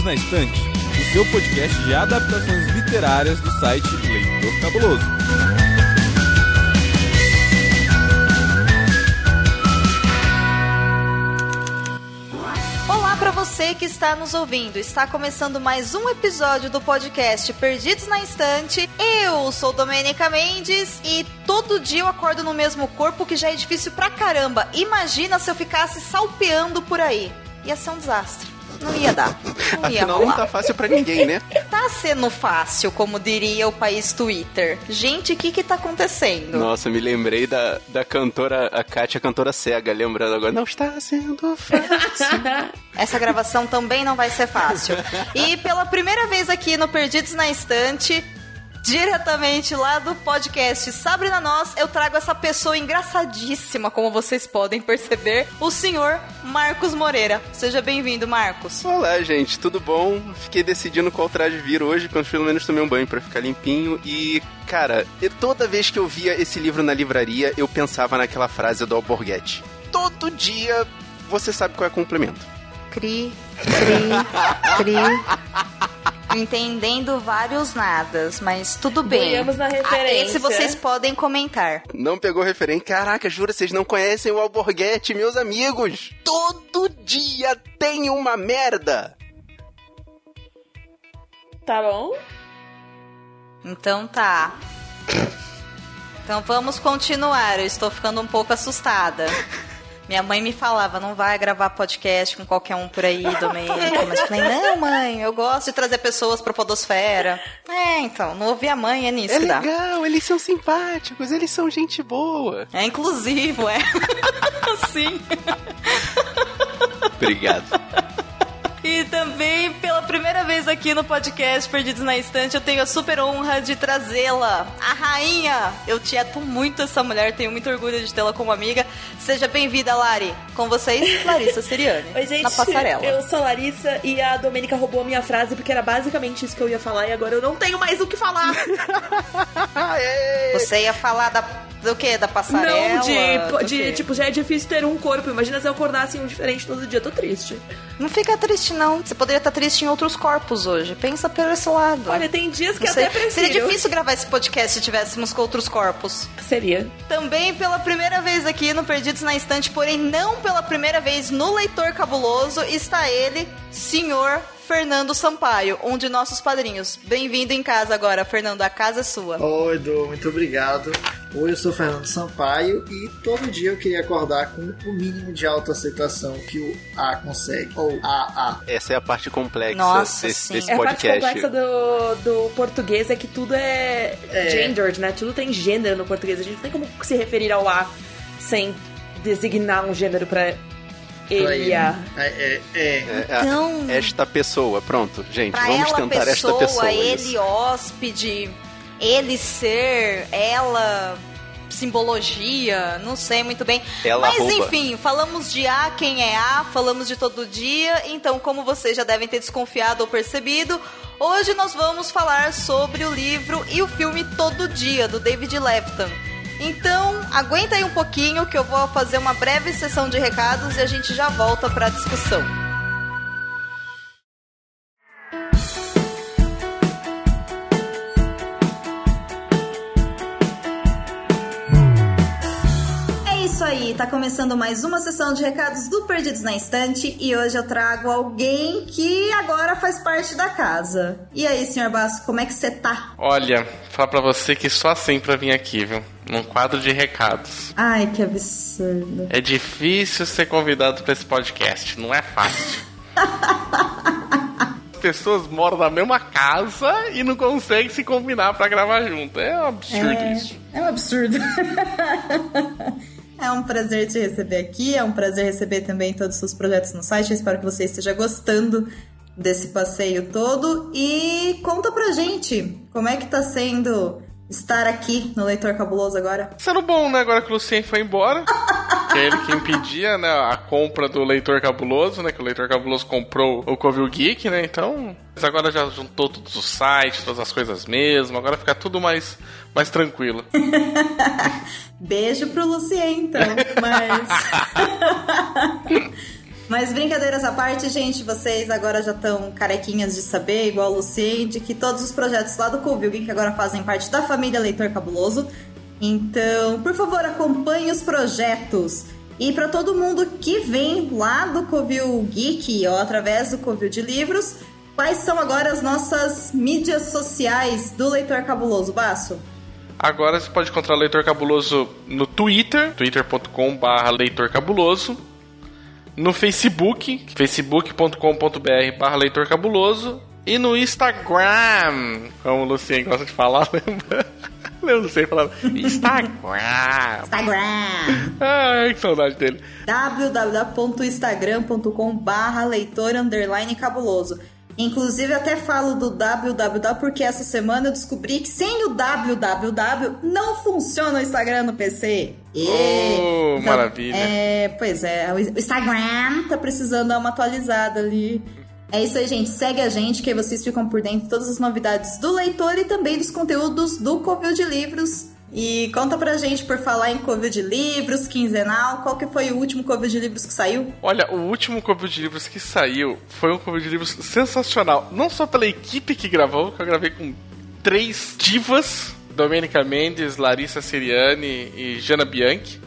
Perdidos na Estante, o seu podcast de adaptações literárias do site Leitor Cabuloso. Olá para você que está nos ouvindo. Está começando mais um episódio do podcast Perdidos na Estante. Eu sou Domênica Mendes e todo dia eu acordo no mesmo corpo que já é difícil pra caramba. Imagina se eu ficasse salpeando por aí. Ia ser um desastre. Não ia dar. Não ia Afinal, rolar. não tá fácil pra ninguém, né? Tá sendo fácil, como diria o país Twitter. Gente, o que que tá acontecendo? Nossa, me lembrei da, da cantora, a Kátia, cantora cega, lembrando agora. Não está sendo fácil. Essa gravação também não vai ser fácil. E pela primeira vez aqui no Perdidos na Estante, diretamente lá do podcast Sabre na Nós, eu trago essa pessoa engraçadíssima, como vocês podem perceber, o senhor Marcos Moreira. Seja bem-vindo, Marcos. Olá, gente, tudo bom? Fiquei decidindo qual traje vir hoje, quando pelo menos tomei um banho pra ficar limpinho. E, cara, toda vez que eu via esse livro na livraria, eu pensava naquela frase do Alborguete. Todo dia você sabe qual é o complemento. Cri, cri, cri. Entendendo vários nadas, mas tudo bem. Boiamos na Ah, referência. Esse vocês podem comentar. Não pegou referência? Caraca, jura, vocês não conhecem o Alborguete, meus amigos? Todo dia tem uma merda! Tá bom? Então tá. Então vamos continuar. Eu estou ficando um pouco assustada. Minha mãe me falava, não vai gravar podcast com qualquer um por aí, Domênica. Mas eu falei, não, mãe, eu gosto de trazer pessoas pra Podosfera. É, então, não ouvi a mãe, é nisso É que dá. legal, eles são simpáticos, eles são gente boa. É inclusivo, é. Sim. Obrigado. E também, pela primeira vez aqui no podcast Perdidos na Estante, eu tenho a super honra de trazê-la, a rainha. Eu tieto muito essa mulher, tenho muito orgulho de tê-la como amiga. Seja bem-vinda, Lari. Com vocês, Larissa Seriani. Oi, gente. Na passarela. Eu sou a Larissa e a Domênica roubou a minha frase porque era basicamente isso que eu ia falar e agora eu não tenho mais o que falar. Você ia falar da, do quê? Da passarela? não, de, de tipo, já é difícil ter um corpo. Imagina se eu acordasse um diferente todo dia. Eu tô triste. Não fica triste, não. Você poderia estar triste em outros corpos hoje. Pensa por esse lado. Olha, tem dias que Não até prefiro. Seria difícil gravar esse podcast se tivéssemos com outros corpos. Seria. Também pela primeira vez aqui no Perdidos na Estante, porém não pela primeira vez no Leitor Cabuloso, está ele, senhor Fernando Sampaio, um de nossos padrinhos. Bem-vindo em casa agora, Fernando, a casa é sua. Oi, Edu, muito obrigado. Oi, eu sou Fernando Sampaio e todo dia eu queria acordar com o mínimo de autoaceitação que o A consegue. Ou AA. Essa é a parte complexa Nossa, desse, sim. desse É a parte podcast. complexa do, do português é que tudo é, É. gendered, né? Tudo tem gênero no português. A gente não tem como se referir ao A sem designar um gênero pra ele a. É, é, é. É, é, Então, esta pessoa, pronto, gente, pra vamos ela, tentar pessoa, esta pessoa. ele, isso. hóspede, ele ser, ela, simbologia, não sei muito bem. Ela Mas rouba. enfim, falamos de A, quem é A, falamos de todo dia, então, como vocês já devem ter desconfiado ou percebido, hoje nós vamos falar sobre o livro e o filme Todo Dia, do David Lefton. Então, aguenta aí um pouquinho que eu vou fazer uma breve sessão de recados e a gente já volta para a discussão. Tá começando mais uma sessão de recados do Perdidos na Estante e hoje eu trago alguém que agora faz parte da casa. E aí, senhor Basso, como é que você tá? Olha, falar pra você que só assim pra vir aqui, viu? Num quadro de recados. Ai, que absurdo. É difícil ser convidado pra esse podcast, não é fácil. As pessoas moram na mesma casa e não conseguem se combinar pra gravar junto. É um absurdo isso. É um absurdo. É um prazer te receber aqui, é um prazer receber também todos os seus projetos no site. Eu espero que você esteja gostando desse passeio todo. E conta pra gente como é que tá sendo estar aqui no Leitor Cabuloso agora. Sendo bom, né? Agora que o Lucien foi embora. Que é ele que impedia, né? A compra do Leitor Cabuloso, né? Que o Leitor Cabuloso comprou o Covil Geek, né? Então, mas agora já juntou todos os sites, todas as coisas mesmo. Agora fica tudo mais, mais tranquilo. Beijo pro Lucien, então. Mas. Mas brincadeiras à parte, gente, vocês agora já estão carequinhas de saber, igual o Lucien, de que todos os projetos lá do Covilgin, que agora fazem parte da família Leitor Cabuloso. Então, por favor, acompanhe os projetos. E para todo mundo que vem lá do Covil Geek ou através do Covil de Livros, quais são agora as nossas mídias sociais do Leitor Cabuloso, Baço? Agora você pode encontrar o Leitor Cabuloso no Twitter, twitter.com.br Leitor Cabuloso, no Facebook, facebook.com.br barra Leitor Cabuloso, e no Instagram, como o Lucien gosta de falar, lembra? Eu não sei falar. Instagram. Instagram. Ai, que saudade dele. www.instagram.com barra leitor underline cabuloso. Inclusive, até falo do www porque essa semana eu descobri que sem o www não funciona o Instagram no PC. E... Oh, maravilha. É, pois é, o Instagram tá precisando dar uma atualizada ali. É isso aí, gente. Segue a gente, que aí vocês ficam por dentro de todas as novidades do leitor e também dos conteúdos do Covil de Livros. E conta pra gente, por falar em Covil de Livros, quinzenal, qual que foi o último Covil de Livros que saiu? Olha, o último Covil de Livros que saiu foi um Covil de Livros sensacional. Não só pela equipe que gravou, que eu gravei com três divas, Domenica Mendes, Larissa Siriani e Jana Bianchi,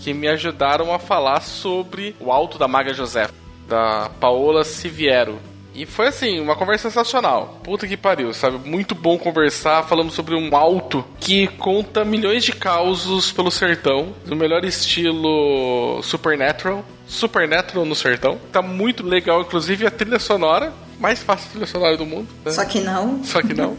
que me ajudaram a falar sobre o Alto da Maga José, da Paola Siviero. E foi assim, uma conversa sensacional. Puta que pariu, sabe? Muito bom conversar. Falamos sobre um alto que conta milhões de causos pelo sertão, do melhor estilo Supernatural. Supernatural no sertão. Tá muito legal, inclusive a trilha sonora. Mais fácil trilha sonora do mundo. Né? Só que não. Só que não.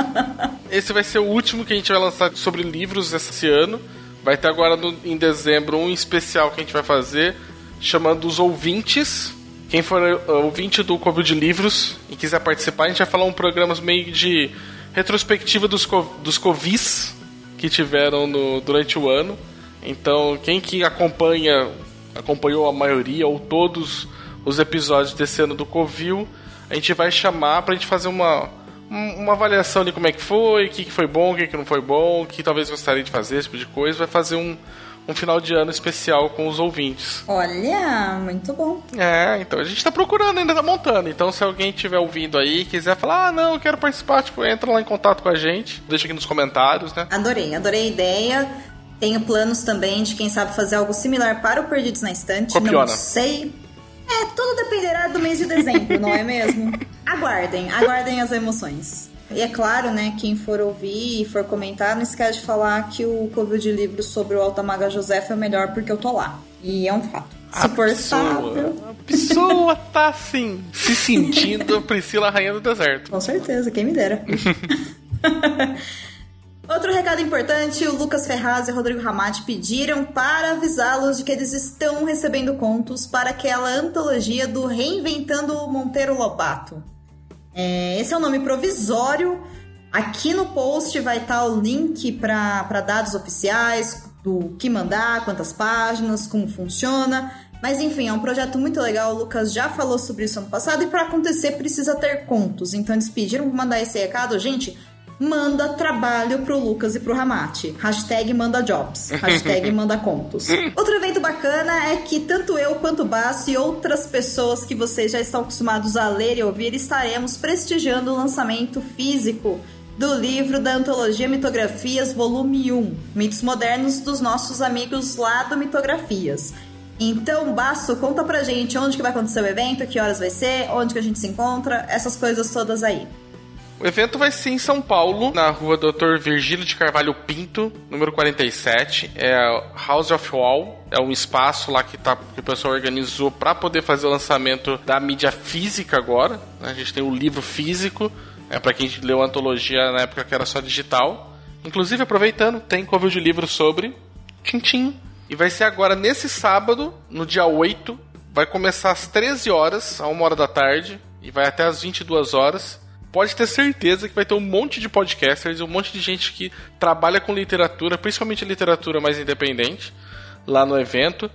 Esse vai ser o último que a gente vai lançar sobre livros esse ano. Vai ter agora no, em dezembro um especial que a gente vai fazer chamando os ouvintes quem for ouvinte do Covil de Livros e quiser participar, a gente vai falar um programa meio de retrospectiva dos, dos Covis que tiveram no, durante o ano. Então, quem que acompanha, acompanhou a maioria ou todos os episódios desse ano do Covil, a gente vai chamar pra gente fazer uma, uma avaliação de como é que foi, o que, que foi bom, o que, que não foi bom, o que talvez gostaria de fazer, esse tipo de coisa. Vai fazer um, um final de ano especial com os ouvintes. Olha, muito bom. É, então a gente tá procurando, ainda tá montando. Então se alguém estiver ouvindo aí e quiser falar, ah, não, eu quero participar, tipo, entra lá em contato com a gente, deixa aqui nos comentários, né? Adorei, adorei a ideia. Tenho planos também de quem sabe fazer algo similar para o Perdidos na Estante. Copiona. Não sei. É, tudo dependerá do mês de dezembro, não é mesmo? Aguardem, aguardem as emoções. E é claro, né, quem for ouvir e for comentar, não esquece de falar que o Covil de livros sobre o Altamaga José é o melhor porque eu tô lá. E é um fato. A pessoa, a pessoa tá assim, se sentindo Priscila Rainha do Deserto. Com certeza, quem me dera. Outro recado importante, o Lucas Ferraz e o Rodrigo Ramati pediram para avisá-los de que eles estão recebendo contos para aquela antologia do Reinventando o Monteiro Lobato. É, esse é o nome provisório. Aqui no post vai estar o link para dados oficiais, do que mandar, quantas páginas, como funciona. Mas enfim, é um projeto muito legal. O Lucas já falou sobre isso ano passado e para acontecer precisa ter contos. Então eles pediram para mandar esse recado. Gente, manda trabalho pro Lucas e pro Ramate. Hashtag manda jobs. Hashtag manda contos. Outro evento bacana é que tanto eu quanto o Basso e outras pessoas que vocês já estão acostumados a ler e ouvir estaremos prestigiando o lançamento físico do livro da antologia Mitografias, volume 1, Mitos Modernos dos nossos amigos lá do Mitografias. Então, Basso, conta pra gente onde que vai acontecer o evento, que horas vai ser, onde que a gente se encontra, essas coisas todas aí. O evento vai ser em São Paulo, na rua Dr. Virgílio de Carvalho Pinto, número 47. É House of Wall. É um espaço lá que, tá, que o pessoal organizou para poder fazer o lançamento da mídia física agora. A gente tem o livro físico, é para quem leu a antologia na época que era só digital. Inclusive, aproveitando, tem cover de livro sobre Tintim. E vai ser agora nesse sábado, no dia 8. Vai começar às 13 horas, a 1 hora da tarde, e vai até às 22 horas pode ter certeza que vai ter um monte de podcasters, um monte de gente que trabalha com literatura, principalmente literatura mais independente, lá no evento.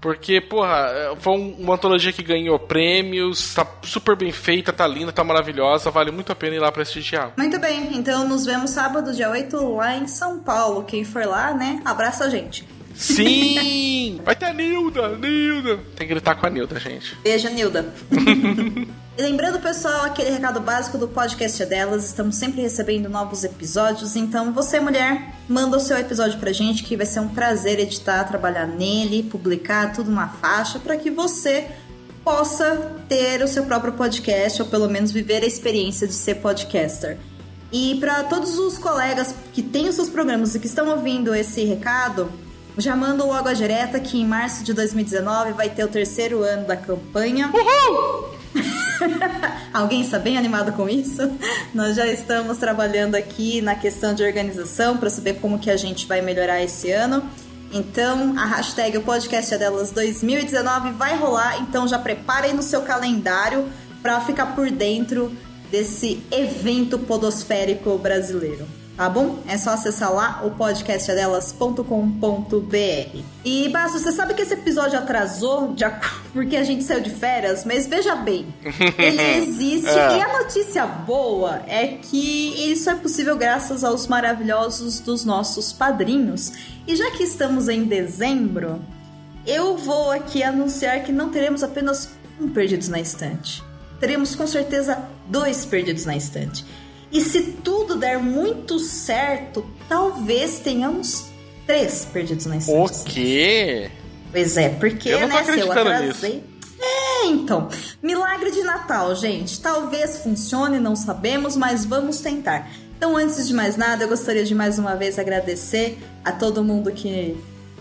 Porque, porra, foi uma antologia que ganhou prêmios, tá super bem feita, tá linda, tá maravilhosa, vale muito a pena ir lá prestigiar. Muito bem, então nos vemos sábado, dia 8, lá em São Paulo. Quem for lá, né, abraça a gente. Sim! Vai ter a Nilda, Nilda! Tem que gritar com a Nilda, gente. Beijo, Nilda. Lembrando, pessoal, aquele recado básico do podcast é delas. Estamos sempre recebendo novos episódios. Então, você, mulher, manda o seu episódio pra gente, que vai ser um prazer editar, trabalhar nele, publicar tudo na faixa, para que você possa ter o seu próprio podcast, ou pelo menos viver a experiência de ser podcaster. E para todos os colegas que têm os seus programas e que estão ouvindo esse recado, já mando logo a direta que em março de 2019 vai ter o terceiro ano da campanha. Uhul! Alguém está bem animado com isso? Nós já estamos trabalhando aqui na questão de organização para saber como que a gente vai melhorar esse ano. Então, a hashtag o podcast é delas 2019 vai rolar, então já preparem no seu calendário para ficar por dentro desse evento podosférico brasileiro tá bom? É só acessar lá o podcastadelas.com.br. E Basso, você sabe que esse episódio atrasou porque a gente saiu de férias, mas veja bem, ele existe é. e a notícia boa é que ele só é possível graças aos maravilhosos dos nossos padrinhos. E já que estamos em dezembro, eu vou aqui anunciar que não teremos apenas um Perdidos na Estante. Teremos com certeza dois Perdidos na Estante. E se tudo der muito certo, talvez tenhamos três perdidos na estante. O quê? Pois é, porque, eu não tô né, se eu atrasei... Nisso. É, então. Milagre de Natal, gente. Talvez funcione, não sabemos, mas vamos tentar. Então, antes de mais nada, eu gostaria de mais uma vez agradecer a todo mundo que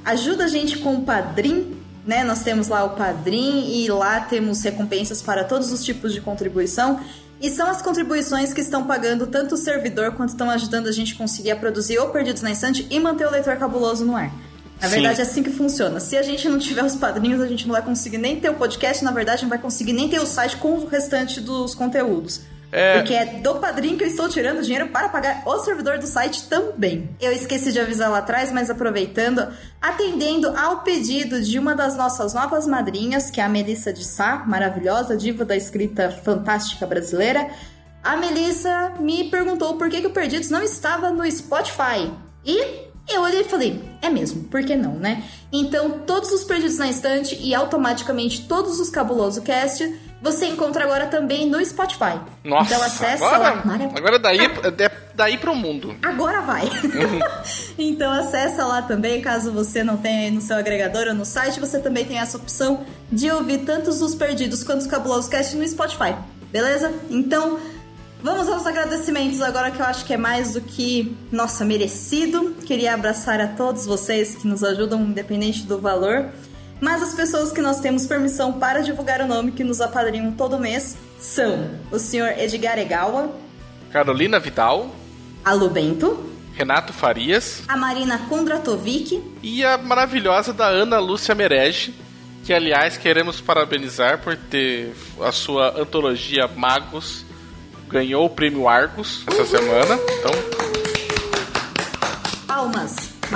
ajuda a gente com o Padrim, né? Nós temos lá o Padrim e lá temos recompensas para todos os tipos de contribuição. E são as contribuições que estão pagando tanto o servidor quanto estão ajudando a gente conseguir a produzir o Perdidos na Estante e manter o leitor cabuloso no ar. Na Sim. verdade, é assim que funciona. Se a gente não tiver os padrinhos, a gente não vai conseguir nem ter o podcast, na verdade, não vai conseguir nem ter o site com o restante dos conteúdos. É... Porque é do padrinho que eu estou tirando dinheiro para pagar o servidor do site também. Eu esqueci de avisar lá atrás, mas aproveitando, atendendo ao pedido de uma das nossas novas madrinhas, que é a Melissa de Sá, maravilhosa diva da escrita fantástica brasileira. A Melissa me perguntou por que, que o Perdidos não estava no Spotify. E eu olhei e falei, é mesmo, por que não, né? Então, todos os Perdidos na Estante e automaticamente todos os Cabuloso Cast você encontra agora também no Spotify. Nossa, então acessa agora, lá. Agora daí, é daí pro mundo. Agora vai. então acessa lá também, caso você não tenha aí no seu agregador ou no site, você também tem essa opção de ouvir tanto os perdidos quanto os cabulosos cast no Spotify. Beleza? Então, Vamos aos agradecimentos agora que eu acho que é mais do que, nossa, merecido. Queria abraçar a todos vocês que nos ajudam, independente do valor. Mas as pessoas que nós temos permissão para divulgar o nome que nos apadrinham todo mês são o senhor Edgar Egawa, Carolina Vidal, a Bento, Renato Farias, a Marina Kondratovic e a maravilhosa da Ana Lúcia Merege, que aliás queremos parabenizar por ter a sua antologia Magos ganhou o prêmio Argos essa semana. Então,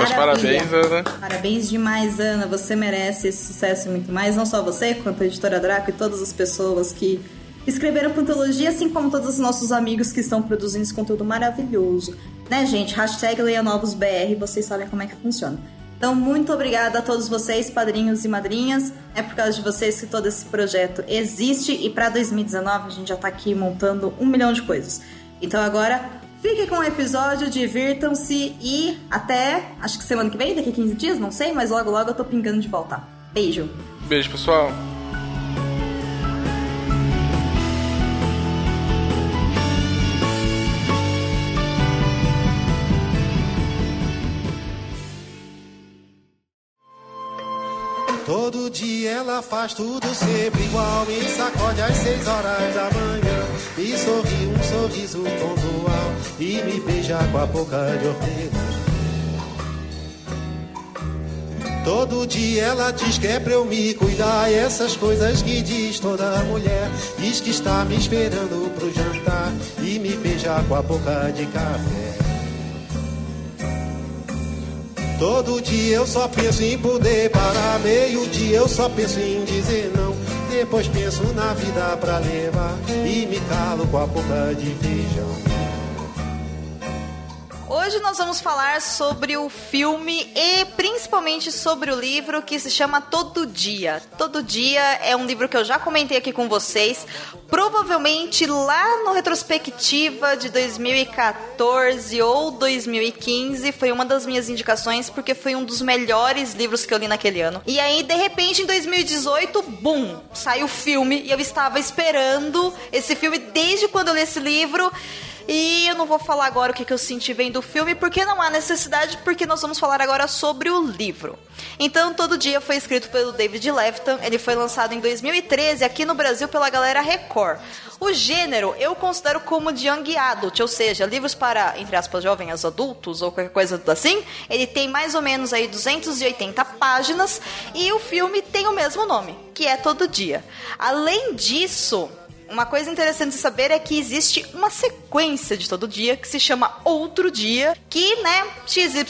parabéns, Ana. Parabéns demais, Ana. Você merece esse sucesso e muito mais. Não só você, quanto a editora Draco e todas as pessoas que escreveram Pantologia, assim como todos os nossos amigos que estão produzindo esse conteúdo maravilhoso. Né, gente? Hashtag LeiaNovosBR, vocês sabem como é que funciona. Então, muito obrigada a todos vocês, padrinhos e madrinhas. É por causa de vocês que todo esse projeto existe e para 2019 a gente já tá aqui montando um milhão de coisas. Então agora Fiquem com o episódio, divirtam-se e até, acho que semana que vem, daqui a 15 dias, não sei, mas logo logo eu tô pingando de volta. Beijo. Beijo, pessoal. Todo dia ela faz tudo sempre igual e sacode às seis horas da manhã e sorri um sorriso pontual e me beija com a boca de orelha. Todo dia ela diz que é pra eu me cuidar e essas coisas que diz toda mulher. Diz que está me esperando pro jantar e me beija com a boca de café. Todo dia eu só penso em poder parar. Meio dia eu só penso em dizer não. Depois penso na vida pra levar e me calo com a boca de feijão. Hoje nós vamos falar sobre o filme e principalmente sobre o livro que se chama Todo Dia. Todo Dia é um livro que eu já comentei aqui com vocês, provavelmente lá no retrospectiva de 2014 ou 2015, foi uma das minhas indicações porque foi um dos melhores livros que eu li naquele ano. E aí, de repente, em 2018, bum, saiu o filme e eu estava esperando esse filme desde quando eu li esse livro. E eu não vou falar agora o que, que eu senti vendo o filme, porque não há necessidade, porque nós vamos falar agora sobre o livro. Então, Todo Dia foi escrito pelo David Levitan, ele foi lançado em 2013 aqui no Brasil pela galera Record. O gênero eu considero como de young adult, ou seja, livros para, entre aspas, jovens adultos ou qualquer coisa assim. Ele tem mais ou menos aí 280 páginas e o filme tem o mesmo nome, que é Todo Dia. Além disso, uma coisa interessante de saber é que existe uma sequência de todo dia que se chama Outro Dia, que, né, XYZ,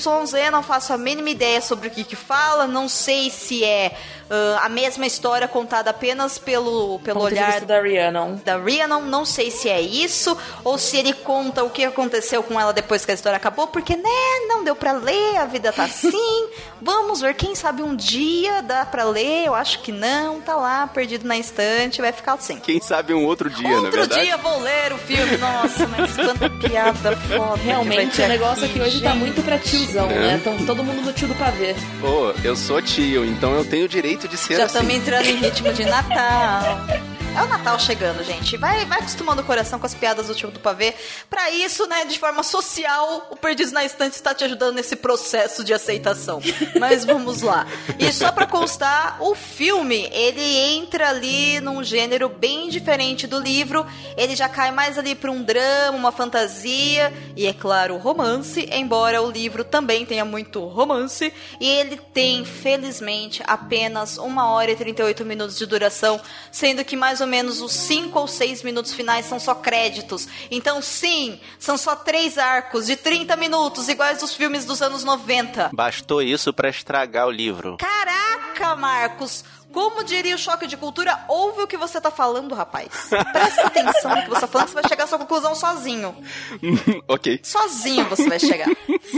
não faço a mínima ideia sobre o que que fala, não sei se é uh, a mesma história contada apenas pelo, pelo Ponto olhar da Rhiannon. da Rhiannon, não sei se é isso, ou se ele conta o que aconteceu com ela depois que a história acabou, porque, né, não deu pra ler, a vida tá assim, vamos ver, quem sabe um dia dá pra ler, eu acho que não, tá lá, perdido na estante, vai ficar assim. Quem sabe um outro dia, na Outro verdade. dia vou ler o filme, nossa, mas quanta piada foda. que Realmente, o negócio aqui, aqui hoje tá gente. muito pra tiozão, né? Então todo mundo no tio do pavê. Pô, eu sou tio, então eu tenho o direito de ser Já assim. estamos entrando em ritmo de Natal. É o Natal chegando, gente. Vai, vai acostumando o coração com as piadas do tio do pavê. Pra isso, né, de forma social, o Perdidos na Estante está te ajudando nesse processo de aceitação. Mas vamos lá. E só pra constar, o filme, ele entra ali num gênero bem diferente do livro. Ele já cai mais ali pra um drama, uma fantasia e, é claro, romance, embora o livro também tenha muito romance. E ele tem, felizmente, apenas 1 hora e 38 minutos de duração, sendo que mais ou menos os 5 ou 6 minutos finais são só créditos. Então, sim, são só três arcos de 30 minutos, iguais dos filmes dos anos 90. Bastou isso pra estragar o livro. Caraca, Marcos! Como diria o choque de cultura, ouve o que você tá falando, rapaz. Presta atenção no que você tá falando, que você vai chegar à sua conclusão sozinho. ok. Sozinho você vai chegar.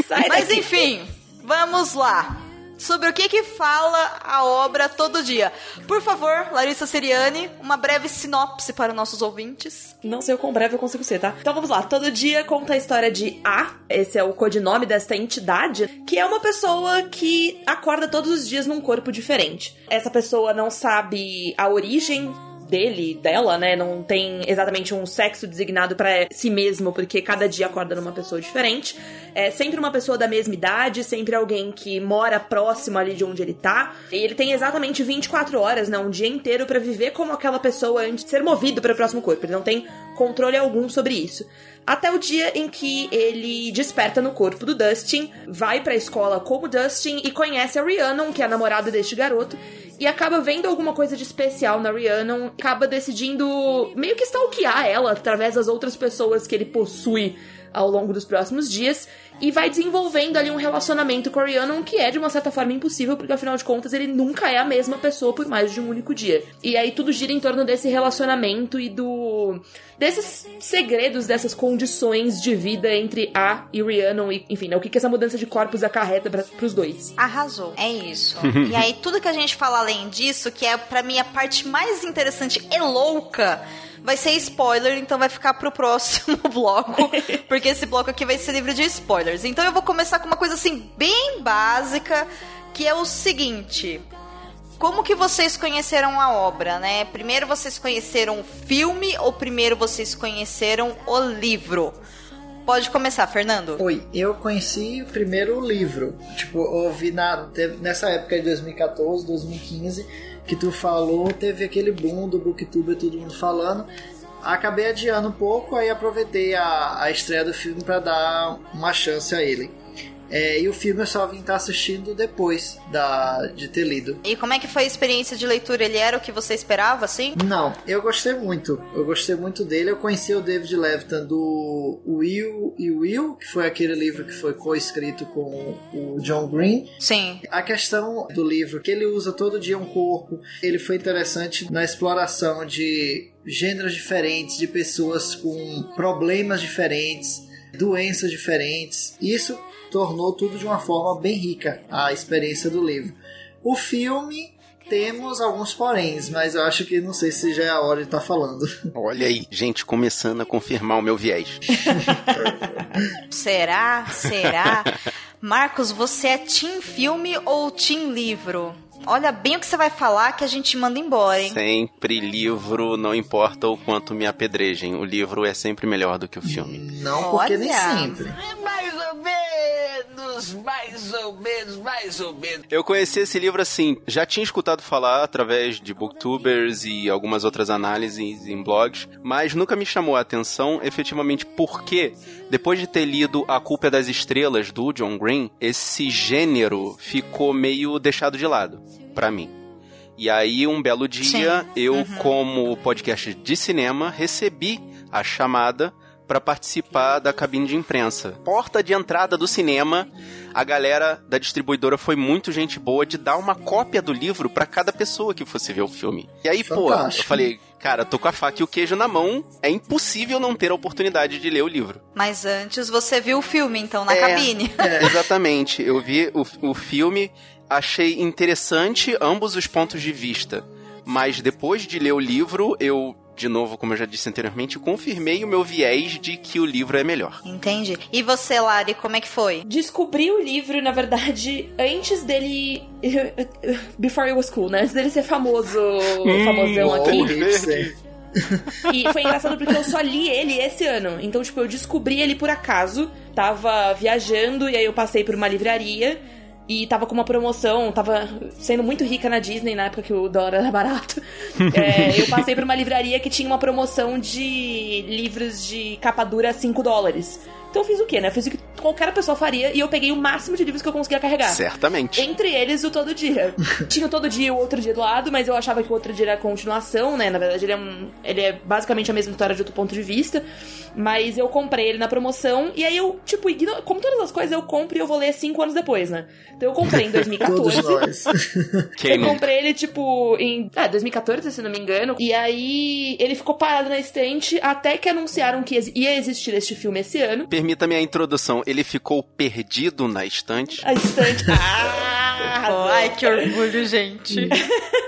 Sai Mas daqui. enfim, vamos lá. Sobre o que que fala a obra todo dia. Por favor, Larissa Seriani, uma breve sinopse para nossos ouvintes. Não sei o quão breve eu consigo ser, tá? Então vamos lá. Todo dia conta a história de A, esse é o codinome desta entidade, que é uma pessoa que acorda todos os dias num corpo diferente. Essa pessoa não sabe a origem dele, dela, né? Não tem exatamente um sexo designado pra si mesmo, porque cada dia acorda numa pessoa diferente. É sempre uma pessoa da mesma idade, sempre alguém que mora próximo ali de onde ele tá. E ele tem exatamente 24 horas, né? Um dia inteiro pra viver como aquela pessoa antes de ser movido para o próximo corpo. Ele não tem controle algum sobre isso. Até o dia em que ele desperta no corpo do Dustin, vai pra escola como Dustin e conhece a Rhiannon, que é a namorada deste garoto, e acaba vendo alguma coisa de especial na Rhiannon, acaba decidindo meio que stalkear ela através das outras pessoas que ele possui ao longo dos próximos dias e vai desenvolvendo ali um relacionamento com a Rhiannon que é de uma certa forma impossível, porque afinal de contas ele nunca é a mesma pessoa por mais de um único dia. E aí tudo gira em torno desse relacionamento e do desses segredos, dessas condições de vida entre a e Rhiannon e enfim, né, o que que essa mudança de corpos acarreta para pros dois. Arrasou. É isso. e aí, tudo que a gente fala além disso, que é pra mim a parte mais interessante e louca, vai ser spoiler, então vai ficar pro próximo bloco, porque esse bloco aqui vai ser livre de spoilers. Então eu vou começar com uma coisa assim, bem básica, que é o seguinte. Como que vocês conheceram a obra, né? Primeiro vocês conheceram o filme ou primeiro vocês conheceram o livro? Pode começar, Fernando. Oi, eu conheci primeiro o livro. Tipo, ouvi na, nessa época de 2014, 2015, que tu falou, teve aquele boom do Booktube, todo mundo falando. Acabei adiando um pouco, aí aproveitei a, a estreia do filme para dar uma chance a ele. É, e o filme eu só vim estar assistindo depois da, de ter lido. E como é que foi a experiência de leitura? Ele era o que você esperava, assim? Não, eu gostei muito. Eu gostei muito dele. Eu conheci o David Levitan do Will e Will, que foi aquele livro que foi co-escrito com o John Green. Sim. A questão do livro, que ele usa todo dia um corpo, ele foi interessante na exploração de gêneros diferentes, de pessoas com problemas diferentes. doenças diferentes. Isso tornou tudo de uma forma bem rica a experiência do livro. O filme temos alguns poréns, mas eu acho que não sei se já é a hora de estar falando. Olha aí, gente começando a confirmar o meu viés. Será? Será? Marcos, você é team filme ou team livro? Olha bem o que você vai falar que a gente manda embora, hein? Sempre livro, não importa o quanto me apedrejem. O livro é sempre melhor do que o filme. Não, porque nem Olha. sempre. Mais ou menos, mais ou menos, mais ou menos. Eu conheci esse livro assim, já tinha escutado falar através de booktubers e algumas outras análises em blogs, mas nunca me chamou a atenção efetivamente porque, depois de ter lido A Culpa é das Estrelas, do John Green, esse gênero ficou meio deixado de lado, pra mim. E aí, um belo dia, eu, como podcast de cinema, recebi a chamada para participar da cabine de imprensa. Porta de entrada do cinema, a galera da distribuidora foi muito gente boa de dar uma cópia do livro para cada pessoa que fosse ver o filme. E aí, pô, eu Fantástico. falei, cara, tô com a faca e o queijo na mão, é impossível não ter a oportunidade de ler o livro. Mas antes você viu o filme, então, na É. cabine. Exatamente. Eu vi o, o filme, achei interessante ambos os pontos de vista. Mas depois de ler o livro, eu, de novo, como eu já disse anteriormente, confirmei o meu viés de que o livro é melhor. Entendi. E você, Lari, como é que foi? Descobri o livro, na verdade, antes dele. Before it was cool, né? Antes dele ser famoso, famosão Oh, aqui. E foi engraçado porque eu só li ele esse ano. Então, tipo, eu descobri ele por acaso. Tava viajando e aí eu passei por uma livraria. E tava com uma promoção, tava sendo muito rica na Disney na época que o dólar era barato. É, eu passei por uma livraria que tinha uma promoção de livros de capa dura a 5 dólares. Então eu fiz o quê, né? Eu fiz o que qualquer pessoa faria e eu peguei o máximo de livros que eu conseguia carregar. Certamente. Entre eles, o Todo Dia. Tinha o Todo Dia e o Outro Dia do lado, mas eu achava que o Outro Dia era a continuação, né? Na verdade, ele é, um, ele é basicamente a mesma história de outro ponto de vista. Mas eu comprei ele na promoção e aí eu, tipo, igno- como todas as coisas, eu compro e eu vou ler cinco anos depois, né? Então eu comprei em Todos 2014. nós. Quem Eu nunca? comprei ele, tipo, em é, 2014, se não me engano. E aí ele ficou parado na estante até que anunciaram que ia existir este filme esse ano. Permita-me a introdução. Ele ficou perdido na estante. A estante. Ah! Ai, que orgulho, gente.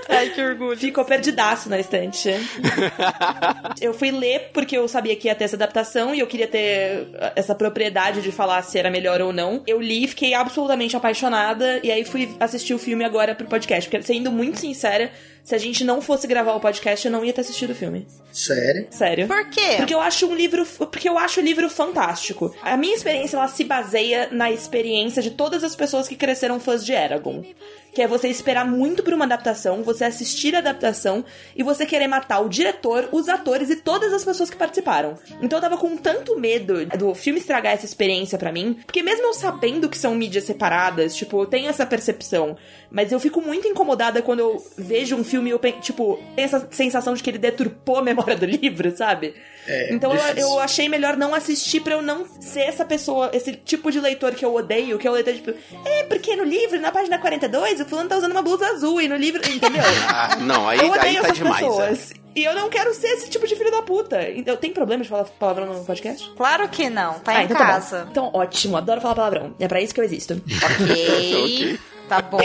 Ai, que orgulho. Ficou perdidaço na estante. eu fui ler porque eu sabia que ia ter essa adaptação e eu queria ter essa propriedade de falar se era melhor ou não. Eu li, fiquei absolutamente apaixonada e aí fui assistir o filme agora pro podcast. Porque, sendo muito sincera, se a gente não fosse gravar o podcast, eu não ia ter assistido o filme. Sério? Sério. Por quê? Porque eu acho um livro, porque eu acho o livro fantástico. A minha experiência ela se baseia na experiência de todas as pessoas que cresceram fãs de Eragon. Que é você esperar muito por uma adaptação, você assistir a adaptação e você querer matar o diretor, os atores e todas as pessoas que participaram. Então eu tava com tanto medo do filme estragar essa experiência pra mim, porque mesmo eu sabendo que são mídias separadas, tipo, eu tenho essa percepção, mas eu fico muito incomodada quando eu vejo um filme e eu, tipo, tenho essa sensação de que ele deturpou a memória do livro, sabe? É, Então eu, eu achei melhor não assistir pra eu não ser essa pessoa, esse tipo de leitor que eu odeio, que é o leitor tipo, é, porque no livro, na página 42, o fulano tá usando uma blusa azul e no livro, entendeu? Ah, não, aí, eu aí odeio tá essas demais. é. pessoas. E eu não quero ser esse tipo de filho da puta. Eu tenho problema de falar palavrão no podcast? Claro que não, tá ah, em então tá casa. Então, ótimo, adoro falar palavrão. É pra isso que eu existo. ok, tá bom.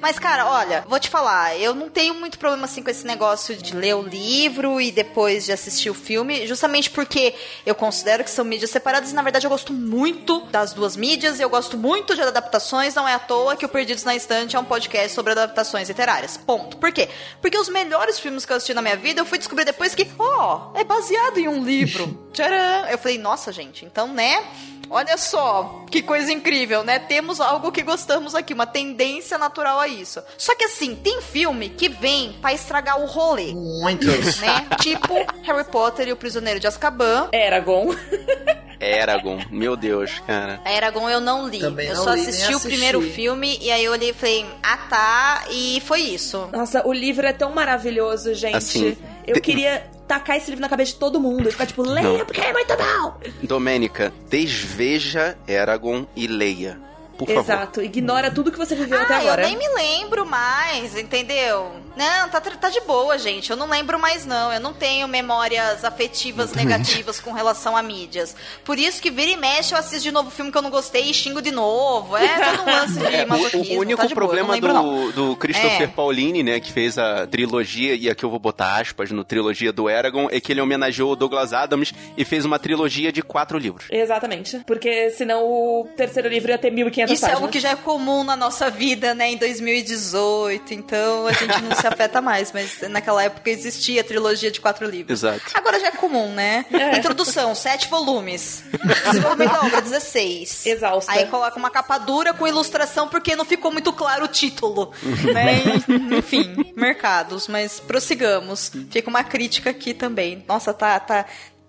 Mas, cara, olha, vou te falar, eu não tenho muito problema assim com esse negócio de ler o livro e depois de assistir o filme, justamente porque eu considero que são mídias separadas e, na verdade, eu gosto muito das duas mídias, eu gosto muito de adaptações, não é à toa que o Perdidos na Estante é um podcast sobre adaptações literárias. Ponto. Por quê? Porque os melhores filmes que eu assisti na minha vida, eu fui descobrir depois que, ó, é baseado em um livro. Tcharam! Eu falei, nossa, gente, então, né? Olha só, que coisa incrível, né? Temos algo que gostamos aqui, uma tendência natural a isso. Só que assim, tem filme que vem pra estragar o rolê, Muitos. né? tipo Harry Potter e o Prisioneiro de Azkaban. Eragon. Eragon, meu Deus, cara. Eragon eu não li. Também eu não só li, nem assisti o assisti. primeiro filme e aí eu olhei e falei, ah tá, e foi isso. Nossa, o livro é tão maravilhoso, gente. Assim, eu te- queria tacar esse livro na cabeça de todo mundo. E ficar tipo, leia Não. porque é muito bom. Domênica, desveja Eragon e leia. Por favor. Exato. Ignora tudo que você viveu até Ah, agora. eu nem me lembro mais, entendeu? Não, tá, tá de boa, gente. Eu não lembro mais, não. Eu não tenho memórias afetivas negativas com relação a mídias. Por isso que vira e mexe eu assisto de novo filme que eu não gostei e xingo de novo. É todo um lance de É, o- masoquismo. o, único tá de boa, problema lembro, do, do Christopher É. Paulini, né, que fez a trilogia, e aqui eu vou botar aspas no trilogia do Eragon, é que ele homenageou o Douglas Adams e fez uma trilogia de quatro livros. Exatamente. Porque senão o terceiro livro ia ter 1.500 Isso é algo que já é comum na nossa vida, né, em 2018. Então a gente não se afeta mais. Mas naquela época existia a trilogia de quatro livros. Exato. Agora já é comum, né? Introdução, sete volumes. Desenvolvimento da obra, 16. Exausta. Aí coloca uma capa dura com ilustração porque não ficou muito claro o título. né? E, Enfim, mercados. Mas prossigamos. Fica uma crítica aqui também. Nossa, tá. tá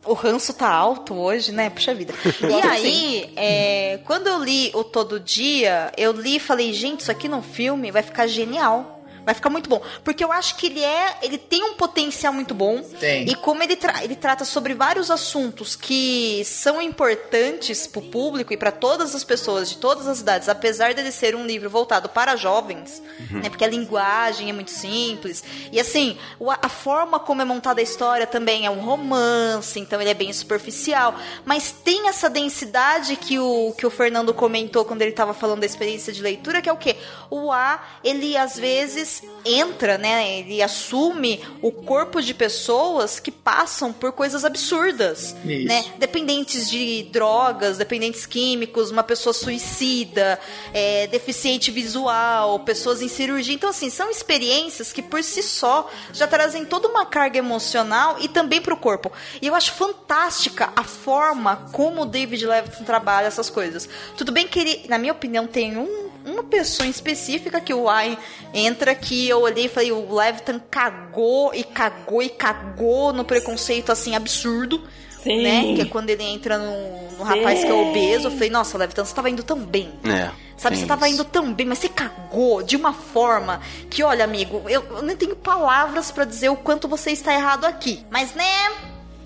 o ranço tá alto hoje, né? Puxa vida. E aí, é, quando eu li o Todo Dia, eu li e falei, gente, isso aqui no filme vai ficar genial. Vai ficar muito bom. Porque eu acho que ele é. Ele tem um potencial muito bom. Tem. E como ele, tra- ele trata sobre vários assuntos que são importantes pro público e para todas as pessoas de todas as idades, apesar dele ser um livro voltado para jovens, né? Porque a linguagem é muito simples. E assim, a forma como é montada a história também é um romance, então ele é bem superficial. Mas tem essa densidade que o, que o Fernando comentou quando ele estava falando da experiência de leitura, que é o quê? O A, ele às vezes entra, né? Ele assume o corpo de pessoas que passam por coisas absurdas, Isso. né? Dependentes de drogas, dependentes químicos, uma pessoa suicida, é, deficiente visual, pessoas em cirurgia. Então, assim, são experiências que por si só já trazem toda uma carga emocional e também pro corpo. E eu acho fantástica a forma como o David Levitan trabalha essas coisas. Tudo bem que ele, na minha opinião, tem um uma pessoa em específica que o Y entra que eu olhei e falei, o Levitan cagou e cagou e cagou no preconceito assim absurdo. Sim. Né? Que é quando ele entra no, no rapaz que é obeso. Eu falei, nossa, Levitan, você tava indo tão bem. É. Sabe, tem você tava indo tão bem, mas você cagou de uma forma que, olha, amigo, eu, eu nem tenho palavras pra dizer o quanto você está errado aqui. Mas, né,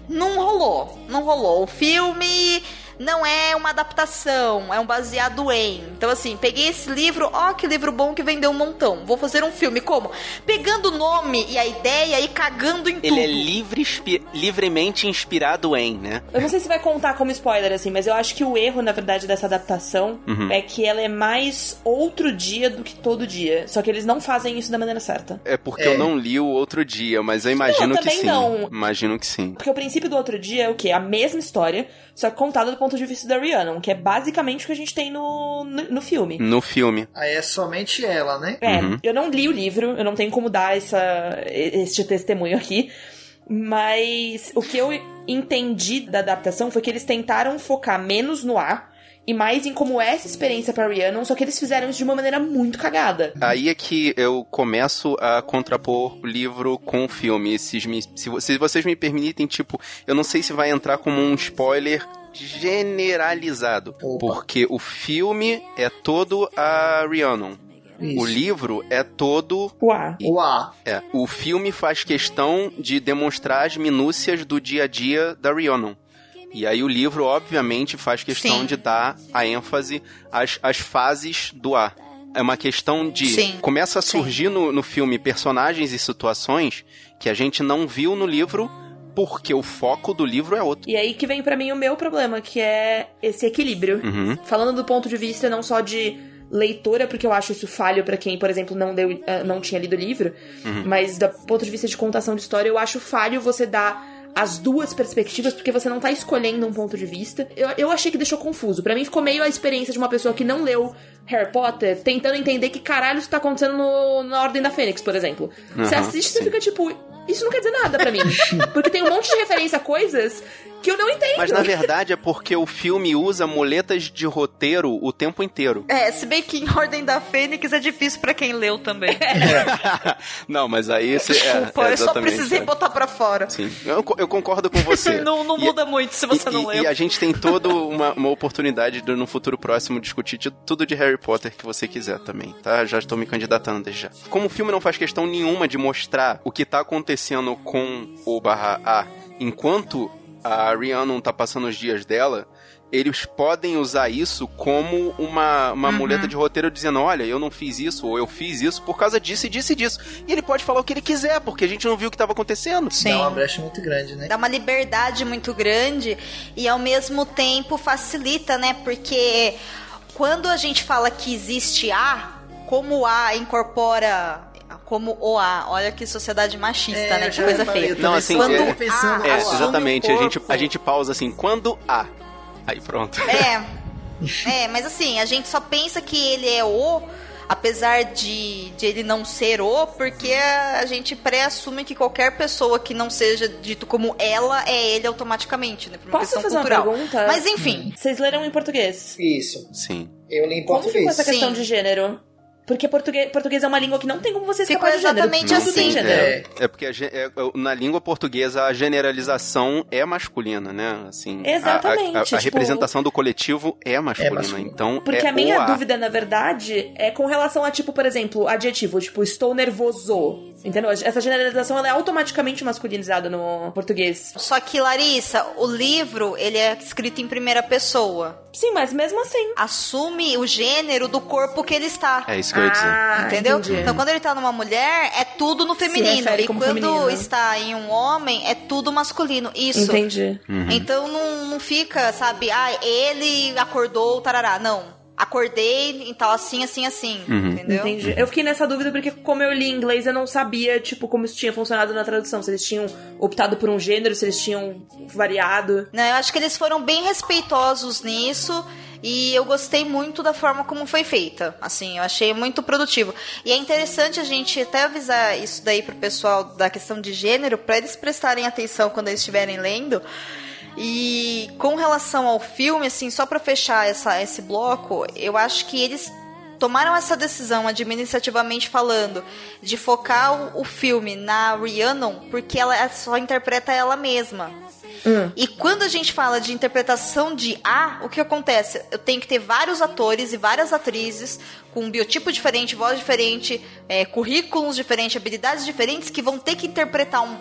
não rolou. Não rolou. O filme não é uma adaptação, é um baseado em. Então, assim, peguei esse livro, ó, que livro bom que vendeu um montão. Vou fazer um filme. Como? Pegando o nome e a ideia e cagando em tudo. Ele é livre, inspi- livremente inspirado em, né? Eu não sei se vai contar como spoiler, assim, mas eu acho que o erro, na verdade, dessa adaptação Uhum. é que ela é mais outro dia do que todo dia. Só que eles não fazem isso da maneira certa. É porque É. eu não li o outro dia, mas eu imagino Não, que também sim. não. Imagino que sim. Porque o princípio do outro dia é o quê? A mesma história, só que contada do ponto de vista da Rhiannon, que é basicamente o que a gente tem no, no, no filme. No filme. Aí é somente ela, né? É, Uhum. eu não li o livro, eu não tenho como dar essa, este testemunho aqui, mas o que eu entendi da adaptação foi que eles tentaram focar menos no A e mais em como é essa experiência pra Rhiannon, só que eles fizeram isso de uma maneira muito cagada. Aí é que eu começo a contrapor o livro com o filme. Se, me- se se vocês me permitem, tipo, eu não sei se vai entrar como um spoiler generalizado. Opa. Porque o filme é todo a Rhiannon. O Isso. livro é todo O A. O A. É, o filme faz questão de demonstrar as minúcias do dia a dia da Rhiannon. E aí o livro, obviamente, faz questão Sim. de dar a ênfase às, às fases do A. É uma questão de... Sim. Começa a surgir no, no filme personagens e situações que a gente não viu no livro porque o foco do livro é outro. E aí que vem pra mim o meu problema, que é esse equilíbrio. Uhum. Falando do ponto de vista não só de leitora, porque eu acho isso falho pra quem, por exemplo, não, deu, eh, não tinha lido o livro, mas do ponto de vista de contação de história, eu acho falho você dar as duas perspectivas, porque você não tá escolhendo um ponto de vista. Eu, eu achei que deixou confuso. Pra mim ficou meio a experiência de uma pessoa que não leu Harry Potter, tentando entender que caralho isso tá acontecendo no- na Ordem da Fênix, por exemplo. você Aham, assiste e você fica tipo, isso não quer dizer nada pra mim. porque tem um monte de referência a coisas que eu não entendo. Mas na verdade é porque o filme usa muletas de roteiro o tempo inteiro. É, se bem que em Ordem da Fênix é difícil pra quem leu também. não, mas aí... Você, é, Desculpa, é eu só precisei é. botar pra fora. Sim, eu, eu concordo com você. Não, não E- muda muito se você e, não leu. E a gente tem toda uma, uma oportunidade de, no futuro próximo, discutir de- tudo de Harry Potter que você quiser também, tá? Já estou me candidatando desde já. Como o filme não faz questão nenhuma de mostrar o que tá acontecendo com o barra A enquanto a Rhiannon tá passando os dias dela, eles podem usar isso como uma, uma muleta de roteiro dizendo: olha, eu não fiz isso, ou eu fiz isso por causa disso e disso e disso. E ele pode falar o que ele quiser, porque a gente não viu o que estava acontecendo. Sim. Dá uma brecha muito grande, né? Dá uma liberdade muito grande e ao mesmo tempo facilita, né? Porque quando a gente fala que existe A, como o A incorpora como o A, olha que sociedade machista, É, né? Que coisa feia. Não, assim, tava é- pensando, Ah, É, exatamente. o A gente, a gente pausa assim, quando há. Aí pronto. É. É, mas assim, a gente só pensa que ele é o, apesar de, de ele não ser o, porque a gente pré-assume que qualquer pessoa que não seja dito como ela é ele automaticamente, né? Por uma Posso questão fazer cultural. uma pergunta? Mas enfim. Vocês leram em português? Isso. Sim. Eu li em Como português. ficou essa questão Sim. de gênero? Porque português, português é uma língua que não tem como você Ficou escapar de gênero. exatamente Tudo tem assim. É. É porque a gen- é, na língua portuguesa a generalização é masculina, né? Assim, a- Exatamente, A, a- a tipo- representação do coletivo é masculina. masculina. então, Porque é a minha dúvida, na verdade, é com relação a, tipo, por exemplo, adjetivo, tipo, estou nervoso. Entendeu? Essa generalização ela é automaticamente masculinizada no português. Só que, Larissa, o livro, ele é escrito em primeira pessoa. Sim, mas mesmo assim. Assume o gênero do corpo que ele está. É isso que eu ia dizer. Ah, Entendeu? entendi. Então, quando ele tá numa mulher, é tudo no feminino. refere E quando feminino. está em um homem, é tudo masculino. Isso. Entendi. Então não, não fica, sabe, ah, ele acordou, tarará. Não. Acordei, então assim, assim, assim. Entendeu? Entendi. Eu fiquei nessa dúvida porque, como eu li inglês, eu não sabia, tipo, como isso tinha funcionado na tradução. Se eles tinham optado por um gênero, se eles tinham variado. Não, eu acho que eles foram bem respeitosos nisso. E eu gostei muito da forma como foi feita. Assim, eu achei muito produtivo. E é interessante a gente até avisar isso daí pro pessoal da questão de gênero, para eles prestarem atenção quando eles estiverem lendo. E com relação ao filme, assim, só para fechar essa, esse bloco, eu acho que eles tomaram essa decisão administrativamente falando de focar o, o filme na Rhiannon porque ela só interpreta ela mesma. E quando a gente fala de interpretação de A, o que acontece? Eu tenho que ter vários atores e várias atrizes com um biotipo diferente, voz diferente, é, currículos diferentes, habilidades diferentes que vão ter que interpretar um-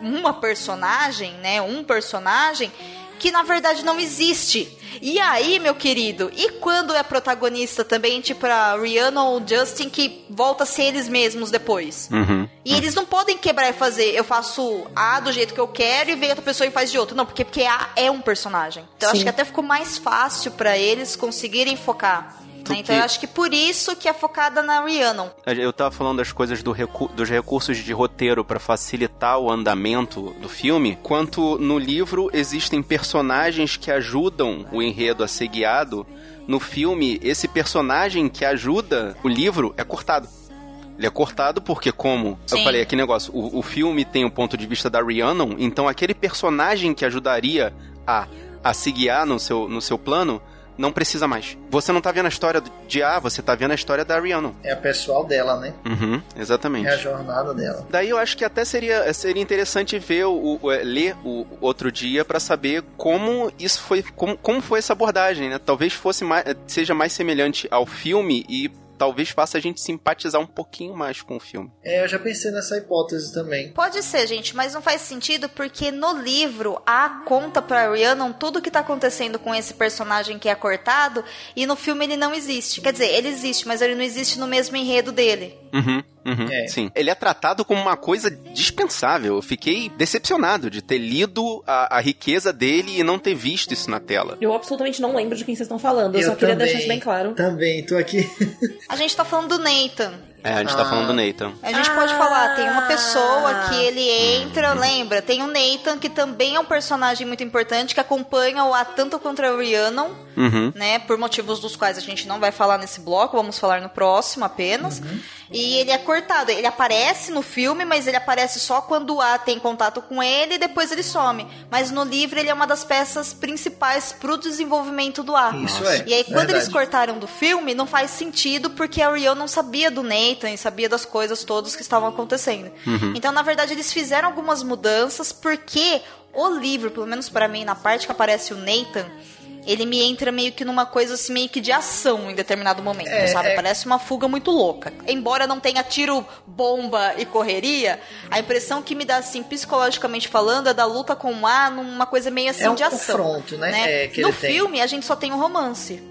um- uma personagem, né? Um personagem que na verdade não existe. E aí, meu querido, e quando é protagonista também, tipo a Rihanna ou Justin, que volta a ser eles mesmos depois? Uhum. E eles não podem quebrar e fazer, eu faço A do jeito que eu quero e vem outra pessoa e faz de outro. Não, porque, porque A é um personagem. Então eu acho que até ficou mais fácil pra eles conseguirem focar. Né? Então que- eu acho que por isso que é focada na Rihanna. Eu tava falando das coisas do recu- dos recursos de roteiro pra facilitar o andamento do filme, quanto no livro existem personagens que ajudam o enredo a ser guiado. No filme, esse personagem que ajuda o livro é cortado. Ele é cortado porque, como eu Sim. falei, aquele negócio, o, o filme tem o ponto de vista da Rhiannon, então aquele personagem que ajudaria a, a se guiar no seu, no seu plano não precisa mais. Você não tá vendo a história de A, você tá vendo a história da Rhiannon. É a pessoal dela, né? Uhum, exatamente. É a jornada dela. Daí eu acho que até seria, seria interessante ver o, o- é, ler o outro dia pra saber como isso foi, como, como foi essa abordagem, né? Talvez fosse mais, seja mais semelhante ao filme e talvez faça a gente simpatizar um pouquinho mais com o filme. É, eu já pensei nessa hipótese também. Pode ser, gente, mas não faz sentido porque no livro a conta pra Rhiannon tudo que tá acontecendo com esse personagem que é cortado e no filme ele não existe. Quer dizer, ele existe, mas ele não existe no mesmo enredo dele. Uhum, uhum, É. sim. Ele é tratado como uma coisa dispensável. Eu fiquei decepcionado de ter lido a, a riqueza dele e não ter visto isso na tela. Eu absolutamente não lembro de quem vocês estão falando. Eu, só queria deixar isso bem claro. Também, tô aqui. A gente tá falando do Nathan. É, a gente tá Ah. falando do Nathan. A gente Ah. pode falar, tem uma pessoa que ele entra, lembra? Tem o Nathan, que também é um personagem muito importante, que acompanha o A tanto contra a Rhiannon, Uhum. né? Por motivos dos quais a gente não vai falar nesse bloco, vamos falar no próximo apenas. E ele é cortado. Ele aparece no filme, mas ele aparece só quando o A tem contato com ele e depois ele some. Mas no livro ele é uma das peças principais pro desenvolvimento do A. Isso é. E aí, quando verdade. eles cortaram do filme, não faz sentido porque a Rion não sabia do Nathan e sabia das coisas todas que estavam acontecendo. Então, na verdade, eles fizeram algumas mudanças porque o livro, pelo menos pra mim, na parte que aparece o Nathan, ele me entra meio que numa coisa assim, meio que de ação em determinado momento, É, sabe? é. Parece uma fuga muito louca. Embora não tenha tiro, bomba e correria, a impressão que me dá, assim, psicologicamente falando, é da luta com o A numa coisa meio assim É um de ação. confronto, né? É, que no ele tem. filme, a gente só tem um romance.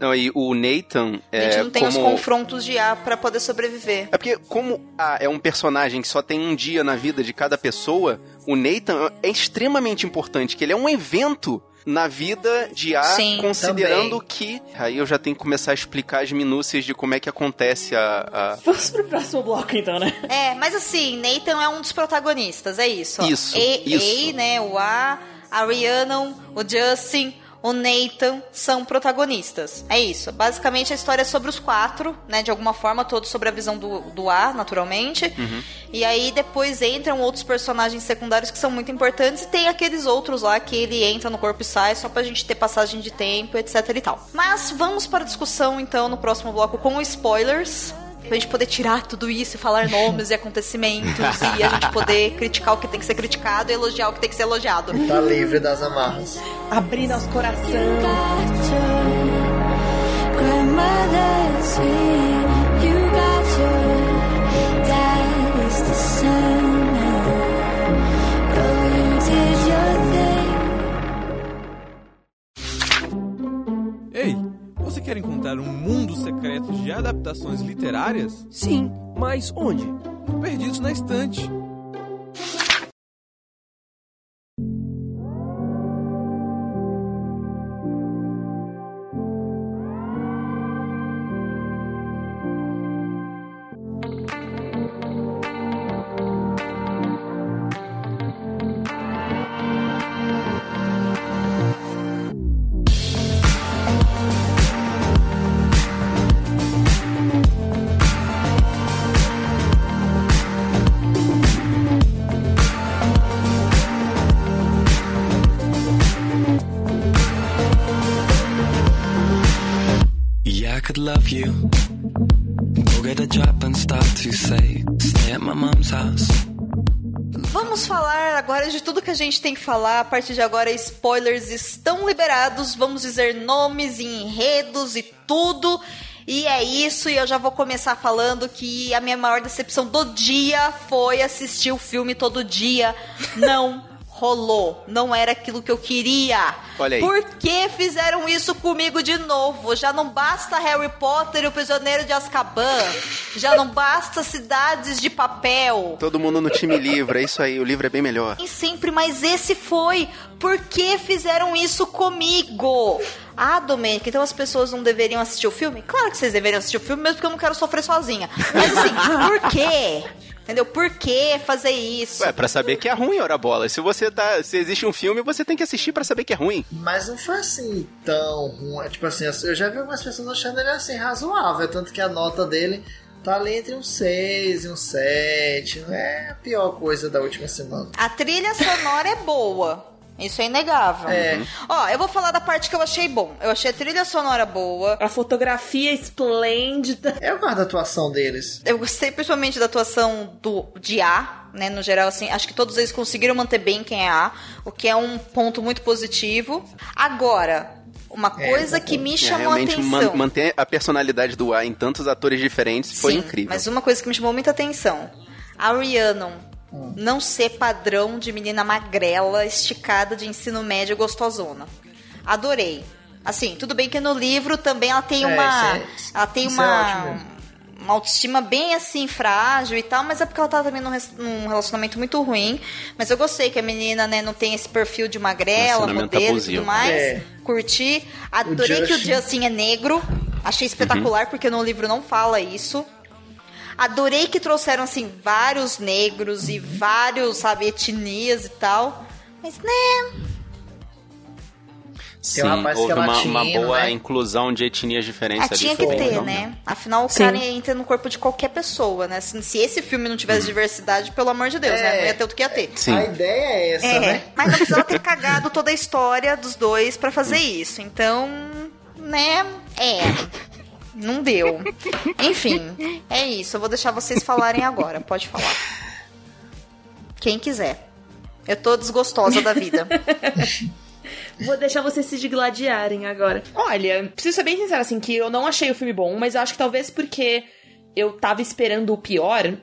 Não, e o Nathan A é gente não tem os como... confrontos de A pra poder sobreviver. É porque, como A é um personagem que só tem um dia na vida de cada pessoa, o Nathan é extremamente importante, que ele é um evento na vida de A, Sim. considerando Também. que. Aí eu já tenho que começar a explicar as minúcias de como é que acontece a. a- Vamos pro próximo bloco então, né? É, mas assim, Nathan é um dos protagonistas, é isso. ó. Isso, E, isso. A, né, o A, a Rhiannon, o Justin, o Nathan são protagonistas. É isso. Basicamente a história é sobre os quatro, né, de alguma forma, todos sobre a visão do, do A, naturalmente. E aí depois entram outros personagens secundários que são muito importantes e tem aqueles outros lá que ele entra no corpo e sai só pra gente ter passagem de tempo, etc e tal. Mas vamos para a discussão então no próximo bloco com spoilers. Pra gente poder tirar tudo isso e falar nomes e acontecimentos e a gente poder criticar o que tem que ser criticado e elogiar o que tem que ser elogiado. Tá livre das amarras. Abrir nosso coração. Ei, você quer encontrar um mundo secreto de adaptações literárias? Sim, mas onde? Perdidos na Estante. A gente tem que falar. A partir de agora, spoilers estão liberados. Vamos dizer nomes e enredos e tudo. E é isso, e eu já vou começar falando que a minha maior decepção do dia foi assistir o filme todo dia. Não rolou. Não era aquilo que eu queria. Olha aí. Por que fizeram isso comigo de novo? Já não basta Harry Potter e o Prisioneiro de Azkaban. Já não basta Cidades de Papel. Todo mundo no time livre, é isso aí, o livro é bem melhor. E sempre, mas esse foi. Por que fizeram isso comigo? Ah, Domênica, então as pessoas não deveriam assistir o filme? Claro que vocês deveriam assistir o filme, mesmo porque eu não quero sofrer sozinha. Mas assim, por quê? Entendeu? Por que fazer isso? Ué, pra saber que é ruim, ora bola. Se você tá. Se existe um filme, você tem que assistir pra saber que é ruim. Mas não foi assim tão ruim. Tipo assim, eu já vi algumas pessoas achando ele assim razoável. Tanto que a nota dele tá ali entre um 6 e um 7. Não é a pior coisa da última semana. A trilha sonora é boa. Isso é inegável. É. Ó, eu vou falar da parte que eu achei bom. Eu achei a trilha sonora boa. A fotografia esplêndida. Eu gosto da atuação deles. Eu gostei principalmente da atuação do de A, né? No geral, assim, acho que todos eles conseguiram manter bem quem é A, o que é um ponto muito positivo. Agora, uma É, coisa bom que me É, chamou a realmente atenção. man- manter a personalidade do A em tantos atores diferentes foi Sim, incrível. Mas uma coisa que me chamou muita atenção: a Rhiannon não ser padrão de menina magrela, esticada de ensino médio gostosona. Adorei. Assim, tudo bem que no livro também ela tem É, uma. isso é- ela tem isso é uma. ótimo. uma autoestima bem assim, frágil e tal, mas é porque ela tá também num, num relacionamento muito ruim. Mas eu gostei que a menina, né, não tem esse perfil de magrela, modelo e tudo mais. É. Curti. Adorei que o Justin. Justin é negro. Achei espetacular, porque no livro não fala isso. Adorei que trouxeram, assim, vários negros e vários, sabe, etnias e tal. Mas, né... Sim, um rapaz que houve é uma, latino, uma boa né? inclusão de etnias diferentes ali. tinha que foi ter, né? Afinal, o Sim. cara entra no corpo de qualquer pessoa, né? Se, se esse filme não tivesse diversidade, pelo amor de Deus, né? É. Não ia ter o que ia ter. Sim. A ideia é essa, É, né? mas não precisava ter cagado toda a história dos dois pra fazer isso. Então, né? É. Não deu. Enfim, é isso. Eu vou deixar vocês falarem agora. Pode falar. Quem quiser. Eu tô desgostosa da vida. Vou deixar vocês se digladiarem agora. Olha, preciso ser bem sincera, assim, que eu não achei o filme bom, mas eu acho que talvez porque eu tava esperando o pior,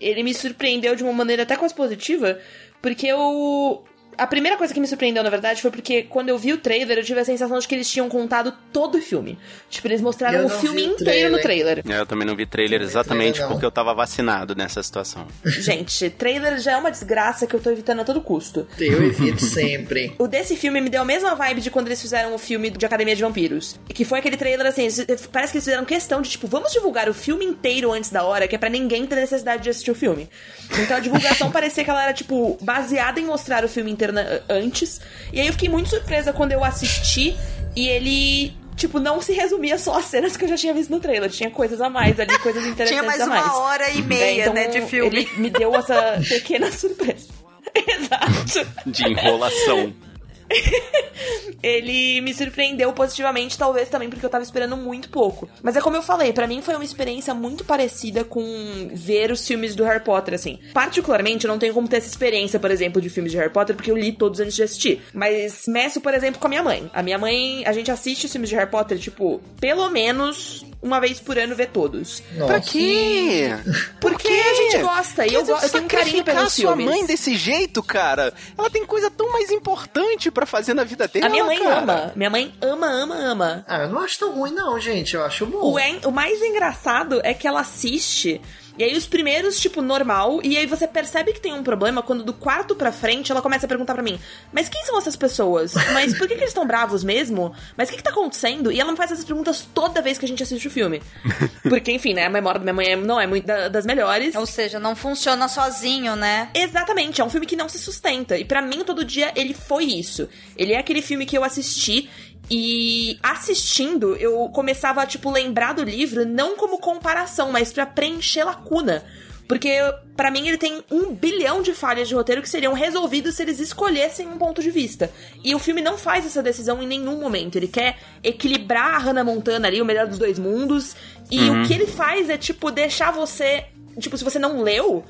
ele me surpreendeu de uma maneira até quase positiva, porque eu. A primeira coisa que me surpreendeu, na verdade, foi porque quando eu vi o trailer, eu tive a sensação de que eles tinham contado todo o filme. Tipo, eles mostraram Eu o filme o inteiro no trailer. É, Eu também não vi trailer Não vi exatamente trailer, porque eu tava vacinado nessa situação. Gente, trailer já é uma desgraça que eu tô evitando a todo custo. Eu evito sempre. O desse filme me deu a mesma vibe de quando eles fizeram o filme de Academia de Vampiros. Que foi aquele trailer assim, eles- parece que eles fizeram questão de, tipo, vamos divulgar o filme inteiro antes da hora, que é pra ninguém ter necessidade de assistir o filme. Então a divulgação parecia que ela era, tipo, baseada em mostrar o filme inteiro na- antes. E aí eu fiquei muito surpresa quando eu assisti e ele. Tipo, não se resumia só às cenas que eu já tinha visto no trailer. Tinha coisas a mais ali, coisas interessantes Tinha mais a mais. uma hora e meia, então, né, de filme. Ele me deu essa pequena surpresa. Exato. De enrolação. ele me surpreendeu positivamente, talvez também porque eu tava esperando muito pouco. Mas é como eu falei, pra mim foi uma experiência muito parecida com ver os filmes do Harry Potter, assim. Particularmente, eu não tenho como ter essa experiência, por exemplo, de filmes de Harry Potter, porque eu li todos antes de assistir. Mas meço, por exemplo, com a minha mãe. A minha mãe, a gente assiste os filmes de Harry Potter, tipo, pelo menos uma vez por ano vê todos. Nossa. Pra quê? Porque a gente gosta, e eu, go- eu tenho um carinho pelos sua filmes. mãe desse jeito, cara. Ela tem coisa tão mais importante pra fazer na vida dela. A minha mãe cara. ama. Minha mãe ama, ama, ama. Ah, eu não acho tão ruim, não, gente. Eu acho bom. O, en- o mais engraçado é que ela assiste. E aí os primeiros, tipo, normal, e aí você percebe que tem um problema quando do quarto pra frente ela começa a perguntar pra mim: Mas quem são essas pessoas? Mas por que, que eles estão bravos mesmo? Mas o que, que tá acontecendo? E ela me faz essas perguntas toda vez que a gente assiste o filme. Porque, enfim, né, a memória da minha mãe é- não é muito da- das melhores. Ou seja, não funciona sozinho, né? Exatamente, é um filme que não se sustenta. E pra mim, todo dia, ele foi isso. Ele é aquele filme que eu assisti e assistindo, eu começava a, tipo, lembrar do livro, não como comparação, mas pra preencher lacuna. Porque, pra mim, ele tem um bilhão de falhas de roteiro que seriam resolvidas se eles escolhessem um ponto de vista. E o filme não faz essa decisão em nenhum momento. Ele quer equilibrar a Hannah Montana ali, o melhor dos dois mundos. E o que ele faz é, tipo, deixar você. Tipo, se você não leu,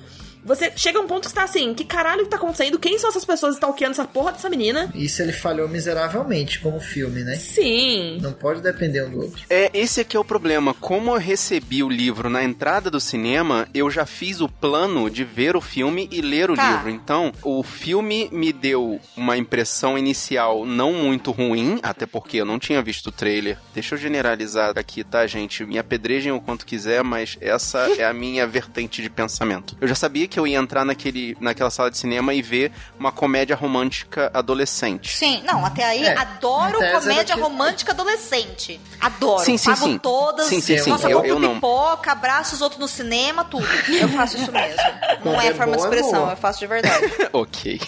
você chega a um ponto que você tá assim: que caralho que tá acontecendo? Quem são essas pessoas stalkeando essa porra dessa menina? Isso ele falhou miseravelmente como filme, né? Sim. Não pode depender um do outro. É, esse aqui é o problema. Como eu recebi o livro na entrada do cinema, eu já fiz o plano de ver o filme e ler o Tá. livro. Então, o filme me deu uma impressão inicial não muito ruim, até porque eu não tinha visto o trailer. Deixa eu generalizar aqui, tá, gente? Me apedrejem o quanto quiser, mas essa é a minha vertente de pensamento. Eu já sabia que eu ia entrar naquele, naquela sala de cinema e ver uma comédia romântica adolescente. Sim, não, até aí É, adoro comédia que- romântica adolescente. Adoro. Sim, sim, Pago sim. todas. Sim, sim, sim. Nossa, Eu- eu não. pipoca, abraço os outros no cinema, tudo. Eu faço isso mesmo. Não é é forma de boa, é expressão, boa. eu faço de verdade. ok.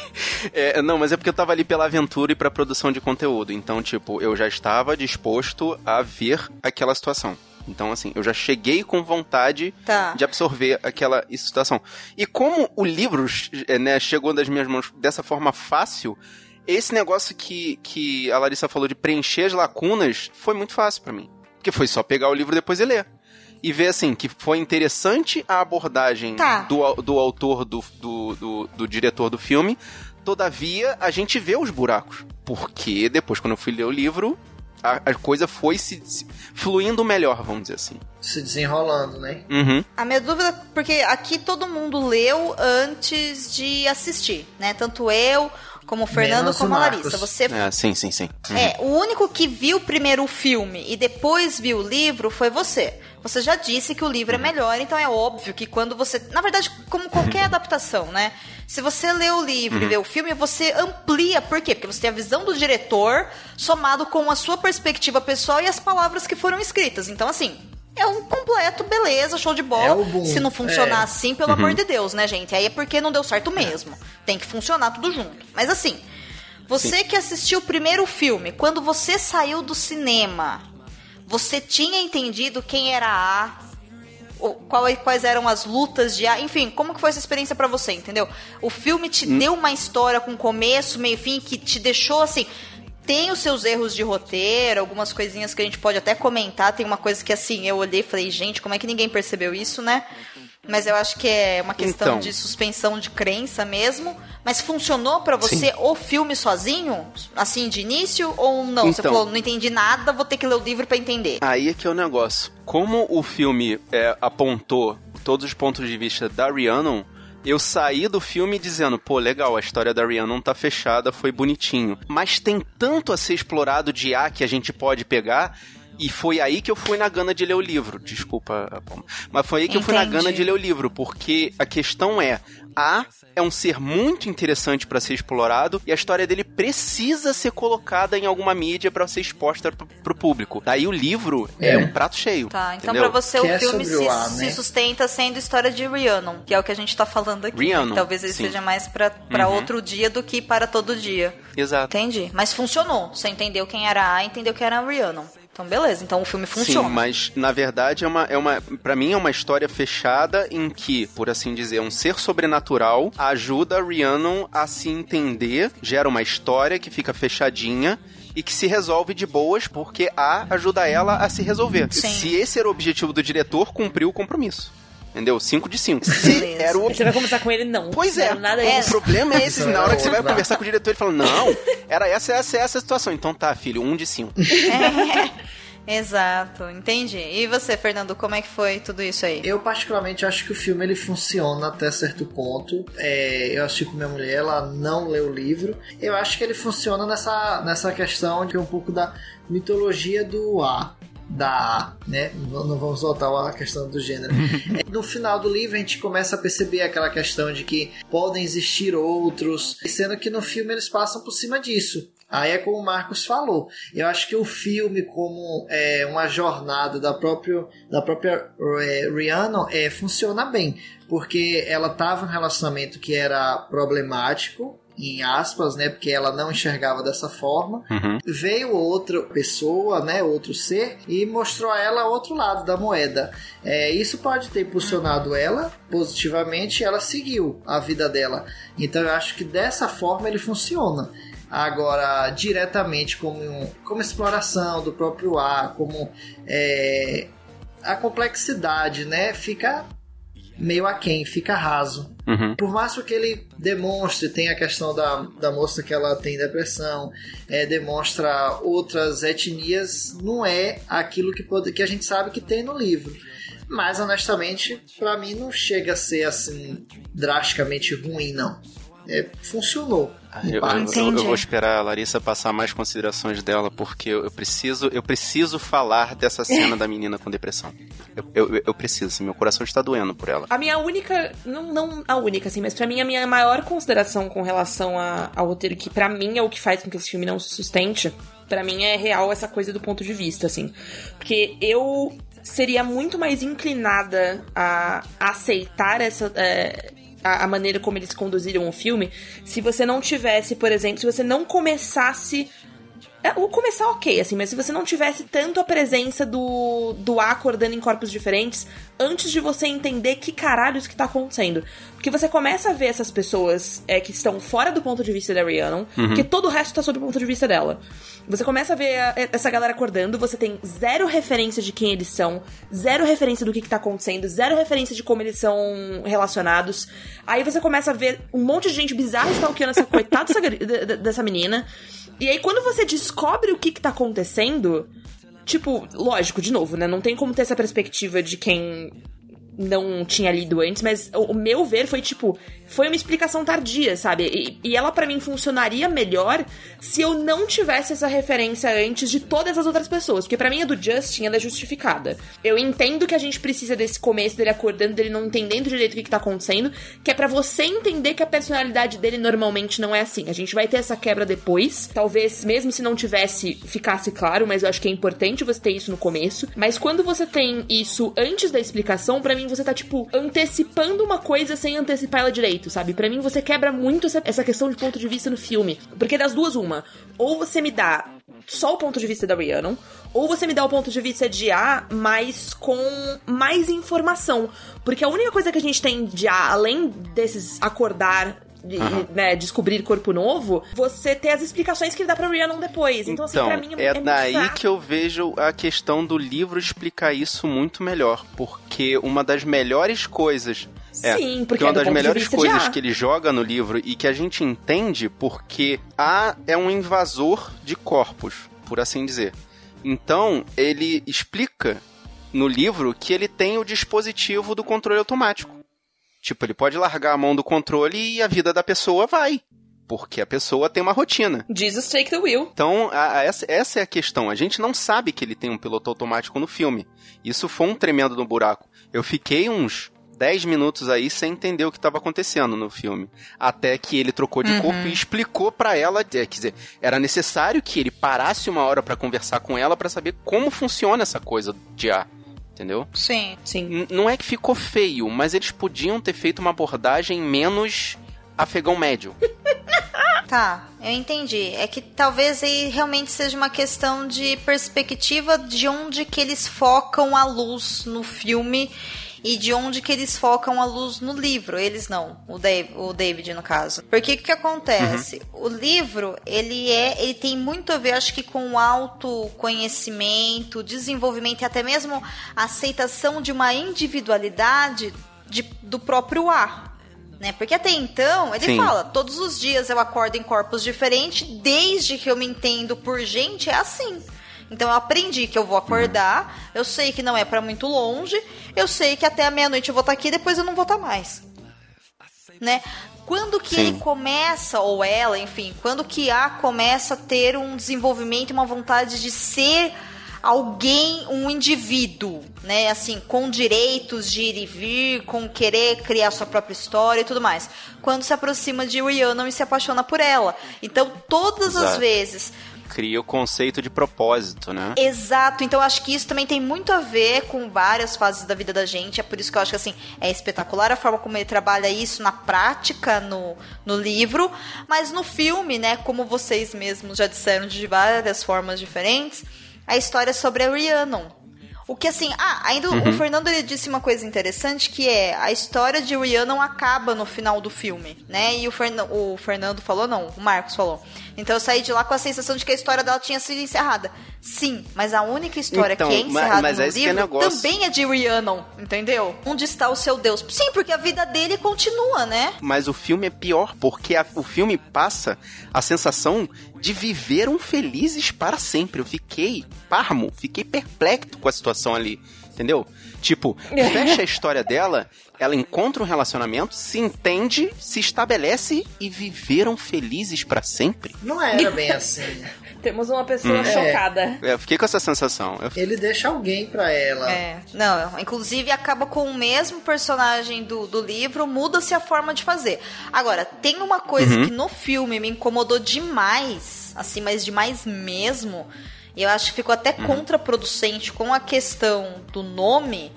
É, não, mas é porque eu tava ali pela aventura e pra produção de conteúdo. Então, tipo, eu já estava disposto a ver aquela situação. Então, assim, eu já cheguei com vontade Tá. de absorver aquela situação. E como o livro é, né, chegou das minhas mãos dessa forma fácil, esse negócio que, que a Larissa falou de preencher as lacunas foi muito fácil pra mim. Porque foi só pegar o livro depois e ler. E ver, assim, que foi interessante a abordagem Tá. do, do autor, do, do, do, do diretor do filme. Todavia, a gente vê os buracos. Porque depois, quando eu fui ler o livro, a, a coisa foi se, se fluindo melhor, vamos dizer assim. Se desenrolando, né? Uhum. A minha dúvida, porque aqui todo mundo leu antes de assistir, né? Tanto eu, como o Fernando, Menos o como a Marcos. Larissa. Você É, sim, sim, sim. Uhum. É, o único que viu primeiro o filme e depois viu o livro foi você. Você já disse que o livro é melhor, então é óbvio que quando você. Na verdade, como qualquer adaptação, né? Se você lê o livro e vê o filme, você amplia. Por quê? Porque você tem a visão do diretor somado com a sua perspectiva pessoal e as palavras que foram escritas. Então, assim. É um completo, beleza, show de bola. É Se não funcionar é. assim, pelo amor de Deus, né, gente? Aí é porque não deu certo mesmo. Tem que funcionar tudo junto. Mas assim, você que assistiu o primeiro filme, quando você saiu do cinema, você tinha entendido quem era A, quais eram as lutas de A, enfim, como que foi essa experiência pra você, entendeu? O filme te deu uma história com começo, meio e fim, que te deixou assim. Tem os seus erros de roteiro, algumas coisinhas que a gente pode até comentar. Tem uma coisa que assim, eu olhei e falei, gente, como é que ninguém percebeu isso, né? Mas eu acho que é uma questão Então. de suspensão de crença mesmo. Mas funcionou pra você o filme sozinho? Assim, de início? Ou não? Você Então. falou, não entendi nada, vou ter que ler o livro pra entender. Aí é que é o negócio. Como o filme é, apontou todos os pontos de vista da Rhiannon, eu saí do filme dizendo, pô, legal, a história da Rhiannon tá fechada, foi bonitinho. Mas tem tanto a ser explorado de A que a gente pode pegar. E foi aí que eu fui na gana de ler o livro. Desculpa. Mas foi aí que eu fui na Entendi. gana de ler o livro, porque a questão é: A é um ser muito interessante pra ser explorado e a história dele precisa ser colocada em alguma mídia pra ser exposta pro, pro público. Daí o livro é, É. um prato cheio. Tá, então pra você Que o é filme se, o ar, se né? sustenta sendo história de Rhiannon, que é o que a gente tá falando aqui. Rhiannon, Talvez ele sim. seja mais pra, pra Uhum. outro dia do que para todo dia. Exato. Entendi. Mas funcionou. Você entendeu quem era A, entendeu quem era a Rhiannon. Então, beleza. Então o filme funciona. Sim, mas na verdade é uma, é uma para mim é uma história fechada em que, por assim dizer, um ser sobrenatural ajuda a Rhiannon a se entender, gera uma história que fica fechadinha e que se resolve de boas porque A ajuda ela a se resolver. Sim. Se esse era o objetivo do diretor, cumpriu o compromisso. Entendeu? 5 de 5. Se era o você vai conversar com ele, não. Pois é, era Nada É. o problema é esse. Na hora é que você vai conversar com o diretor, ele fala: Não, era essa, essa, essa a situação. Então tá, filho, um de cinco. Exato, entendi. E você, Fernando, como é que foi tudo isso aí? Eu particularmente acho que o filme ele funciona até certo ponto. É, eu assisti com minha mulher, ela não leu o livro. Eu acho que ele funciona nessa, nessa questão de um pouco da mitologia do A. Da A, né? Não vamos voltar à questão do gênero. No final do livro a gente começa a perceber aquela questão de que podem existir outros, sendo que no filme eles passam por cima disso. Aí é como o Marcos falou. Eu acho que o filme, como é, uma jornada da, próprio, da própria é, Rihanna, é, funciona bem. Porque ela estava em um relacionamento que era problemático, em aspas, né? Porque ela não enxergava dessa forma. Uhum. Veio outra pessoa, né? Outro ser, e mostrou a ela outro lado da moeda. É, isso pode ter impulsionado ela positivamente e ela seguiu a vida dela. Então eu acho que dessa forma ele funciona. Agora, diretamente como, um- como exploração do próprio ar, como é, a complexidade, né? Fica meio aquém, fica raso. Uhum. Por mais que ele demonstre, tem a questão da, da moça que ela tem depressão, é, demonstra outras etnias, não é aquilo que, pode, que a gente sabe que tem no livro. Mas honestamente, pra mim não chega a ser assim drasticamente ruim, não. É, funcionou. Eu, eu- eu- vou esperar a Larissa passar mais considerações dela, porque eu, preciso eu preciso falar dessa cena da menina com depressão. Eu, eu, eu preciso, assim, meu coração está doendo por ela. A minha única, não, não a única, assim, mas pra mim a minha maior consideração com relação a- ao roteiro, que pra mim é o que faz com que esse filme não se sustente, pra mim é real essa coisa do ponto de vista, assim. Porque eu seria muito mais inclinada a aceitar essa. é, a, a maneira como eles conduziram o filme, se você não tivesse, por exemplo, se você não começasse o começar ok, assim, mas se você não tivesse tanto a presença do, do A acordando em corpos diferentes antes de você entender que caralhos que tá acontecendo. Porque você começa a ver essas pessoas é, que estão fora do ponto de vista da Rhiannon, porque todo o resto tá sob o ponto de vista dela. Você começa a ver a- essa galera acordando, você tem zero referência de quem eles são, zero referência do que, que tá acontecendo, zero referência de como eles são relacionados. Aí você começa a ver um monte de gente bizarra stalkeando essa coitada dessa menina. E aí, quando você descobre o que, que tá acontecendo, tipo, lógico, de novo, né? Não tem como ter essa perspectiva de quem não tinha lido antes, mas o, o meu ver foi tipo, foi uma explicação tardia, sabe? E, e ela pra mim funcionaria melhor se eu não tivesse essa referência antes de todas as outras pessoas, porque pra mim a do Justin ela é justificada. Eu entendo que a gente precisa desse começo dele acordando, dele não entendendo direito o que, que tá acontecendo, que é pra você entender que a personalidade dele normalmente não é assim. A gente vai ter essa quebra depois, talvez mesmo se não tivesse ficasse claro, mas eu acho que é importante você ter isso no começo. Mas quando você tem isso antes da explicação, pra mim você tá tipo antecipando uma coisa sem antecipar ela direito, sabe? Pra mim você quebra muito essa, essa questão de ponto de vista no filme, porque das duas uma, ou você me dá só o ponto de vista da Rhiannon, ou você me dá o ponto de vista de A, mas com mais informação. Porque a única coisa que a gente tem de A, além desses acordar de, né, descobrir corpo novo, você ter as explicações que ele dá pra Rhiannon depois. Então, assim, Então, pra mim é, é, daí que eu vejo a questão do livro explicar isso muito melhor, porque uma das melhores coisas É, Sim, porque porque é uma das melhores coisas que ele joga no livro e que a gente entende porque A é um invasor de corpos, por assim dizer. Então, ele explica no livro que ele tem o dispositivo do controle automático. Tipo, ele pode largar a mão do controle e a vida da pessoa vai. Porque a pessoa tem uma rotina. Jesus take the wheel. Então, a- a- essa, essa é a questão. A gente não sabe que ele tem um piloto automático no filme. Isso foi um tremendo no buraco. Eu fiquei uns 10 minutos aí sem entender o que estava acontecendo no filme. Até que ele trocou de corpo e explicou pra ela. é, Quer dizer, era necessário que ele parasse uma hora pra conversar com ela pra saber como funciona essa coisa de ar. Entendeu? Sim. Sim. N- não é que ficou feio, mas eles podiam ter feito uma abordagem menos afegão médio. Tá, eu entendi. É que talvez aí realmente seja uma questão de perspectiva de onde que eles focam a luz no filme e de onde que eles focam a luz no livro. Eles não, o David, o David no caso. Porque o que, que acontece? O livro, ele é, ele tem muito a ver, acho que com o autoconhecimento, desenvolvimento e até mesmo a aceitação de uma individualidade de- do próprio ar. Né? Porque até então, ele Sim. fala, todos os dias eu acordo em corpos diferentes, desde que eu me entendo por gente, é assim. Então eu aprendi que eu vou acordar, eu sei que não é pra muito longe, eu sei que até a meia-noite eu vou estar aqui, depois eu não vou estar mais. Né? Quando que Sim. ele começa, ou ela, enfim, quando que A começa a ter um desenvolvimento uma vontade de ser alguém, um indivíduo, né? Assim, com direitos de ir e vir, com querer criar sua própria história e tudo mais. Quando se aproxima de Rhiannon e se apaixona por ela. Então, todas as Exato. vezes Cria o conceito de propósito, né? Exato, então acho que isso também tem muito a ver com várias fases da vida da gente. É por isso que eu acho que assim, é espetacular a forma como ele trabalha isso na prática no, no livro. Mas no filme, né, como vocês mesmos já disseram de várias formas diferentes, a história é sobre a Rhiannon. O que assim, ah, ainda o Fernando ele disse uma coisa interessante que é a história de Rhiannon acaba no final do filme, né? E o, Fernan- o Fernando falou, não, o Marcos falou. Então eu saí de lá com a sensação de que a história dela tinha sido encerrada. Sim, mas a única história Então, que é encerrada mas no esse que é livro negócio. também é de Rhiannon, entendeu? Onde está o seu Deus? Sim, porque a vida dele continua, né? Mas o filme é pior, porque a- o filme passa a sensação de viveram felizes para sempre. Eu fiquei parmo, fiquei perplexo com a situação ali, entendeu? Tipo, fecha a história dela, ela encontra um relacionamento, se entende, se estabelece e viveram felizes para sempre. Não era bem assim. Temos uma pessoa Hum. chocada. É, Eu fiquei com essa sensação. Eu- Ele deixa alguém pra ela. É, não, inclusive acaba com o mesmo personagem do, do livro, muda-se a forma de fazer. Agora, tem uma coisa que no filme me incomodou demais, assim, mas demais mesmo, e eu acho que ficou até contraproducente com a questão do nome,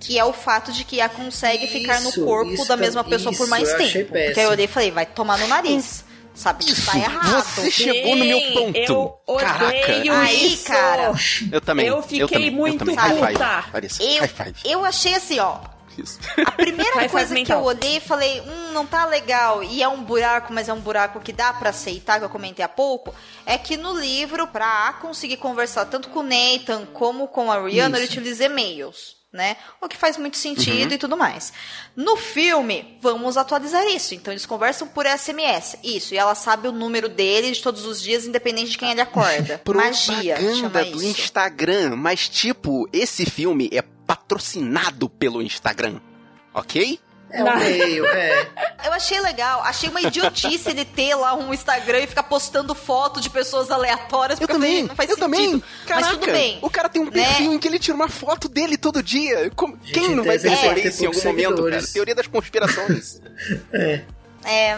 que é o fato de que a consegue ficar no Isso, corpo isso da mesma pessoa por isso mais eu tempo. achei Porque aí eu péssimo. olhei e falei, vai tomar no nariz. Sabe que tá errado. Você chegou no meu ponto. Eu odeio Caraca. Aí, isso. cara, Eu também. Eu fiquei também, muito eu também. High five. puta. Eu, high five. eu achei assim, ó. Isso. A primeira High coisa que eu olhei e falei, hum, não tá legal, e é um buraco, mas é um buraco que dá pra aceitar, que eu comentei há pouco, é que no livro, pra conseguir conversar tanto com o Nathan como com a Rihanna, ele Isso. utiliza e-mails. Né? O que faz muito sentido Uhum. e tudo mais. No filme, vamos atualizar isso. Então eles conversam por SMS. Isso, e ela sabe o número dele de todos os dias, independente de quem ele acorda. Magia, chama do isso. Instagram, mas tipo, esse filme é patrocinado pelo Instagram, ok? É o meio, é. Eu achei legal, achei uma idiotice ele ter lá um Instagram e ficar postando foto de pessoas aleatórias, Eu porque eu falei, também, não faz eu sentido. também. Caraca, Mas tudo bem. o cara tem um né? perfil em que ele tira uma foto dele todo dia. Como- Gente, Quem não vai ele isso em algum momento, cara? Teoria das conspirações. É,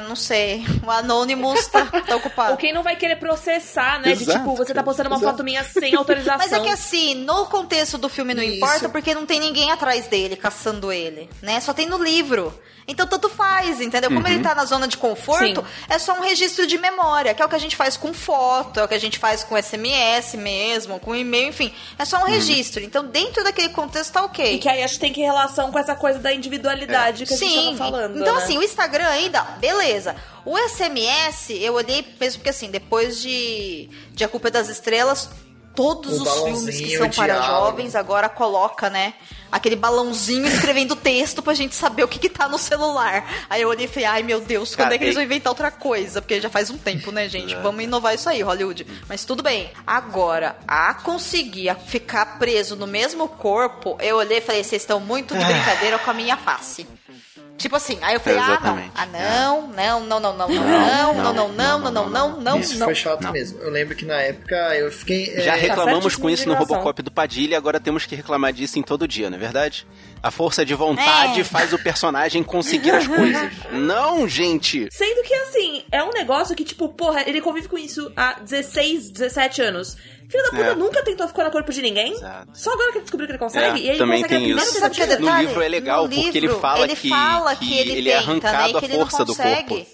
não sei. O Anonymous tá, tá ocupado. Ou quem não vai querer processar, né? de Exato, tipo, você tá postando uma exato. foto minha sem autorização. Mas é que assim, no contexto do filme não Isso. importa porque não tem ninguém atrás dele caçando ele, né? Só tem no livro. Então tanto faz, entendeu? Como Uhum. ele tá na zona de conforto, Sim. é só um registro de memória, que é o que a gente faz com foto, é o que a gente faz com SMS mesmo, com e-mail, enfim. É só um Uhum. registro. Então dentro daquele contexto tá ok. E que aí acho que tem que relação com essa coisa da individualidade que a gente Sim, tava falando. então né? assim, o Instagram ainda, beleza. O SMS, eu olhei mesmo porque assim, depois de, de A Culpa é das Estrelas, todos O os filmes que são para jovens agora coloca, né? Aquele balãozinho escrevendo texto pra gente saber o que, que tá no celular. Aí eu olhei e falei, ai meu Deus, quando Cara, é que eles vão inventar outra coisa? Porque já faz um tempo, né, gente? Vamos inovar isso aí, Hollywood. Mas tudo bem. Agora, a conseguir ficar preso no mesmo corpo, eu olhei e falei, vocês estão muito de brincadeira com a minha face. Tipo assim, aí eu falei, ah, não. Ah, não, não, não, não, não, não, não, não, não, não, não, não, não, não, Isso não. foi chato mesmo. Eu lembro que na época eu fiquei. Já é, reclamamos com isso no. Robocop do Padilha, agora temos que reclamar disso em todo dia, não é verdade? A força de vontade É. faz o personagem conseguir as coisas. Não, gente! Sendo que, assim, é um negócio que, tipo, porra, ele convive com isso há 16, 17 anos. Filho da puta É. nunca tentou ficar no corpo de ninguém. Exato. Só agora que ele descobriu que ele consegue. É, e aí também consegue tem isso. primeira Sabe que é. No livro é legal, No porque ele livro, fala ele que- fala que que ele, ele é tenta, arrancado né, ele não força do consegue.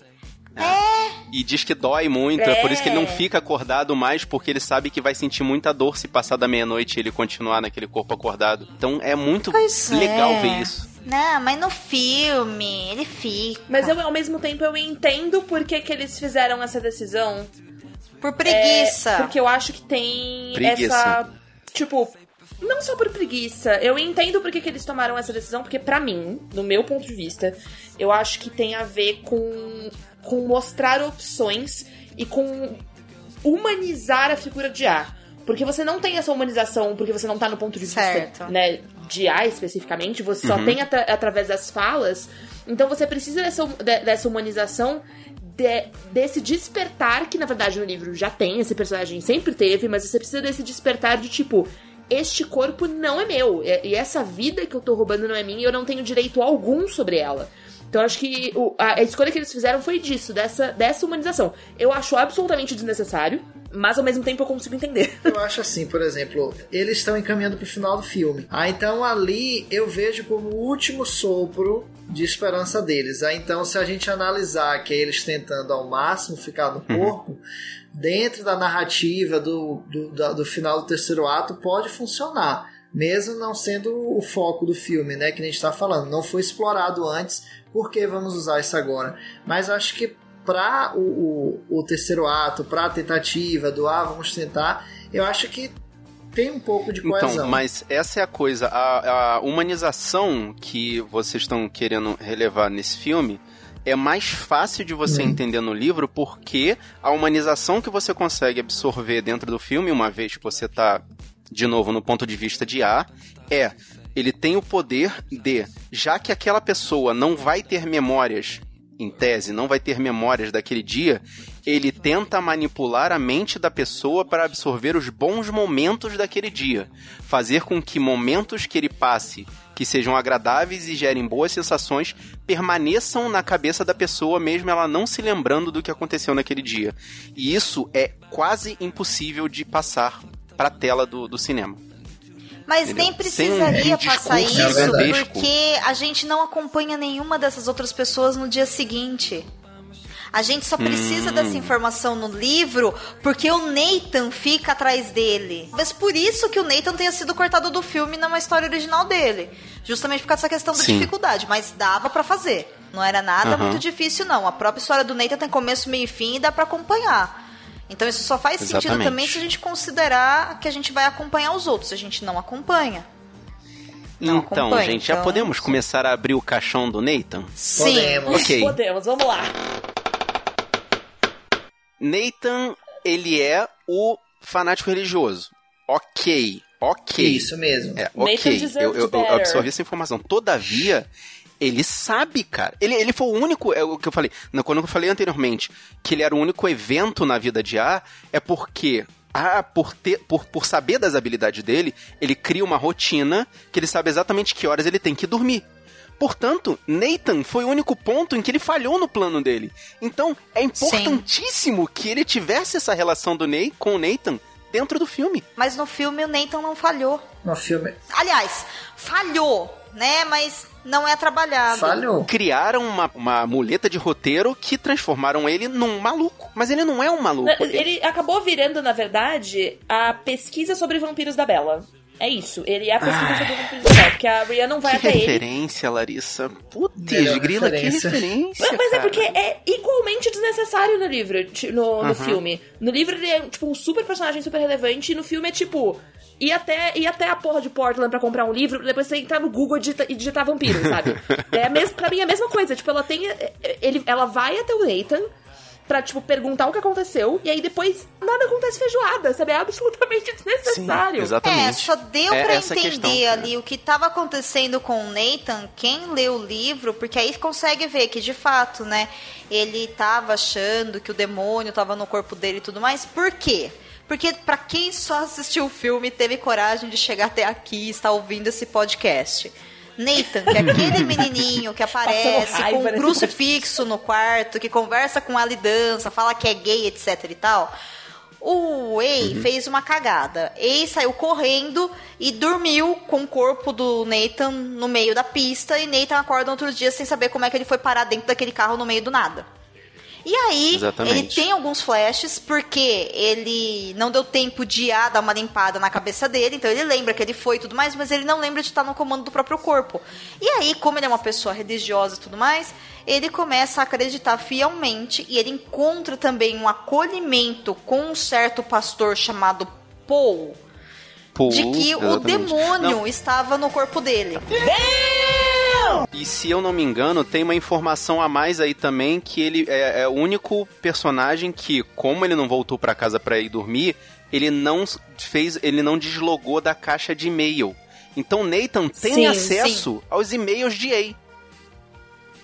Corpo. E diz que dói muito, é. por isso que ele não É. fica acordado mais, porque ele sabe que vai sentir muita dor se passar da meia-noite e ele continuar naquele corpo acordado. Então é muito Pois legal é. ver isso. Não, mas no filme ele fica. Mas eu, ao mesmo tempo, eu entendo por que, que eles fizeram essa decisão. Por preguiça. É, porque eu acho que tem Preguiça. essa. Tipo, não só por preguiça. Eu entendo por que, que eles tomaram essa decisão, porque pra mim, no meu ponto de vista, eu acho que tem a ver com, com mostrar opções e com humanizar a figura de A. Porque você não tem essa humanização, porque você não tá no ponto de vista Certo. né, de A especificamente, você só tem atra- através das falas. Então você precisa dessa, de- dessa humanização, de- desse despertar, que na verdade no livro já tem, esse personagem sempre teve, mas você precisa desse despertar de tipo. Este corpo não é meu. E essa vida que eu tô roubando não é minha e eu não tenho direito algum sobre ela. Então eu acho que o- a, a escolha que eles fizeram foi disso, dessa, dessa humanização. Eu acho absolutamente desnecessário, mas ao mesmo tempo eu consigo entender. Eu acho assim, por exemplo, eles estão encaminhando pro final do filme. Ah, então ali eu vejo como o último sopro de esperança deles. Ah, então se a gente analisar que é eles tentando ao máximo ficar no corpo, dentro da narrativa do, do, da- do final do terceiro ato pode funcionar. Mesmo não sendo o foco do filme, né? Que a gente tá falando. Não foi explorado antes, por que vamos usar isso agora? Mas acho que para o, o, o terceiro ato, para a tentativa do ah, vamos tentar, eu acho que tem um pouco de coesão. Então, mas essa é a coisa. A, a humanização que vocês estão querendo relevar nesse filme é mais fácil de você Hum. entender no livro porque a humanização que você consegue absorver dentro do filme, uma vez que você tá de novo no ponto de vista de A, é ele tem o poder de, já que aquela pessoa não vai ter memórias em tese, não vai ter memórias daquele dia, ele tenta manipular a mente da pessoa para absorver os bons momentos daquele dia, fazer com que momentos que ele passe que sejam agradáveis e gerem boas sensações permaneçam na cabeça da pessoa mesmo ela não se lembrando do que aconteceu naquele dia. E isso é quase impossível de passar para a tela do, do cinema. Mas Entendeu? nem precisaria um passar isso, gigantesco. porque a gente não acompanha nenhuma dessas outras pessoas no dia seguinte. A gente só precisa Hum. dessa informação no livro porque o Nathan fica atrás dele. Talvez por isso que o Nathan tenha sido cortado do filme numa história original dele. Justamente por causa dessa questão da Sim. dificuldade. Mas dava pra fazer. Não era nada Aham. muito difícil, não. A própria história do Nathan tem começo, meio e fim e dá pra acompanhar. Então isso só faz sentido Exatamente. também se a gente considerar que a gente vai acompanhar os outros. Se a gente não acompanha. Não então, acompanha, gente, já então- podemos começar a abrir o caixão do Nathan? Sim. Podemos. Ok. Podemos, vamos lá. Nathan, ele é o fanático religioso. Ok, ok. Isso mesmo. É, ok. Eu, eu, eu absorvi essa informação. Todavia, ele sabe, cara. Ele, ele foi o único. É o que eu falei. Quando eu falei anteriormente que ele era o único evento na vida de A, é porque. Ah, por, ter, por, por saber das habilidades dele, ele cria uma rotina que ele sabe exatamente que horas ele tem que dormir. Portanto, Nathan foi o único ponto em que ele falhou no plano dele. Então, é importantíssimo que ele tivesse essa relação do Ney com o Nathan dentro do filme. Mas no filme o Nathan não falhou. No filme. Aliás, falhou, né? Mas não é trabalhado. Falhou. criaram uma, uma muleta de roteiro que transformaram ele num maluco. Mas ele não é um maluco. Ele acabou virando, na verdade, a pesquisa sobre vampiros da Bela. É isso. Ele é a pessoa do principal, porque a Rhea não vai Que até ele. referência, Larissa. Putz, grila, que referência. Mas, mas é porque é igualmente desnecessário no livro, no, no Aham. filme. No livro ele é, tipo, um super personagem super relevante, e no filme é tipo. Ir até, ir até a porra de Portland pra comprar um livro, depois você entrar no Google e digita- e digitar vampiro, sabe? é a mes, pra mim é a mesma coisa. Tipo, ela tem. Ele, ela vai até o Nathan pra, tipo, perguntar o que aconteceu, e aí depois nada acontece feijoada, sabe? É absolutamente desnecessário. exatamente. É, só deu É pra entender questão, cara. ali o que tava acontecendo com o Nathan, quem lê o livro, porque aí consegue ver que de fato, né, ele tava achando que o demônio tava no corpo dele e tudo mais. Por quê? Porque pra quem só assistiu o filme teve coragem de chegar até aqui e está ouvindo esse podcast. Nathan, que é aquele menininho que aparece com um crucifixo no quarto, que conversa com a lidança, fala que é gay, etc e tal. O Ei fez uma cagada. Ei saiu correndo e dormiu com o corpo do Nathan no meio da pista. E Nathan acorda outro dia sem saber como é que ele foi parar dentro daquele carro no meio do nada. E aí, Exatamente. ele tem alguns flashes, porque ele não deu tempo de ah, dar uma limpada na cabeça dele, então ele lembra que ele foi e tudo mais, mas ele não lembra de estar no comando do próprio corpo. E aí, como ele é uma pessoa religiosa e tudo mais, ele começa a acreditar fielmente e ele encontra também um acolhimento com um certo pastor chamado Paul, Pô, de que o exatamente. demônio Não, estava no corpo dele. E se eu não me engano, tem uma informação a mais aí também que ele é, é o único personagem que, como ele não voltou pra casa pra ir dormir, ele não fez, ele não deslogou da caixa de e-mail. Então Nathan tem Sim, acesso aos e-mails de A.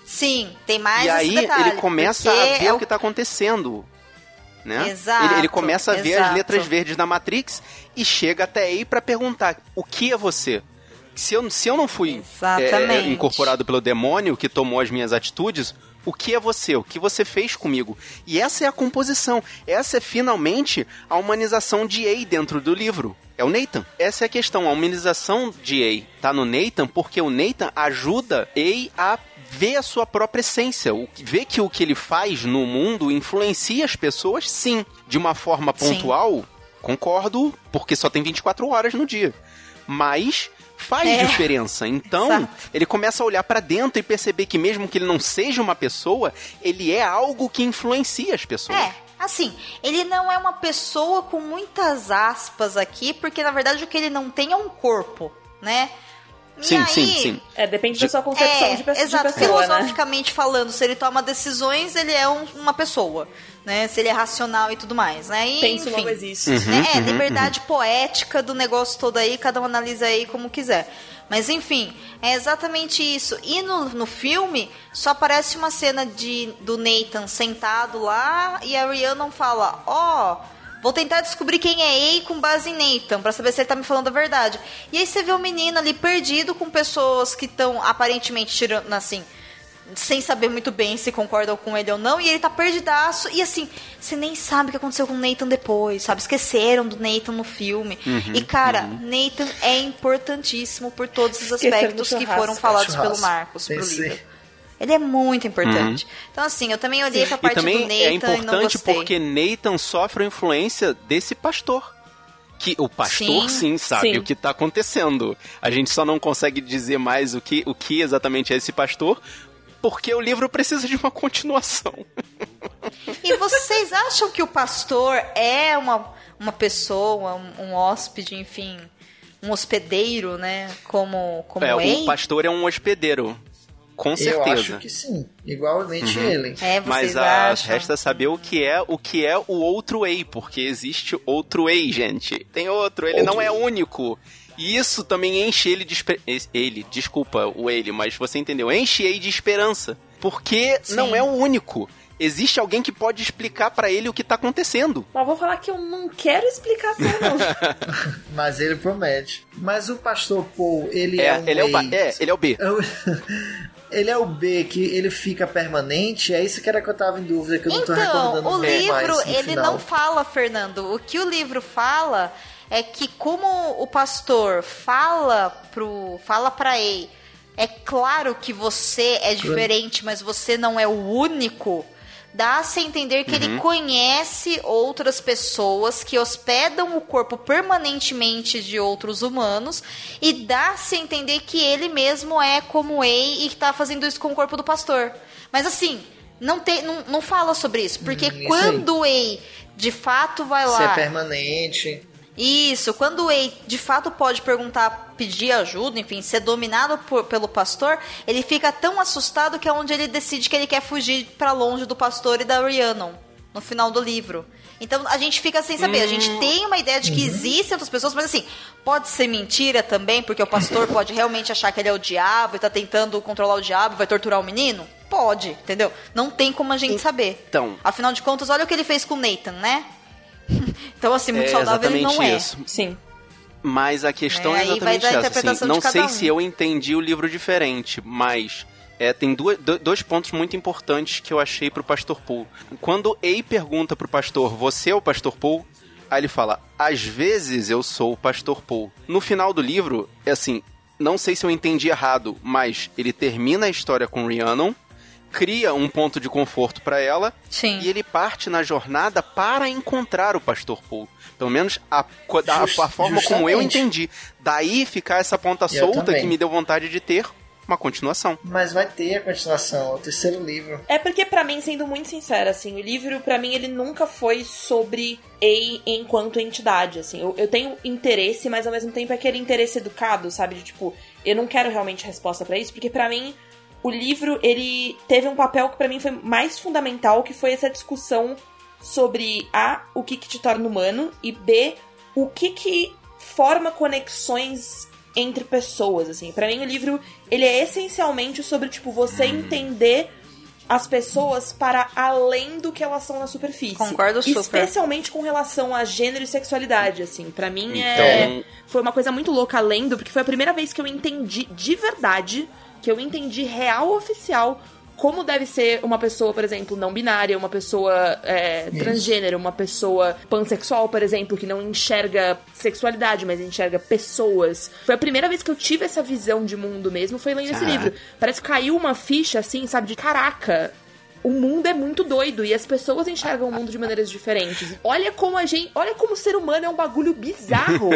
Sim, tem mais e aí detalhe, ele começa a ver é o que tá acontecendo. Né? Exato, ele, ele começa a ver as exato. letras verdes da Matrix e chega até aí pra perguntar: o que é você? Se eu, se eu não fui é, Exatamente. incorporado pelo demônio que tomou as minhas atitudes, o que é você? O que você fez comigo? E essa é a composição. Essa é finalmente a humanização de A dentro do livro. É o Nathan. Essa é a questão. A humanização de A tá no Nathan porque o Nathan ajuda A a ver a sua própria essência, o, ver que o que ele faz no mundo influencia as pessoas, sim. De uma forma Sim. pontual, concordo, porque só tem 24 horas no dia. Mas faz É. diferença. Então, Exato. ele começa a olhar pra dentro e perceber que mesmo que ele não seja uma pessoa, ele é algo que influencia as pessoas. É, assim, ele não é uma pessoa com muitas aspas aqui, porque na verdade o que ele não tem é um corpo, né? E Sim, aí, sim, sim. É, depende da sua concepção É, de, pe- de exato. pessoa, né? Filosoficamente falando, se ele toma decisões, ele é um- uma pessoa, né? Se ele é racional e tudo mais, né? E, Penso, enfim, logo existe. Uhum, né? É, uhum, liberdade poética do negócio todo aí, cada um analisa aí como quiser. Mas enfim, é exatamente isso. E no, no filme, só aparece uma cena de, do Nathan sentado lá e a Rhiannon fala: Ó. Vou tentar descobrir quem é Ei com base em Nathan, pra saber se ele tá me falando a verdade. E aí você vê o menino ali perdido com pessoas que estão aparentemente tirando, assim, sem saber muito bem se concordam com ele ou não, e ele tá perdidaço, e assim, você nem sabe o que aconteceu com o Nathan depois, sabe? Esqueceram do Nathan no filme. Uhum, e, cara, Nathan é importantíssimo por todos os aspectos do que foram falados pelo Marcos pro livro. Ele é muito importante. Então, assim, eu também olhei pra E parte do também Nathan é e não importante porque Nathan sofre a influência desse pastor. Que o pastor, sim, Sim. sabe Sim. o que tá acontecendo. A gente só não consegue dizer mais o que, o que exatamente é esse pastor, porque o livro precisa de uma continuação. E vocês acham que o pastor é uma, uma pessoa, um, um hóspede, enfim, um hospedeiro, né? Como, como é, o pastor é um hospedeiro. Com Eu certeza. acho que sim. Igualmente Uhum. ele. É, vocês Mas a, acham? resta saber o que é o que é o outro Ei, porque existe outro Ei, gente. Tem outro, ele não é único. E isso também enche ele de esper- ele, desculpa o ele, mas você entendeu? Enche Ei de esperança, porque Sim. não é o único. Existe alguém que pode explicar pra ele o que tá acontecendo. Mas vou falar que eu não quero explicação, não. Mas ele promete. Mas o pastor Paul, ele é, É, um ele é o ba- é, ele é o B. É o- Ele é o B que ele fica permanente? É isso que era que eu tava em dúvida, que eu não tô recordando Então, o muito livro, mais no ele final. não fala, Fernando. O que o livro fala é que como o pastor fala pro fala para Ei, é claro que você é diferente, mas você não é o único. dá-se a entender que Uhum. ele conhece outras pessoas que hospedam o corpo permanentemente de outros humanos e dá-se a entender que ele mesmo é como Ei e que tá fazendo isso com o corpo do pastor. Mas assim, não, tem, não, não fala sobre isso, porque Hum, isso quando o Ei de fato vai Se lá... é permanente. Isso, quando o Ei de fato pode perguntar, pedir ajuda, enfim, ser dominado por- pelo pastor, ele fica tão assustado que é onde ele decide que ele quer fugir pra longe do pastor e da Rhiannon, no final do livro. Então a gente fica sem saber, a gente tem uma ideia de que existem outras pessoas, mas assim, pode ser mentira também, porque o pastor pode realmente achar que ele é o diabo e tá tentando controlar o diabo e vai torturar o menino? Pode, entendeu? Não tem como a gente saber. Então. Afinal de contas, olha o que ele fez com o Nathan, né? Então, assim, muito É saudável ele não é. isso. Sim. Mas a questão É, é, exatamente essa. assim, não sei um. se eu entendi o livro diferente, mas é, tem duas- do- dois pontos muito importantes que eu achei pro Pastor Paul. Quando Ei pergunta pro pastor, você é o Pastor Paul? Aí ele fala, às vezes eu sou o Pastor Paul. No final do livro, é assim, não sei se eu entendi errado, mas ele termina a história com Rhiannon, cria um ponto de conforto pra ela Sim. e ele parte na jornada para encontrar o Pastor Paul. Pelo menos a, Just- a forma como eu justamente. entendi. Daí ficar essa ponta Eu solta também. que me deu vontade de ter uma continuação. Mas vai ter a continuação, o terceiro livro. É porque, pra mim, sendo muito sincera, assim, o livro, pra mim, ele nunca foi sobre Ei enquanto entidade, assim. Eu, eu tenho interesse, mas ao mesmo tempo é aquele interesse educado, sabe? De tipo, eu não quero realmente resposta pra isso, porque pra mim, o livro, ele teve um papel que pra mim foi mais fundamental, que foi essa discussão sobre A, o que que te torna humano, e B, o que que forma conexões entre pessoas, assim. Pra mim o livro, ele é essencialmente sobre tipo você entender as pessoas para além do que elas são na superfície. Concordo super. Especialmente com relação a gênero e sexualidade, assim. Pra mim Então, é foi uma coisa muito louca lendo, porque foi a primeira vez que eu entendi de verdade, que eu entendi real oficial como deve ser uma pessoa, por exemplo, não binária, uma pessoa é, transgênero, uma pessoa pansexual, por exemplo, que não enxerga sexualidade, mas enxerga pessoas. Foi a primeira vez que eu tive essa visão de mundo mesmo, foi lendo esse Ah. livro. Parece que caiu uma ficha, assim, sabe, de caraca. O mundo é muito doido e as pessoas enxergam o mundo de maneiras diferentes. Olha como a gente. Olha como o ser humano é um bagulho bizarro.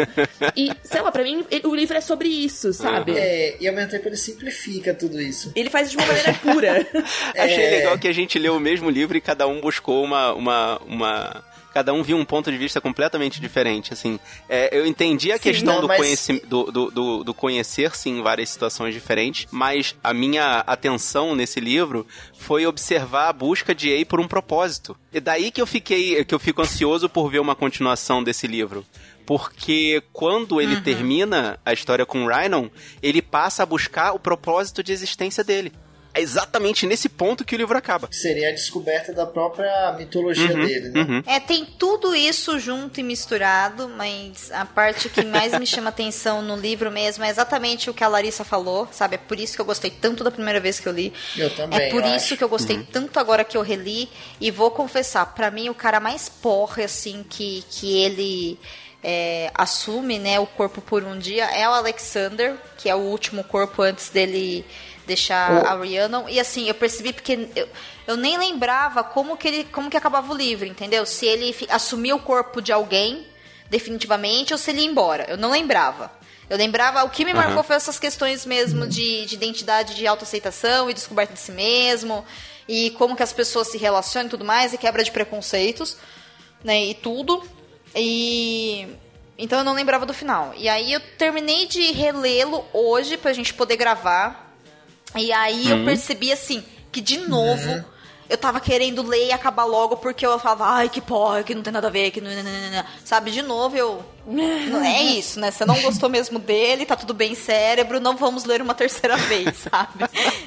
e, sei lá, pra mim, o livro é sobre isso, sabe? É, e ao mesmo tempo ele simplifica tudo isso. Ele faz de uma maneira pura. Achei É. legal que a gente leu o mesmo livro e cada um buscou uma. uma, uma... Cada um viu um ponto de vista completamente diferente, assim. É, eu entendi a Sim, questão não, do, mas- do, do, do- do conhecer, sim, em várias situações diferentes, mas a minha atenção nesse livro foi observar a busca de Ei por um propósito. E daí que eu fiquei, que eu fico ansioso por ver uma continuação desse livro. Porque quando ele termina a história com Rhinon, ele passa a buscar o propósito de existência dele. É exatamente nesse ponto que o livro acaba. Seria a descoberta da própria mitologia Uhum, dele, né? uhum. É, tem tudo isso junto e misturado, mas a parte que mais me chama atenção no livro mesmo é exatamente o que a Larissa falou, sabe? É por isso que eu gostei tanto da primeira vez que eu li. Eu também, É por eu isso acho. que eu gostei tanto agora que eu reli. E vou confessar, pra mim o cara mais porre, assim, que, que ele é, assume, né, o corpo por um dia é o Alexander, que é o último corpo antes dele deixar O- a Rhiannon. E assim, eu percebi porque eu, eu nem lembrava como que ele como que acabava o livro, entendeu? Se ele assumia o corpo de alguém definitivamente ou se ele ia embora. Eu não lembrava. Eu lembrava, o que me marcou foi essas questões mesmo de, de identidade, de autoaceitação e descoberta de si mesmo, e como que as pessoas se relacionam e tudo mais, e quebra de preconceitos, né, e tudo. E então eu não lembrava do final. E aí eu terminei de relê-lo hoje pra gente poder gravar. E aí eu percebi assim que de novo eu tava querendo ler e acabar logo porque eu falava, ai, que porra, que não tem nada a ver, que não, não, não, não. sabe, de novo eu não é isso, né? Você não gostou mesmo dele, tá tudo bem cérebro, não vamos ler uma terceira vez, sabe?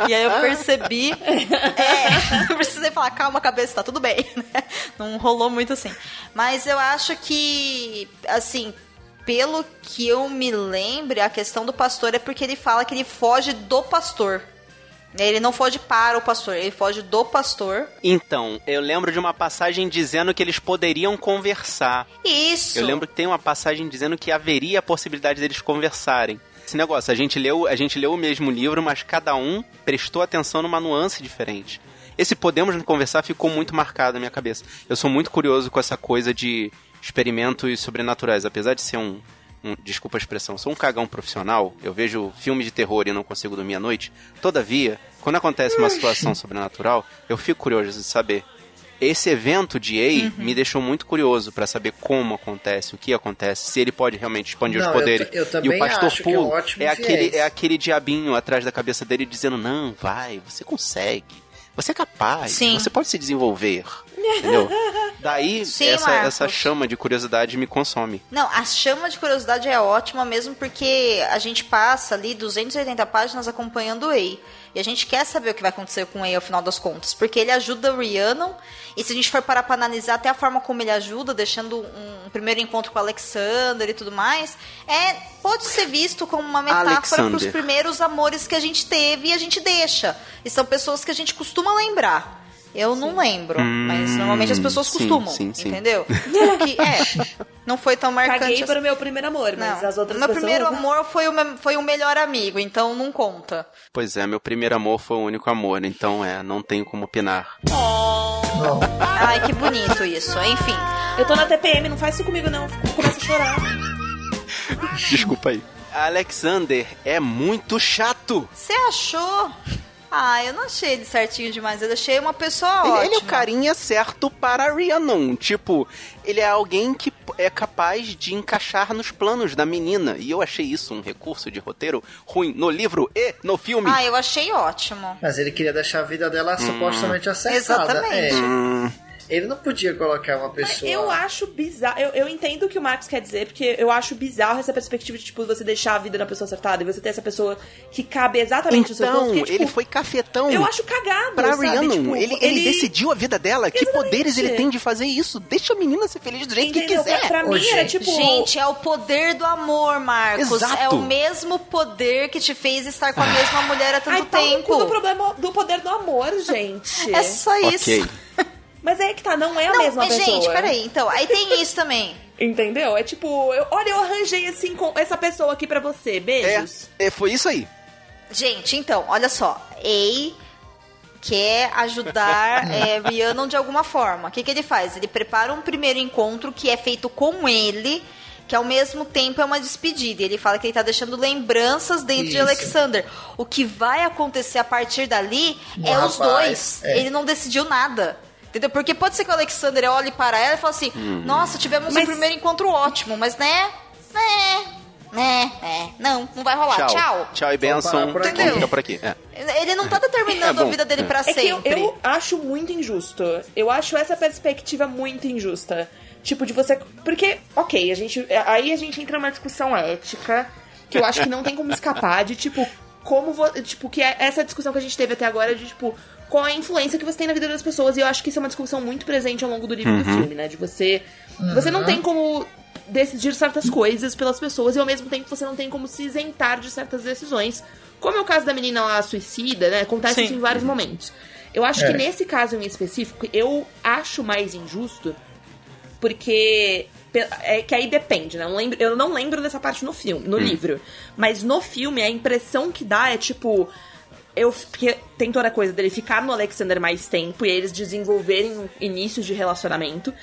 E aí eu percebi, é, eu precisei falar, calma, cabeça, tá tudo bem, né? Não rolou muito assim. Mas eu acho que, assim, pelo que eu me lembre, a questão do pastor é porque ele fala que ele foge do pastor. Ele não foge para o pastor, ele foge do pastor. Então, eu lembro de uma passagem dizendo que eles poderiam conversar. Isso. Eu lembro que tem uma passagem dizendo que haveria a possibilidade deles conversarem. Esse negócio, a gente leu, a gente leu o mesmo livro, mas cada um prestou atenção numa nuance diferente. esse podemos conversar ficou muito marcado na minha cabeça. Eu sou muito curioso com essa coisa de experimentos sobrenaturais, apesar de ser um, um- desculpa a expressão, sou um cagão profissional, eu vejo filme de terror e não consigo dormir à noite. Todavia, quando acontece uma situação sobrenatural, eu fico curioso de saber. Esse evento de A me deixou muito curioso pra saber como acontece, o que acontece, se ele pode realmente expandir Não, os eu poderes. ta- eu e também o Pastor acho que é Pulo ótimo é aquele, viés. é aquele diabinho atrás da cabeça dele dizendo: Não, vai, você consegue. Você é capaz, Sim. você pode se desenvolver. Entendeu? Daí, Sim, essa, Marcos. essa chama de curiosidade me consome. Não, a chama de curiosidade é ótima mesmo porque a gente passa ali 280 páginas acompanhando o Ei. E a gente quer saber o que vai acontecer com o Ei ao final das contas. Porque ele ajuda o Rhiannon. E se a gente for parar pra analisar até a forma como ele ajuda, deixando um, primeiro encontro com o Alexander e tudo mais, é pode ser visto como uma metáfora Alexander. pros primeiros amores que a gente teve e a gente deixa. E são pessoas que a gente costuma lembrar. Eu não lembro, mas normalmente as pessoas Hum, sim, costumam, sim, sim. entendeu? Que, é, não foi tão marcante. Caguei para o meu primeiro amor, mas Não. as outras meu pessoas... primeiro né? amor foi o, foi o melhor amigo, então não conta. Pois é, meu primeiro amor foi o único amor, então é, não tenho como opinar. Não. Ai, que bonito isso. Enfim. Eu tô na TPM, não faz isso comigo não, começa a chorar. Desculpa aí. Alexander é muito chato. Você achou? Ah, eu não achei ele certinho demais. Eu achei uma pessoa Ele, ótima. ele é o carinha certo para Rhiannon. Tipo, ele é alguém que é capaz de encaixar nos planos da menina. E eu achei isso um recurso de roteiro ruim no livro e no filme. Ah, eu achei ótimo. Mas ele queria deixar a vida dela Hum. supostamente acertada. Exatamente. É. Hum, Ele não podia colocar uma pessoa. Eu acho bizarro. Eu, eu entendo o que o Marcos quer dizer, porque eu acho bizarro essa perspectiva de, tipo, você deixar a vida da pessoa acertada e você ter essa pessoa que cabe exatamente no seu então. Porque, tipo, ele foi cafetão. Eu acho cagado. Pra sabe? Rhiannon, Tipo, ele, ele decidiu a vida dela. Que Exatamente. poderes ele tem de fazer isso? Deixa a menina ser feliz do jeito Entendeu? que quiser. Pra, pra Ô, mim era gente. tipo. Gente, é o poder do amor, Marcos. Exato. É o mesmo poder que te fez estar com a mesma mulher há tanto Ai, no tempo. cu do problema do poder do amor, gente. É só isso. Ok. Mas é que tá, não é a Não, mesma mas, pessoa. gente, peraí. Então, aí tem isso também. Entendeu? É tipo, eu- olha, eu arranjei assim com essa pessoa aqui pra você. Beijos. É, é, foi isso aí. Gente, então, olha só. Ei quer ajudar é, Rhiannon de alguma forma. O que, que ele faz? Ele prepara um primeiro encontro que é feito com ele, que ao mesmo tempo é uma despedida. E ele fala que ele tá deixando lembranças dentro de Isso. Alexander. O que vai acontecer a partir dali é Um os rapaz, dois. é. Ele não decidiu nada. Entendeu? Porque pode ser que o Alexander olhe para ela e fale assim: Nossa, tivemos Mas- um primeiro encontro ótimo, mas né? Né? Né? É. Não, não vai rolar. Tchau. Tchau. Tchau e benção. parar por aqui. Vamos ficar por aqui. É. Ele não tá determinando É, a vida dele pra É que eu, sempre. eu acho muito injusto. Eu acho essa perspectiva muito injusta. Tipo, de você. Porque, ok, a gente. Aí a gente entra numa discussão ética que eu acho que não tem como escapar de, tipo, como. vo- Tipo, que é essa discussão que a gente teve até agora de, tipo, qual a influência que você tem na vida das pessoas. E eu acho que isso é uma discussão muito presente ao longo do livro e do filme, né? De você. Você não tem como decidir certas coisas pelas pessoas e ao mesmo tempo você não tem como se isentar de certas decisões. Como é o caso da menina lá suicida, né? Acontece Sim. isso em vários momentos. Eu acho É. que nesse caso em específico, eu acho mais injusto porque é que aí depende, né? Eu não lembro, eu não lembro dessa parte no filme, no livro, mas no filme a impressão que dá é tipo eu porque tem toda a coisa dele ficar no Alexander mais tempo e eles desenvolverem um início de relacionamento.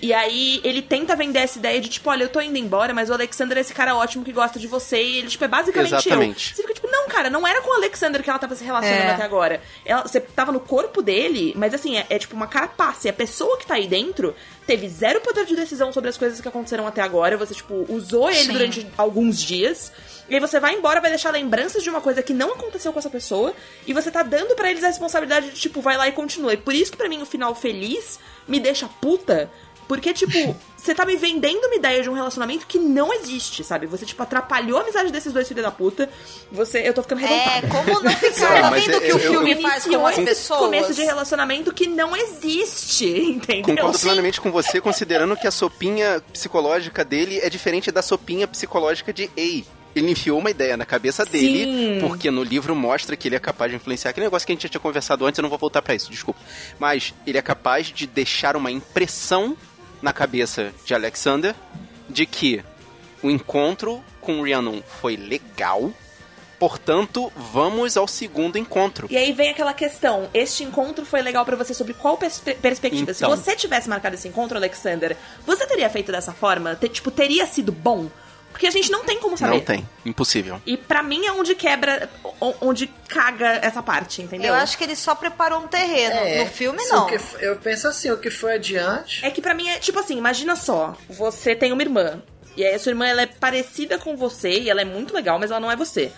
E aí ele tenta vender essa ideia de tipo, olha, eu tô indo embora, mas o Alexander é esse cara ótimo que gosta de você e ele tipo é basicamente Exatamente. eu. Você fica tipo, cara, não era com o Alexander que ela tava se relacionando É. até agora. Ela, você tava no corpo dele, mas assim, é, é tipo uma carapaça. E a pessoa que tá aí dentro teve zero poder de decisão sobre as coisas que aconteceram até agora. Você, tipo, usou ele Sim. durante alguns dias. E aí você vai embora, vai deixar lembranças de uma coisa que não aconteceu com essa pessoa. E você tá dando pra eles a responsabilidade de, tipo, vai lá e continua. E por isso que pra mim o final feliz me deixa puta. Porque, tipo, você tá me vendendo uma ideia de um relacionamento que não existe, sabe? Você, tipo, atrapalhou a amizade desses dois filhos da puta. Você. Eu tô ficando É, revoltada. como não ficar Não, vendo o que eu- o filme eu- faz com as pessoas? começo de relacionamento que não existe, entendeu? Concordo Sim. plenamente com você, considerando que a sopinha psicológica dele é diferente da sopinha psicológica de Ei. Ele enfiou uma ideia na cabeça dele, Sim. porque no livro mostra que ele é capaz de influenciar. Aquele negócio que a gente já tinha conversado antes, eu não vou voltar pra isso, desculpa. Mas ele é capaz de deixar uma impressão na cabeça de Alexander de que o encontro com Rhiannon foi legal, Portanto, vamos ao segundo encontro. E aí vem aquela questão: este encontro foi legal pra você sobre qual perspe- perspectiva? Se Então. você tivesse marcado esse encontro, Alexander, você teria feito dessa forma? Te- tipo, teria sido bom? Porque a gente não tem como saber. Não tem. Impossível. E pra mim é onde quebra, onde caga essa parte, entendeu? Eu acho que ele só preparou um terreno. É, no filme, não. o que eu penso assim, o que foi adiante. É que pra mim é tipo assim, imagina só, você tem uma irmã. E aí a sua irmã ela é parecida com você e ela é muito legal, mas ela não é você.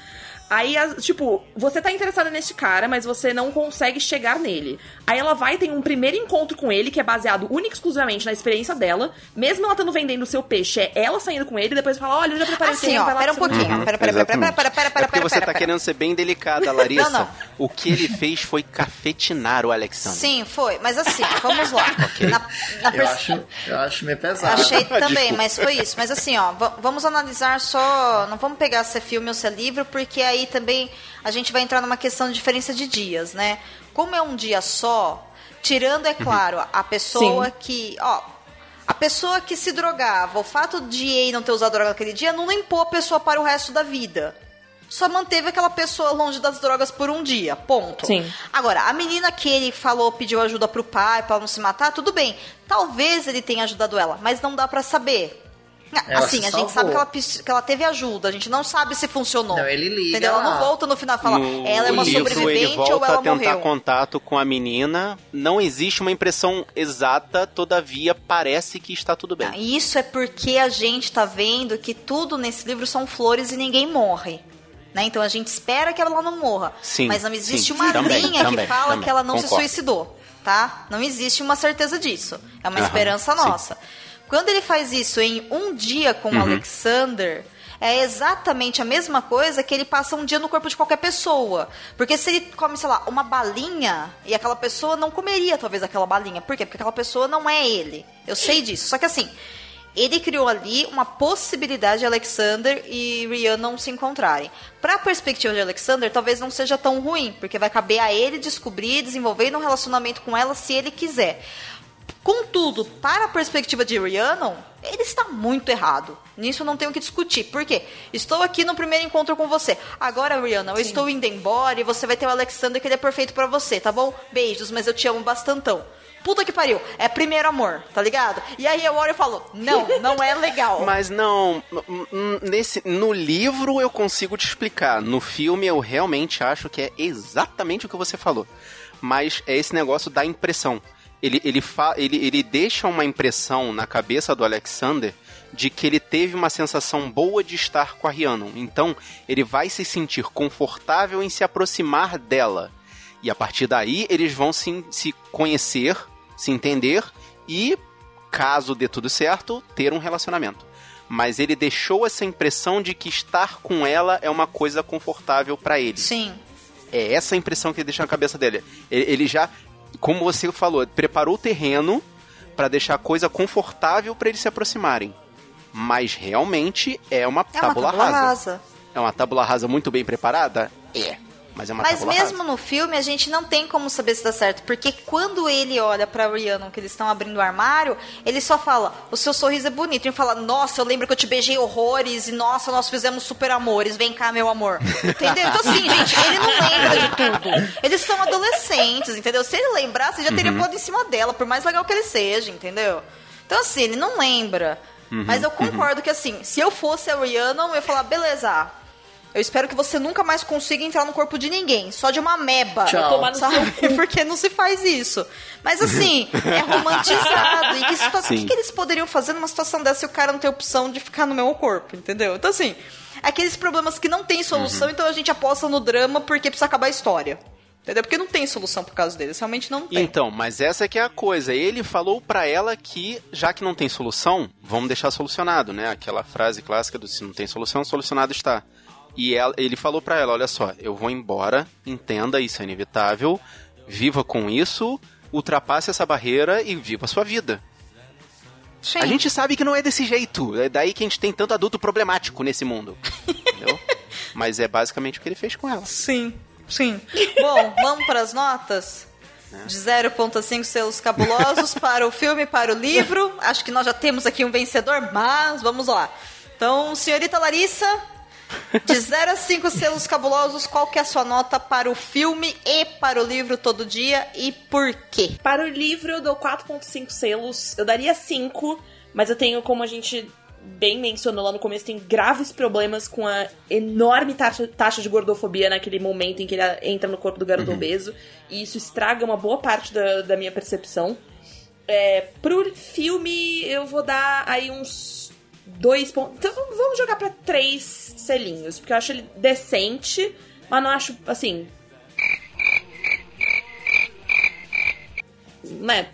Aí, tipo, você tá interessada nesse cara, mas você não consegue chegar nele. Aí ela vai ter um primeiro encontro com ele, que é baseado única e exclusivamente na experiência dela. Mesmo ela estando vendendo o seu peixe, é ela saindo com ele, e depois fala, olha, eu já preparei o Assim, terreno, ó, pera um pouquinho. vai." Pera, pera, pera, pera, pera, pera, pera, é porque pera, você pera, tá pera. querendo ser bem delicada, Larissa. Não, não. O que ele fez foi cafetinar o Alexandre. Sim, foi. Mas assim, vamos lá. Na, na Eu pers- acho, eu acho meio pesado. Achei também, mas foi isso. Mas assim, ó, va- vamos analisar só. Não vamos pegar se é filme ou se é livro, porque aí também a gente vai entrar numa questão de diferença de dias, né? Como é um dia só, tirando, é claro, a pessoa Sim. que. Ó, a pessoa que se drogava, o fato de ele não ter usado droga naquele dia não limpou a pessoa para o resto da vida. Só manteve aquela pessoa longe das drogas por um dia, ponto. Sim. Agora, a menina que ele falou, pediu ajuda pro pai pra ela não se matar, tudo bem. Talvez ele tenha ajudado ela, mas não dá pra saber. Ela assim, se a gente sabe que ela, que ela teve ajuda, a gente não sabe se funcionou. Não, ele liga Entendeu? Ela não volta no final e fala, No ela é uma livro, sobrevivente ele volta ou ela a tentar morreu. contato com a menina. Não existe uma impressão exata, todavia parece que está tudo bem. E Isso é porque a gente tá vendo que tudo nesse livro são flores e ninguém morre. Né? Então a gente espera que ela não morra. Sim, Mas não existe sim, uma também, linha também, que fala também, que ela não se concordo. suicidou. Tá? Não existe uma certeza disso. É uma Aham, esperança sim. Quando ele faz isso em um dia com Uhum. o Alexander, é exatamente a mesma coisa que ele passa um dia no corpo de qualquer pessoa. Porque se ele come, sei lá, uma balinha, e aquela pessoa não comeria talvez aquela balinha. Por quê? Porque aquela pessoa não é ele. Eu sei disso. Só que assim, ele criou ali uma possibilidade de Alexander e Ryan não se encontrarem. Para a perspectiva de Alexander, talvez não seja tão ruim, porque vai caber a ele descobrir desenvolver um relacionamento com ela se ele quiser. Contudo, para a perspectiva de Rhiannon, ele está muito errado. Nisso eu não tenho o que discutir. Por quê? Estou aqui no primeiro encontro com você. Agora, Rhiannon, eu estou indo embora e você vai ter o Alexander que ele é perfeito pra você, tá bom? Beijos, mas eu te amo bastantão. Puta que pariu. É primeiro amor, tá ligado? E aí eu olho e falo, não, não é legal. Mas não, n- n- nesse, no livro eu consigo te explicar. No filme eu realmente acho que é exatamente o que você falou. Mas é esse negócio da impressão. Ele, ele, fa, ele, ele deixa uma impressão na cabeça do Alexander de que ele teve uma sensação boa de estar com a Rhiannon. Então, ele vai se sentir confortável em se aproximar dela. E a partir daí, eles vão se, se conhecer, se entender e, caso dê tudo certo, ter um relacionamento. Mas ele deixou essa impressão de que estar com ela é uma coisa confortável pra ele. Sim. É essa a impressão que ele deixa na cabeça dele. Ele, ele já, como você falou, preparou o terreno pra deixar a coisa confortável pra eles se aproximarem. Mas realmente é uma É uma tábula tábula rasa. rasa. É uma tábula rasa muito bem preparada? É. Mas é uma Mas mesmo rasa. no filme, a gente não tem como saber se dá certo. Porque quando ele olha pra Rhiannon, que eles estão abrindo o armário, ele só fala, o seu sorriso é bonito. E fala, nossa, eu lembro que eu te beijei horrores. E nossa, nós fizemos super amores. Vem cá, meu amor. Entendeu? Então assim, gente, ele não lembra de tudo. Eles são adolescentes, entendeu? Se ele lembrasse, já teria Uhum. pulado em cima dela, por mais legal que ele seja, entendeu? Então assim, ele não lembra. Uhum, Mas eu concordo que assim, se eu fosse a Rhiannon, eu ia falar, beleza, eu espero que você nunca mais consiga entrar no corpo de ninguém, só de uma meba. Tchau. Vai tomar no sabe? Porque não se faz isso. Mas assim, é romantizado. E que, situa- Sim. que, que eles poderiam fazer numa situação dessa se o cara não tem opção de ficar no meu corpo, entendeu? Então assim, aqueles problemas que não tem solução, então a gente aposta no drama porque precisa acabar a história. Entendeu? Porque não tem solução por causa deles, realmente não tem. Então, mas essa é que é a coisa. Ele falou pra ela que, já que não tem solução, vamos deixar solucionado, né? Aquela frase clássica do se não tem solução, solucionado está. E ela- ele falou pra ela, olha só, eu vou embora, entenda, isso é inevitável, viva com isso, ultrapasse essa barreira e viva a sua vida. Sim. A gente sabe que não é desse jeito, é daí que a gente tem tanto adulto problemático nesse mundo, entendeu? Mas é basicamente o que ele fez com ela. Sim, sim. Bom, vamos para as notas? De 0.5 selos cabulosos para o filme, para o livro. Acho que nós já temos aqui um vencedor, mas vamos lá. Então, senhorita Larissa, De 0 a 5 selos cabulosos, qual que é a sua nota para o filme e para o livro Todo Dia e por quê? Para o livro eu dou 4.5 selos. Eu daria 5, mas eu tenho, como a gente bem mencionou lá no começo, tem graves problemas com a enorme taxa, taxa de gordofobia naquele momento em que ele entra no corpo do garoto obeso. E isso estraga uma boa parte da, da minha percepção. É, pro filme, eu vou dar aí uns dois pontos. Então vamos jogar pra três selinhos, porque eu acho ele decente, mas não acho, assim. Não é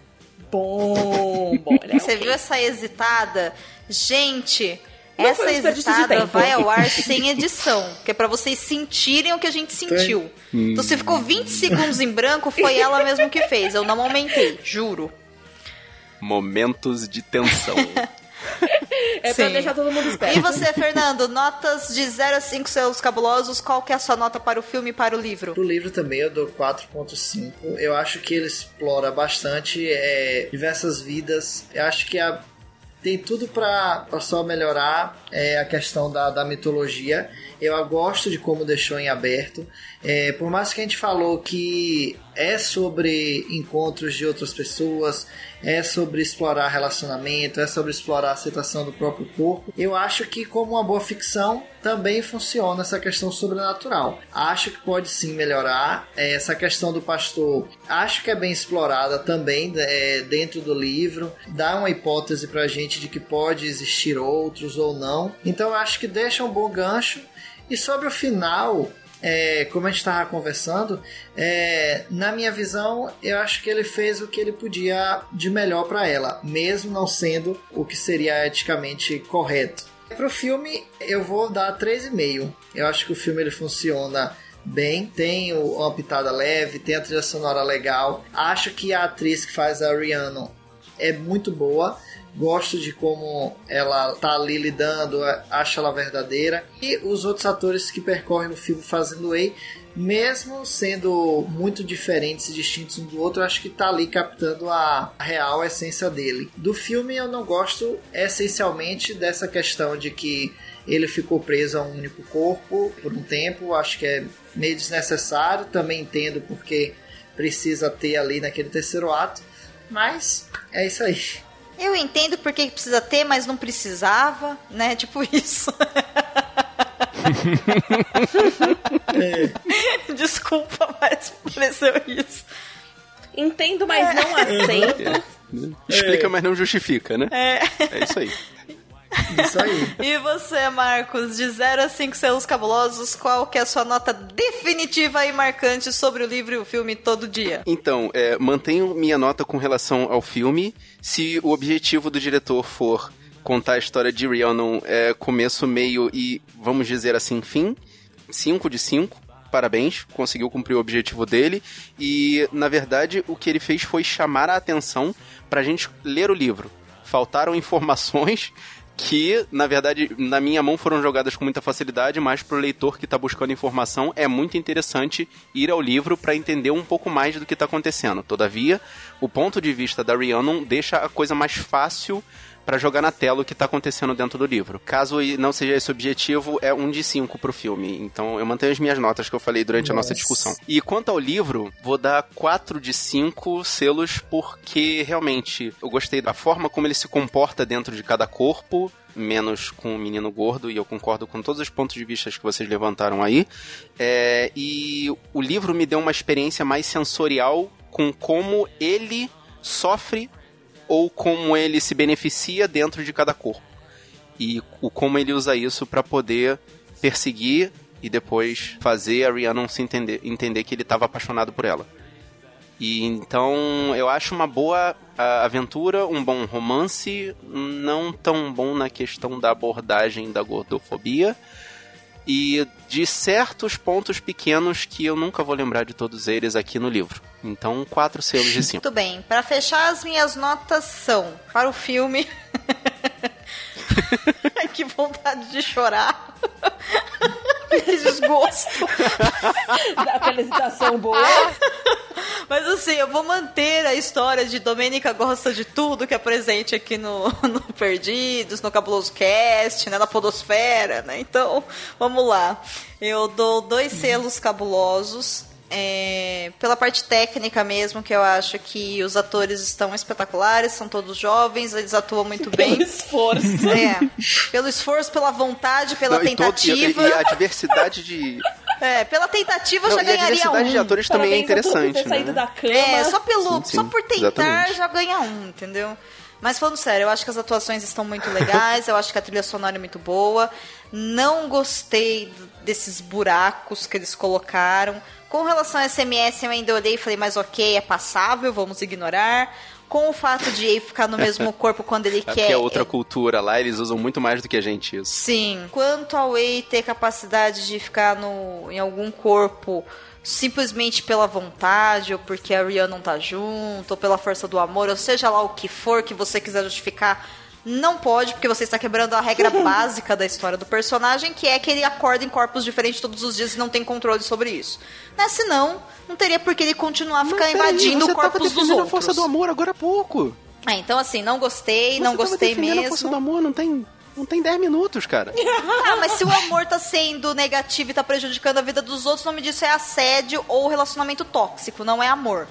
bom. bom ele é Você ok. viu essa hesitada? Gente, Não essa hesitada vai ao ar sem edição, que é pra vocês sentirem o que a gente sentiu. Então se ficou 20 segundos em branco, foi ela mesmo que fez. Eu não aumentei, juro. Momentos de tensão. É pra Sim. deixar todo mundo esperto. E você, Fernando, notas de 0 a 5 seus cabulosos, qual que é a sua nota para o filme e para o livro? Pro livro também eu dou 4.5. Eu acho que ele explora bastante é, diversas vidas. Eu acho que a- tem tudo pra pra só melhorar é, a questão da, da mitologia. Eu gosto de como deixou em aberto. É, por mais que a gente falou que é sobre encontros de outras pessoas, é sobre explorar relacionamento, é sobre explorar a aceitação do próprio corpo. Eu acho que, como uma boa ficção, também funciona essa questão sobrenatural. Acho que pode sim melhorar. É, essa questão do pastor, acho que é bem explorada também é, dentro do livro. Dá uma hipótese pra gente de que pode existir outros ou não. Então, acho que deixa um bom gancho. E sobre o final, é, como a gente estava conversando, é, na minha visão, eu acho que ele fez o que ele podia de melhor para ela, mesmo não sendo o que seria eticamente correto. Para o filme, eu vou dar 3,5. Eu acho que o filme ele funciona bem, tem uma pitada leve, tem a trilha sonora legal. Acho que a atriz que faz a Rihanna é muito boa. Gosto de como ela tá ali lidando, acho ela verdadeira. E os outros atores que percorrem o filme fazendo Way, mesmo sendo muito diferentes e distintos um do outro, acho que tá ali captando a real essência dele. Do filme eu não gosto essencialmente dessa questão de que ele ficou preso a um único corpo por um tempo, acho que é meio desnecessário, também entendo porque precisa ter ali naquele terceiro ato, mas é isso aí. Eu entendo por que precisa ter, mas não precisava, né? Tipo isso. Desculpa, mas pareceu isso. Entendo, mas não aceito. Explica, mas não justifica, né? É. É isso aí. Isso aí. E você, Marcos, de 0 a 5 selos cabulosos, qual que é a sua nota definitiva e marcante sobre o livro e o filme todo dia? Então, é, mantenho minha nota com relação ao filme. Se o objetivo do diretor for contar a história de Rhiannon é começo, meio e, vamos dizer assim, fim, 5 de 5. Parabéns, conseguiu cumprir o objetivo dele. E, na verdade, o que ele fez foi chamar a atenção pra gente ler o livro. Faltaram informações que, na verdade, na minha mão foram jogadas com muita facilidade, mas pro leitor que tá buscando informação é muito interessante ir ao livro para entender um pouco mais do que tá acontecendo. Todavia, o ponto de vista da Rhiannon deixa a coisa mais fácil para jogar na tela o que tá acontecendo dentro do livro. Caso não seja esse objetivo, é um de cinco pro filme. Então eu mantenho as minhas notas que eu falei durante a nossa Nossa. discussão. E quanto ao livro, vou dar quatro de cinco selos porque realmente eu gostei da forma como ele se comporta dentro de cada corpo, menos com o menino gordo, e eu concordo com todos os pontos de vista que vocês levantaram aí. É, e o livro me deu uma experiência mais sensorial com como ele sofre ou como ele se beneficia dentro de cada corpo. E o como ele usa isso para poder perseguir e depois fazer a Rhiannon se entender, entender que ele estava apaixonado por ela. E então eu acho uma boa aventura, um bom romance, não tão bom na questão da abordagem da gordofobia e de certos pontos pequenos que eu nunca vou lembrar de todos eles aqui no livro. Então, quatro selos de cinco. Muito bem, para fechar, as minhas notas são para o filme. Que vontade de chorar. que desgosto. Aquela hesitação boa. Mas assim, eu vou manter a história de Domênica gosta de tudo que é presente aqui no, no Perdidos, no Cabuloso Cast, né, na Podosfera, né? Então, vamos lá. Eu dou dois selos cabulosos. É, pela parte técnica mesmo, que eu acho que os atores estão espetaculares, são todos jovens, eles atuam muito bem. Pelo esforço. É, pelo esforço, pela vontade, pela Não, e todo- e- tentativa. e, a diversidade de. É, pela tentativa eu Não, já e a ganharia diversidade um. de atores também é a interessante. ter saído Né? da cama. É, só pelo, Sim, sim, só por tentar exatamente. já ganha um, entendeu? Mas falando sério, eu acho que as atuações estão muito legais, eu acho que a trilha sonora é muito boa. Não gostei desses buracos que eles colocaram. Com relação ao SMS, eu ainda olhei e falei, mas ok, é passável, vamos ignorar. Com o fato de ele ficar no mesmo corpo quando ele É quer. porque é outra é- cultura lá, eles usam muito mais do que a gente isso. Sim. Quanto ao Wei ter capacidade de ficar no, em algum corpo simplesmente pela vontade, ou porque a Rihanna não tá junto, ou pela força do amor, ou seja lá o que for que você quiser justificar, não pode, porque você está quebrando a regra básica da história do personagem, que é que ele acorda em corpos diferentes todos os dias e não tem controle sobre isso. Né? Senão, não teria por que ele continuar a ficar invadindo tava corpos dos outros. força do amor agora há pouco. É, então assim, não gostei, não Você tava gostei mesmo. a força do amor, não tem, não tem 10 minutos, cara. Ah, mas se o amor tá sendo negativo e tá prejudicando a vida dos outros, o nome disso é assédio ou relacionamento tóxico, não é amor.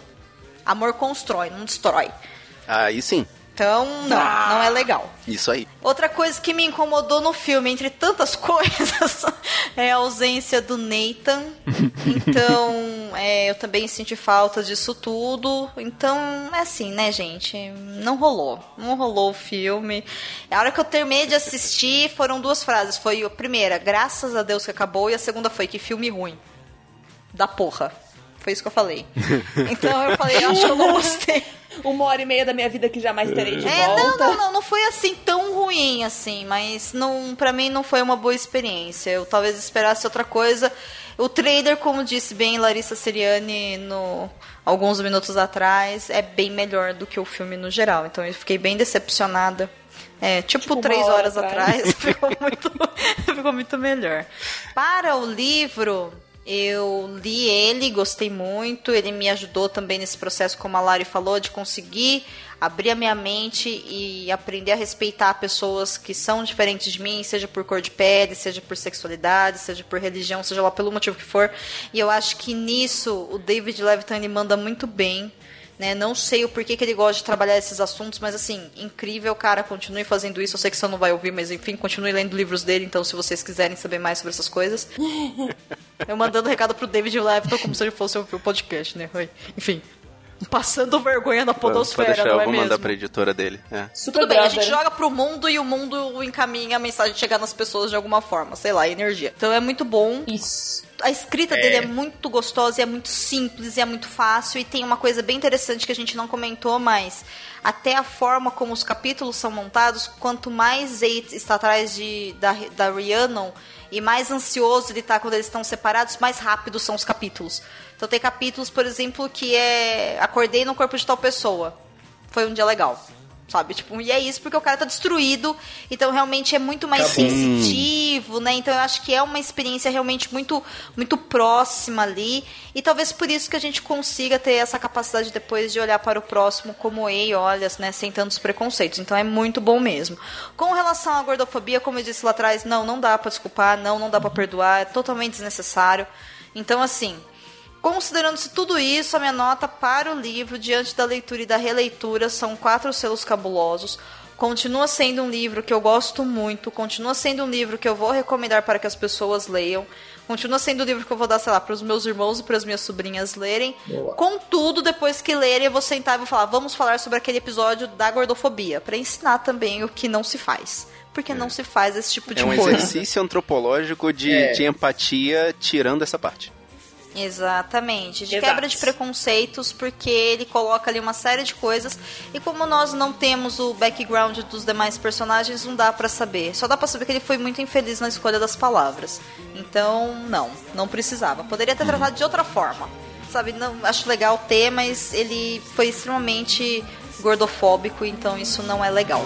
Amor constrói, não destrói. Aí sim, Então, não, não é legal. isso aí. Outra coisa que me incomodou no filme, entre tantas coisas, é a ausência do Nathan. Então, é, eu também senti falta disso tudo. Então, é assim, né, gente? Não rolou. Não rolou o filme. A hora que eu terminei de assistir, foram duas frases. Foi a primeira, graças a Deus que acabou, e a segunda foi, que filme ruim. Da porra. Foi isso que eu falei. Então eu falei, eu acho que eu não gostei. Uma hora e meia da minha vida que jamais terei de É, não, volta. não, não, não foi assim tão ruim assim, mas não, para mim não foi uma boa experiência. Eu talvez esperasse outra coisa. O trailer, como disse bem Larissa Seriani no alguns minutos atrás, é bem melhor do que o filme no geral. Então eu fiquei bem decepcionada. É, tipo, Tipo, três hora horas atrás. atrás, ficou muito, ficou muito melhor. Para o livro, eu li ele, gostei muito. Ele me ajudou também nesse processo, como a Lari falou, de conseguir abrir a minha mente e aprender a respeitar pessoas que são diferentes de mim, seja por cor de pele, seja por sexualidade, seja por religião, seja lá pelo motivo que for. E eu acho que nisso o David Levitan manda muito bem. Né? Não sei o porquê que ele gosta de trabalhar esses assuntos, mas assim, incrível, cara. Continue fazendo isso. Eu sei que você não vai ouvir, mas enfim, continue lendo livros dele. Então, se vocês quiserem saber mais sobre essas coisas. Eu mandando recado pro David Levitan como se ele fosse ouvir o podcast, né? Oi. Enfim. Passando vergonha na podosfera, deixar, não eu é vou mesmo? mandar pra editora dele. É. Super Tudo bem, a gente joga pro mundo e o mundo encaminha a mensagem chegar nas pessoas de alguma forma, sei lá, energia. Então é muito bom. Isso. A escrita dele é muito gostosa, e é muito simples, e é muito fácil. E tem uma coisa bem interessante que a gente não comentou, mas até a forma como os capítulos são montados, quanto mais Eight está atrás de, da, da Rhiannon e mais ansioso ele tá quando eles estão separados, mais rápidos são os capítulos. Então tem capítulos, por exemplo, que é Acordei no corpo de tal pessoa. Foi um dia legal. Sabe? Tipo, e é isso porque o cara tá destruído. Então realmente é muito mais Acabou. sensitivo, né? Então eu acho que é uma experiência realmente muito, muito próxima ali. E talvez por isso que a gente consiga ter essa capacidade depois de olhar para o próximo como ei, olha, né? Sem tantos preconceitos. Então é muito bom mesmo. Com relação à gordofobia, como eu disse lá atrás, não, não dá pra desculpar, não, não dá pra perdoar, é totalmente desnecessário. Então, assim, Considerando-se tudo isso, a minha nota para o livro, diante da leitura e da releitura, são quatro selos cabulosos. Continua sendo um livro que eu gosto muito, continua sendo um livro que eu vou recomendar para que as pessoas leiam, continua sendo um livro que eu vou dar, sei lá, para os meus irmãos e para as minhas sobrinhas lerem. Boa. Contudo, depois que lerem, eu vou sentar e vou falar, vamos falar sobre aquele episódio da gordofobia, para ensinar também o que não se faz. Porque não se faz esse tipo de É um coisa. exercício antropológico de, É. de empatia, tirando essa parte. Exatamente, de Exato. quebra de preconceitos, porque ele coloca ali uma série de coisas e como nós não temos o background dos demais personagens, não dá pra saber. Só dá pra saber que ele foi muito infeliz na escolha das palavras. Então, não, não precisava. Poderia ter tratado de outra forma. Sabe, não acho legal ter, mas ele foi extremamente gordofóbico, então isso não é legal.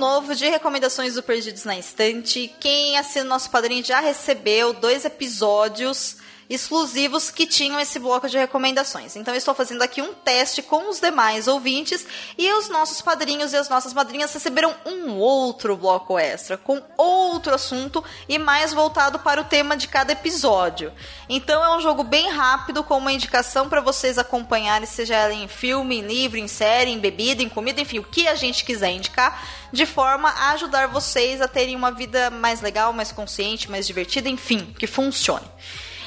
Novo de recomendações do Perdidos na Estante. Quem assina o nosso padrinho já recebeu dois episódios exclusivos que tinham esse bloco de recomendações. Então estou fazendo aqui um teste com os demais ouvintes e os nossos padrinhos e as nossas madrinhas receberam um outro bloco extra com outro assunto e mais voltado para o tema de cada episódio. Então é um jogo bem rápido com uma indicação para vocês acompanharem, seja ela em filme, em livro, em série, em bebida, em comida, enfim, o que a gente quiser indicar, de forma a ajudar vocês a terem uma vida mais legal, mais consciente, mais divertida, enfim, que funcione.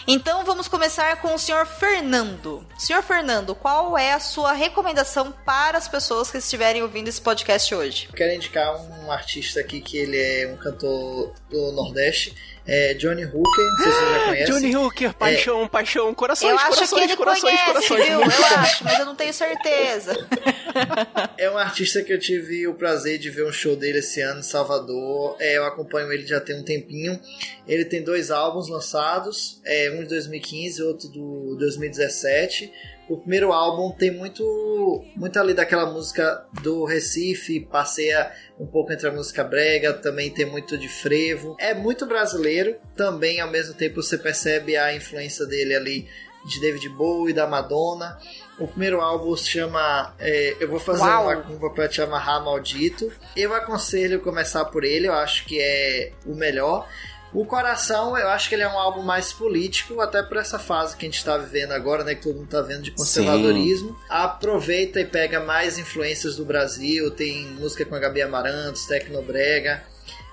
Então vamos começar com o senhor Fernando. Senhor Fernando, qual é a sua recomendação para as pessoas que estiverem ouvindo esse podcast hoje? Eu quero indicar um artista aqui que ele é um cantor do Nordeste, é Johnny Hooker, não sei se você já conhece. Johnny Hooker, paixão, paixão, corações, eu acho corações, que ele corações, conhece, corações. viu? Eu acho, mas eu não tenho certeza. É um artista que eu tive o prazer de ver um show dele esse ano em Salvador. É, eu acompanho ele já tem um tempinho. Ele tem dois álbuns lançados, é, um de 2015 e outro do 2017. O primeiro álbum tem muito, muito ali daquela música do Recife, passeia um pouco entre a música brega, também tem muito de frevo. É muito brasileiro, também ao mesmo tempo você percebe a influência dele ali de David Bowie, da Madonna. O primeiro álbum se chama é, Eu Vou Fazer Uau. uma Curva Pra Te Amarrar Maldito. Eu aconselho começar por ele, eu acho que é o melhor. O Coração, eu acho que ele é um álbum mais político, até por essa fase que a gente está vivendo agora, né? Que todo mundo está vendo de conservadorismo. Aproveita e pega mais influências do Brasil, tem música com a Gabi Amarantos, Tecnobrega.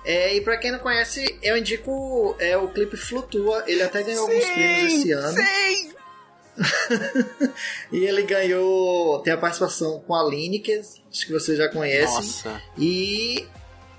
É, e pra quem não conhece, eu indico é, o clipe Flutua. Ele até ganhou alguns prêmios esse ano. e ele ganhou. Tem a participação com a Lineker, acho que você já conhece. Nossa. E,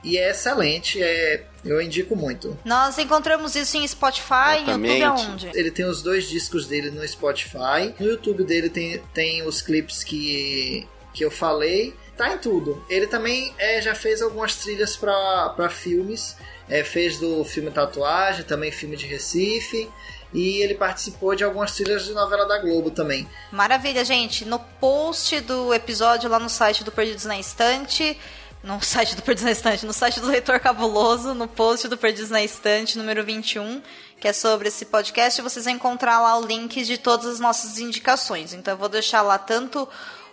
e é excelente, é, eu indico muito. Nós encontramos isso em Spotify, YouTube Exatamente. aonde? Ele tem os dois discos dele no Spotify. No YouTube dele tem, tem os clipes que, que eu falei. Tá em tudo. Ele também é, já fez algumas trilhas para filmes. É, fez do filme Tatuagem, também filme de Recife. E ele participou de algumas trilhas de novela da Globo também. Maravilha, gente. No post do episódio lá no site do Perdidos na Estante, no site do Perdidos na Estante, no site do Leitor Cabuloso, no post do Perdidos na Estante, número 21, que é sobre esse podcast, vocês vão encontrar lá o link de todas as nossas indicações. Então eu vou deixar lá tanto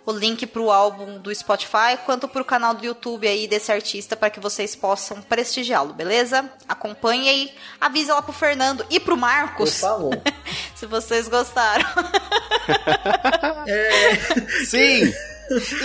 o link pro álbum do Spotify quanto pro canal do YouTube aí desse artista para que vocês possam prestigiá-lo, beleza? Acompanhe e avisa lá pro Fernando e pro Por Marcos favor. se vocês gostaram. Sim!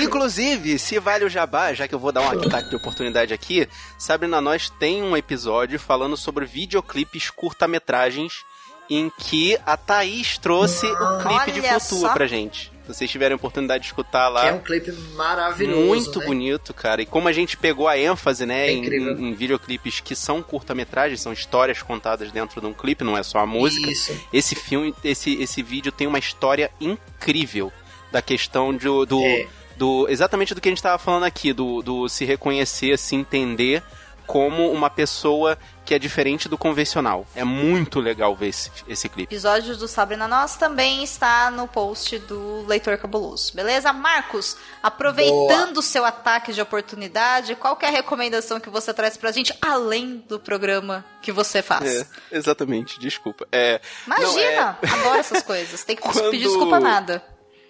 Inclusive, se vale o jabá, já que eu vou dar um ataque de oportunidade aqui, Sabrina Nós tem um episódio falando sobre videoclipes curta-metragens em que a Thaís trouxe o clipe de Olha Flutua só. pra gente. Se vocês tiverem a oportunidade de escutar lá. Que é um clipe maravilhoso. Muito né? bonito, cara. E como a gente pegou a ênfase, né, É em- em videoclipes que são curta-metragens, são histórias contadas dentro de um clipe, não é só a música. Isso. Esse filme, esse, esse vídeo tem uma história incrível da questão de, do, É. do. Exatamente do que a gente tava falando aqui, do, do se reconhecer, se entender como uma pessoa que é diferente do convencional. É muito legal ver esse, esse clipe. episódio do Sabrina Nós também está no post do Leitor Cabuloso, beleza? Marcos, aproveitando o seu ataque de oportunidade, qual que é a recomendação que você traz pra gente, além do programa que você faz? É, exatamente, desculpa. É, Imagina, não, é- adoro essas coisas, tem que Quando- pedir desculpa nada.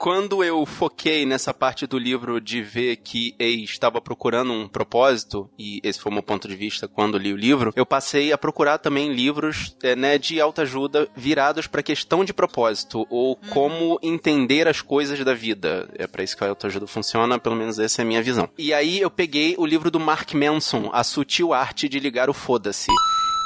Quando eu foquei nessa parte do livro de ver que Ei estava procurando um propósito, e esse foi o meu ponto de vista quando li o livro, eu passei a procurar também livros é, né, de autoajuda virados para questão de propósito, ou como entender as coisas da vida. É para isso que a autoajuda funciona, pelo menos essa é a minha visão. E aí eu peguei o livro do Mark Manson, A Sutil Arte de Ligar o Foda-se.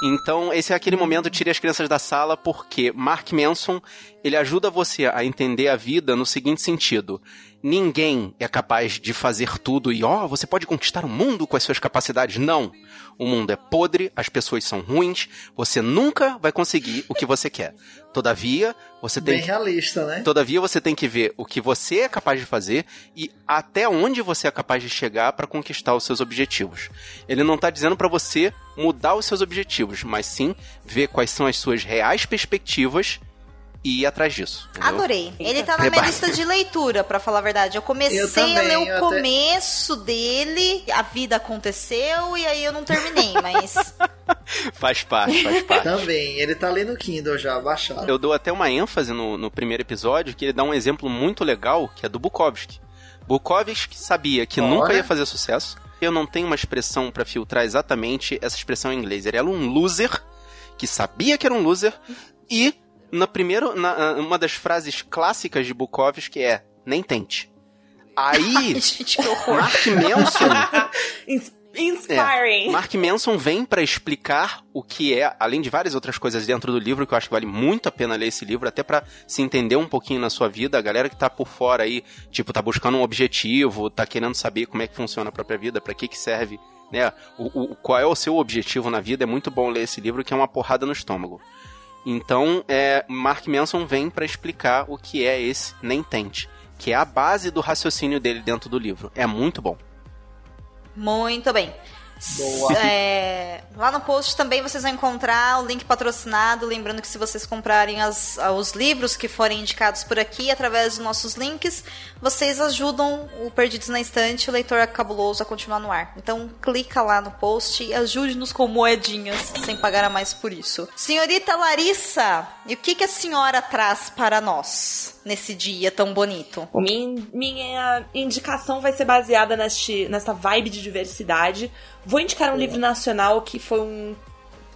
Então, esse é aquele momento tire as crianças da sala, porque Mark Manson, ele ajuda você a entender a vida no seguinte sentido. Ninguém é capaz de fazer tudo e, ó, você pode conquistar o mundo com as suas capacidades. Não. O mundo é podre, as pessoas são ruins, você nunca vai conseguir o que você quer. Todavia, você tem Bem realista, né? Todavia, você tem que ver o que você é capaz de fazer e até onde você é capaz de chegar para conquistar os seus objetivos. Ele não está dizendo para você mudar os seus objetivos, mas sim ver quais são as suas reais perspectivas e ir atrás disso. entendeu? Adorei. Ele tá na minha lista de leitura, pra falar a verdade. Eu comecei Eu também, a ler o eu até- começo dele, a vida aconteceu e aí eu não terminei, mas Faz parte, faz parte. Também, ele tá no Kindle já, baixado. Eu dou até uma ênfase no, no primeiro episódio, que ele dá um exemplo muito legal, que é do Bukowski. Bukowski sabia que Olha. nunca ia fazer sucesso. Eu não tenho uma expressão pra filtrar exatamente essa expressão em inglês. Ele era um loser, que sabia que era um loser, e na primeiro, na, uma das frases clássicas de Bukowski é, nem tente. Aí, gente. Mark Manson Ins- Inspiring. é, Mark Manson vem pra explicar o que é, além de várias outras coisas dentro do livro, que eu acho que vale muito a pena ler esse livro, até pra se entender um pouquinho na sua vida. A galera que tá por fora aí, tipo, tá buscando um objetivo, tá querendo saber como é que funciona a própria vida, pra que que serve, né? O, o- qual é o seu objetivo na vida? É muito bom ler esse livro, que é uma porrada no estômago. Então, é, Mark Manson vem pra explicar o que é esse Nem Tente, que é a base do raciocínio dele dentro do livro. É muito bom. Muito bem. Boa. É, lá no post também vocês vão encontrar o link patrocinado. Lembrando que se vocês comprarem as- os livros que forem indicados por aqui através dos nossos links, vocês ajudam o Perdidos na Estante, o leitor cabuloso, a continuar no ar. Então clica lá no post e ajude-nos com moedinhas, sem pagar a mais por isso. Senhorita Larissa, e o que, que a senhora traz para nós nesse dia tão bonito? O min- minha indicação vai ser baseada neste, nessa vibe de diversidade. Vou indicar um livro nacional que foi um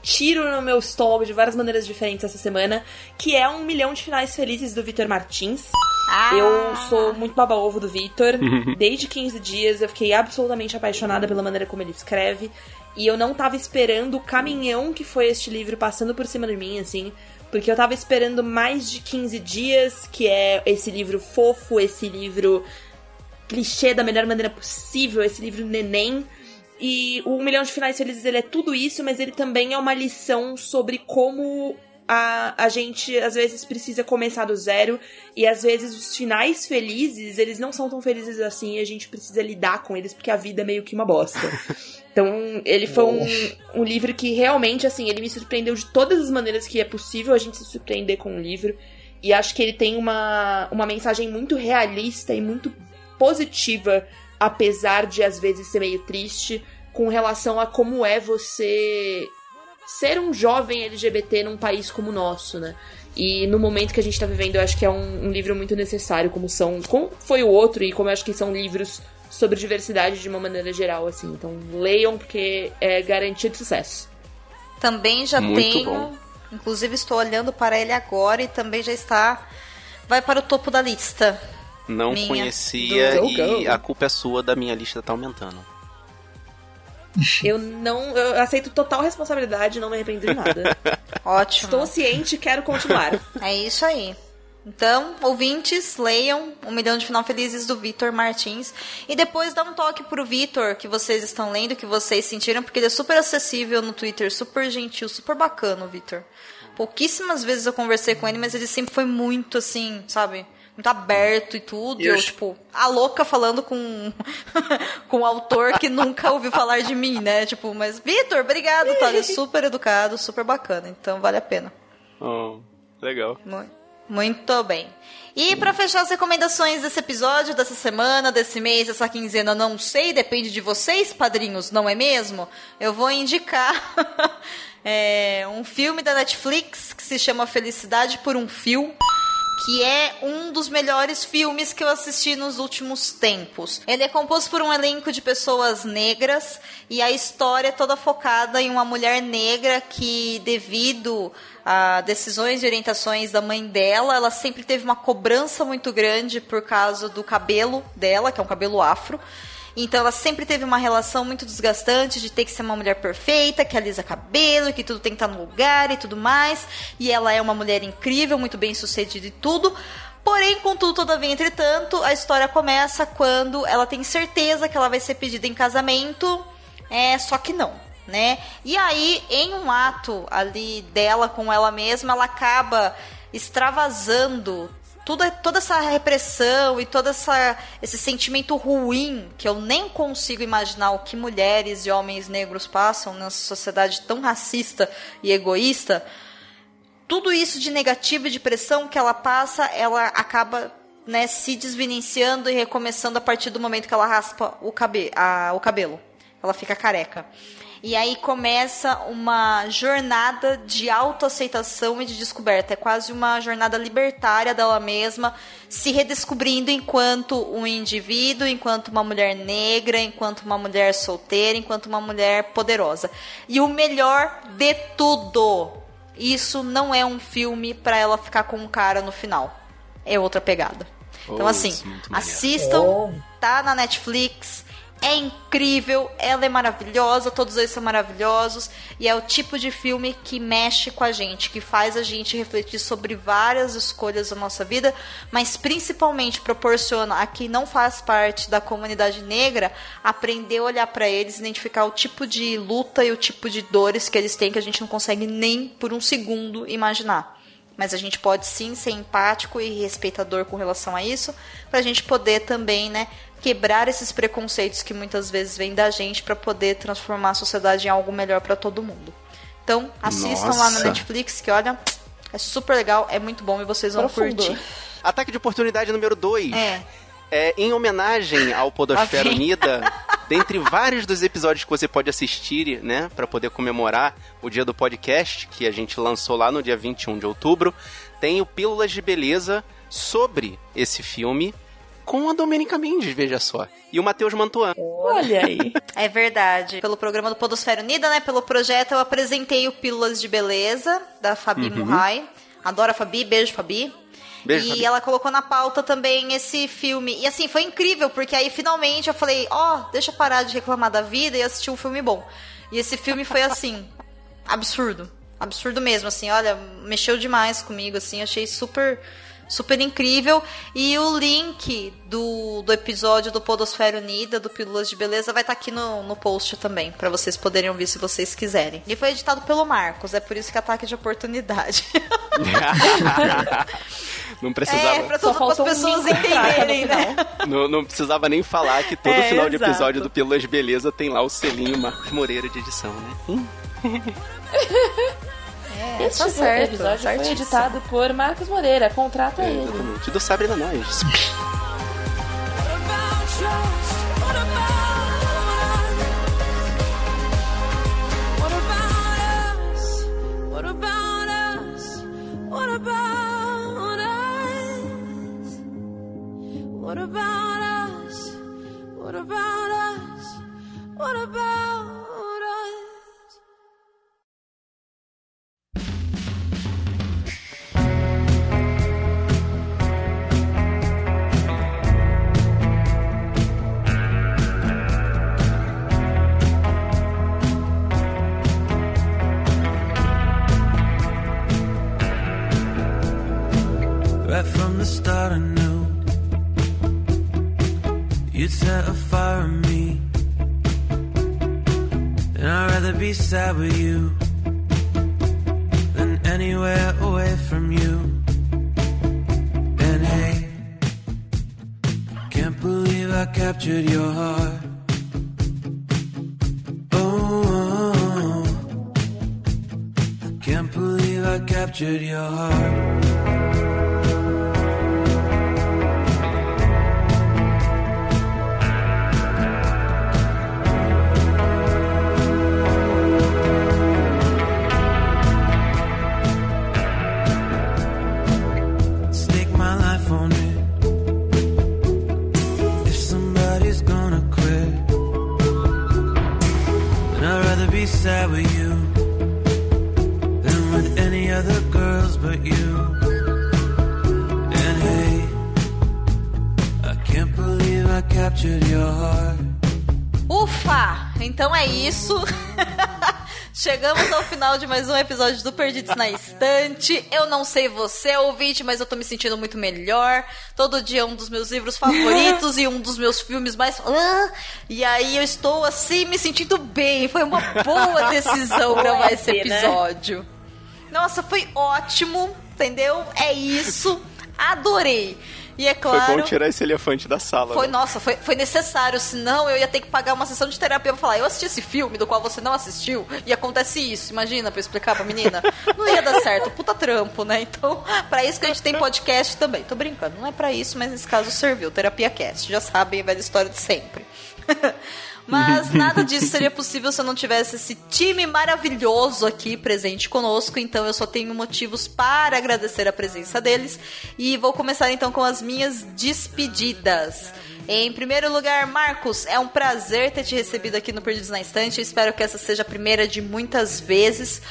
tiro no meu estômago de várias maneiras diferentes essa semana, que é Um Milhão de Finais Felizes do Vitor Martins. Ah, Eu sou muito baba-ovo do Vitor. Desde 15 dias eu fiquei absolutamente apaixonada pela maneira como ele escreve. E eu não tava esperando o caminhão que foi este livro passando por cima de mim, assim. Porque eu tava esperando mais de 15 dias, que é esse livro fofo, esse livro clichê da melhor maneira possível, esse livro neném. E o Um Milhão de Finais Felizes, ele é tudo isso, mas ele também é uma lição sobre como a, a gente, às vezes, precisa começar do zero. E, às vezes, os finais felizes, eles não são tão felizes assim. E a gente precisa lidar com eles, porque a vida é meio que uma bosta. Então, ele foi um, um livro que realmente, assim, ele me surpreendeu de todas as maneiras que é possível a gente se surpreender com um livro. E acho que ele tem uma, uma mensagem muito realista e muito positiva, apesar de às vezes ser meio triste, com relação a como é você ser um jovem LGBT num país como o nosso, né? E no momento que a gente tá vivendo, eu acho que é um, um livro muito necessário, como são. Como foi o outro, e como eu acho que são livros sobre diversidade de uma maneira geral, assim. Então leiam, porque é garantia de sucesso. Também já Muito tenho. bom. Inclusive estou olhando para ele agora e também já está. Vai para o topo da lista. Não Minha. conhecia Do- e a culpa é sua da minha lista tá aumentando. Eu não. Eu aceito total responsabilidade, não me arrependo de nada. Ótimo. Estou ciente e quero continuar. É isso aí. Então, ouvintes, leiam Um Milhão de Final Felizes do Vitor Martins. E depois dá um toque pro Vitor que vocês estão lendo, que vocês sentiram, porque ele é super acessível no Twitter, super gentil, super bacana o Vitor. Pouquíssimas vezes eu conversei com ele, mas ele sempre foi muito assim, sabe? Muito aberto e tudo. E Eu, tipo, a louca falando com com um autor que nunca ouviu falar de mim, né? Tipo, mas Vitor, obrigado, tá? Ele é super educado, super bacana. Então vale a pena. Oh, legal. Mu- Muito bem. E pra fechar as recomendações desse episódio, dessa semana, desse mês, dessa quinzena, não sei, depende de vocês, padrinhos, não é mesmo? Eu vou indicar é, um filme da Netflix que se chama Felicidade por um Fio, que é um dos melhores filmes que eu assisti nos últimos tempos. Ele é composto por um elenco de pessoas negras e a história é toda focada em uma mulher negra que, devido a decisões e orientações da mãe dela, ela sempre teve uma cobrança muito grande por causa do cabelo dela, que é um cabelo afro. Então ela sempre teve uma relação muito desgastante de ter que ser uma mulher perfeita, que alisa cabelo, que tudo tem que estar no lugar e tudo mais. E ela é uma mulher incrível, muito bem sucedida e tudo. Porém, contudo, todavia, entretanto, a história começa quando ela tem certeza que ela vai ser pedida em casamento, é, só que não, né? E aí, em um ato ali dela com ela mesma, ela acaba extravasando toda, toda essa repressão e todo essa, esse sentimento ruim que eu nem consigo imaginar o que mulheres e homens negros passam nessa sociedade tão racista e egoísta. Tudo isso de negativo e de pressão que ela passa, ela acaba né, se desvinenciando e recomeçando a partir do momento que ela raspa o, cabe a, o cabelo. Ela fica careca. E aí começa uma jornada de autoaceitação e de descoberta. É quase uma jornada libertária dela mesma, se redescobrindo enquanto um indivíduo, enquanto uma mulher negra, enquanto uma mulher solteira, enquanto uma mulher poderosa. E o melhor de tudo, isso não é um filme para ela ficar com um cara no final. É outra pegada. Então, assim, isso é assistam, tá na Netflix. É incrível, ela é maravilhosa, todos eles são maravilhosos e é o tipo de filme que mexe com a gente, que faz a gente refletir sobre várias escolhas da nossa vida, mas principalmente proporciona a quem não faz parte da comunidade negra aprender a olhar para eles, identificar o tipo de luta e o tipo de dores que eles têm que a gente não consegue nem por um segundo imaginar. Mas a gente pode sim ser empático e respeitador com relação a isso, para a gente poder também, né, quebrar esses preconceitos que muitas vezes vêm da gente para poder transformar a sociedade em algo melhor para todo mundo. Então, assistam lá na Nossa. Netflix, que olha, é super legal, é muito bom e vocês vão Profundo. curtir. Ataque de oportunidade número 2. É. É, em homenagem ao Podosfera Ok. Unida, dentre vários dos episódios que você pode assistir, né, para poder comemorar o dia do podcast, que a gente lançou lá no dia 21 de outubro, tem o Pílulas de Beleza sobre esse filme com a Domenica Mendes, veja só. E o Matheus Mantuan. Olha aí. É verdade. Pelo programa do Podosfera Unida, né? Pelo projeto, eu apresentei o Pílulas de Beleza, da Fabi Uhum. Murray. Adoro a Fabi, beijo, Fabi. Beijo, e Fabi. ela colocou na pauta também esse filme. E assim, foi incrível, porque aí finalmente eu falei, ó, deixa eu parar de reclamar da vida e assistir um filme bom. E esse filme foi assim, absurdo. Absurdo mesmo, assim, olha, mexeu demais comigo, assim, achei super super incrível. E o link do, do episódio do Podosfera Unida, do Pílulas de Beleza, vai estar aqui no, no post também, para vocês poderem ouvir se vocês quiserem. E foi editado pelo Marcos, é por isso que é ataque de oportunidade. Não precisava, É, pra Só todas as um pessoas no entenderem, né? final. não, não precisava nem falar que todo É, final de exato. episódio do Pílulas de Beleza tem lá o selinho Marcos Moreira de edição, né? Hum. É, Este tá certo, episódio foi certíssimo. editado por Marcos Moreira. Contrata ele. Exatamente. Do Sabrina Nós. What about us? What about us? What about us? Start, I knew you'd set a fire in me. And I'd rather be sad with you than anywhere away from you. And hey, can't believe I captured your heart. Oh, can't believe I captured your heart. Ufa! Então é isso. Chegamos ao final de mais um episódio do Perdidos na Estante. Eu não sei você, ouvinte, mas eu tô me sentindo muito melhor. Todo dia é um dos meus livros favoritos e um dos meus filmes mais. Ah! E aí eu estou assim me sentindo bem. Foi uma boa decisão gravar esse né? episódio. Nossa, foi ótimo, entendeu? É isso. Adorei. E é claro. Foi bom tirar esse elefante da sala. Foi, né? nossa, foi, foi necessário, senão eu ia ter que pagar uma sessão de terapia pra falar, eu assisti esse filme do qual você não assistiu e acontece isso, imagina, pra eu explicar pra menina. Não ia dar certo, puta trampo, né? Então, pra isso que a gente tem podcast também. Tô brincando, não é pra isso, mas nesse caso serviu, terapia cast, já sabem a velha história de sempre. Mas nada disso seria possível se eu não tivesse esse time maravilhoso aqui presente conosco. Então eu só tenho motivos para agradecer a presença deles. E vou começar então com as minhas despedidas. Em primeiro lugar, Marcos, é um prazer ter te recebido aqui no Perdidos na Estante. Eu espero que essa seja a primeira de muitas vezes.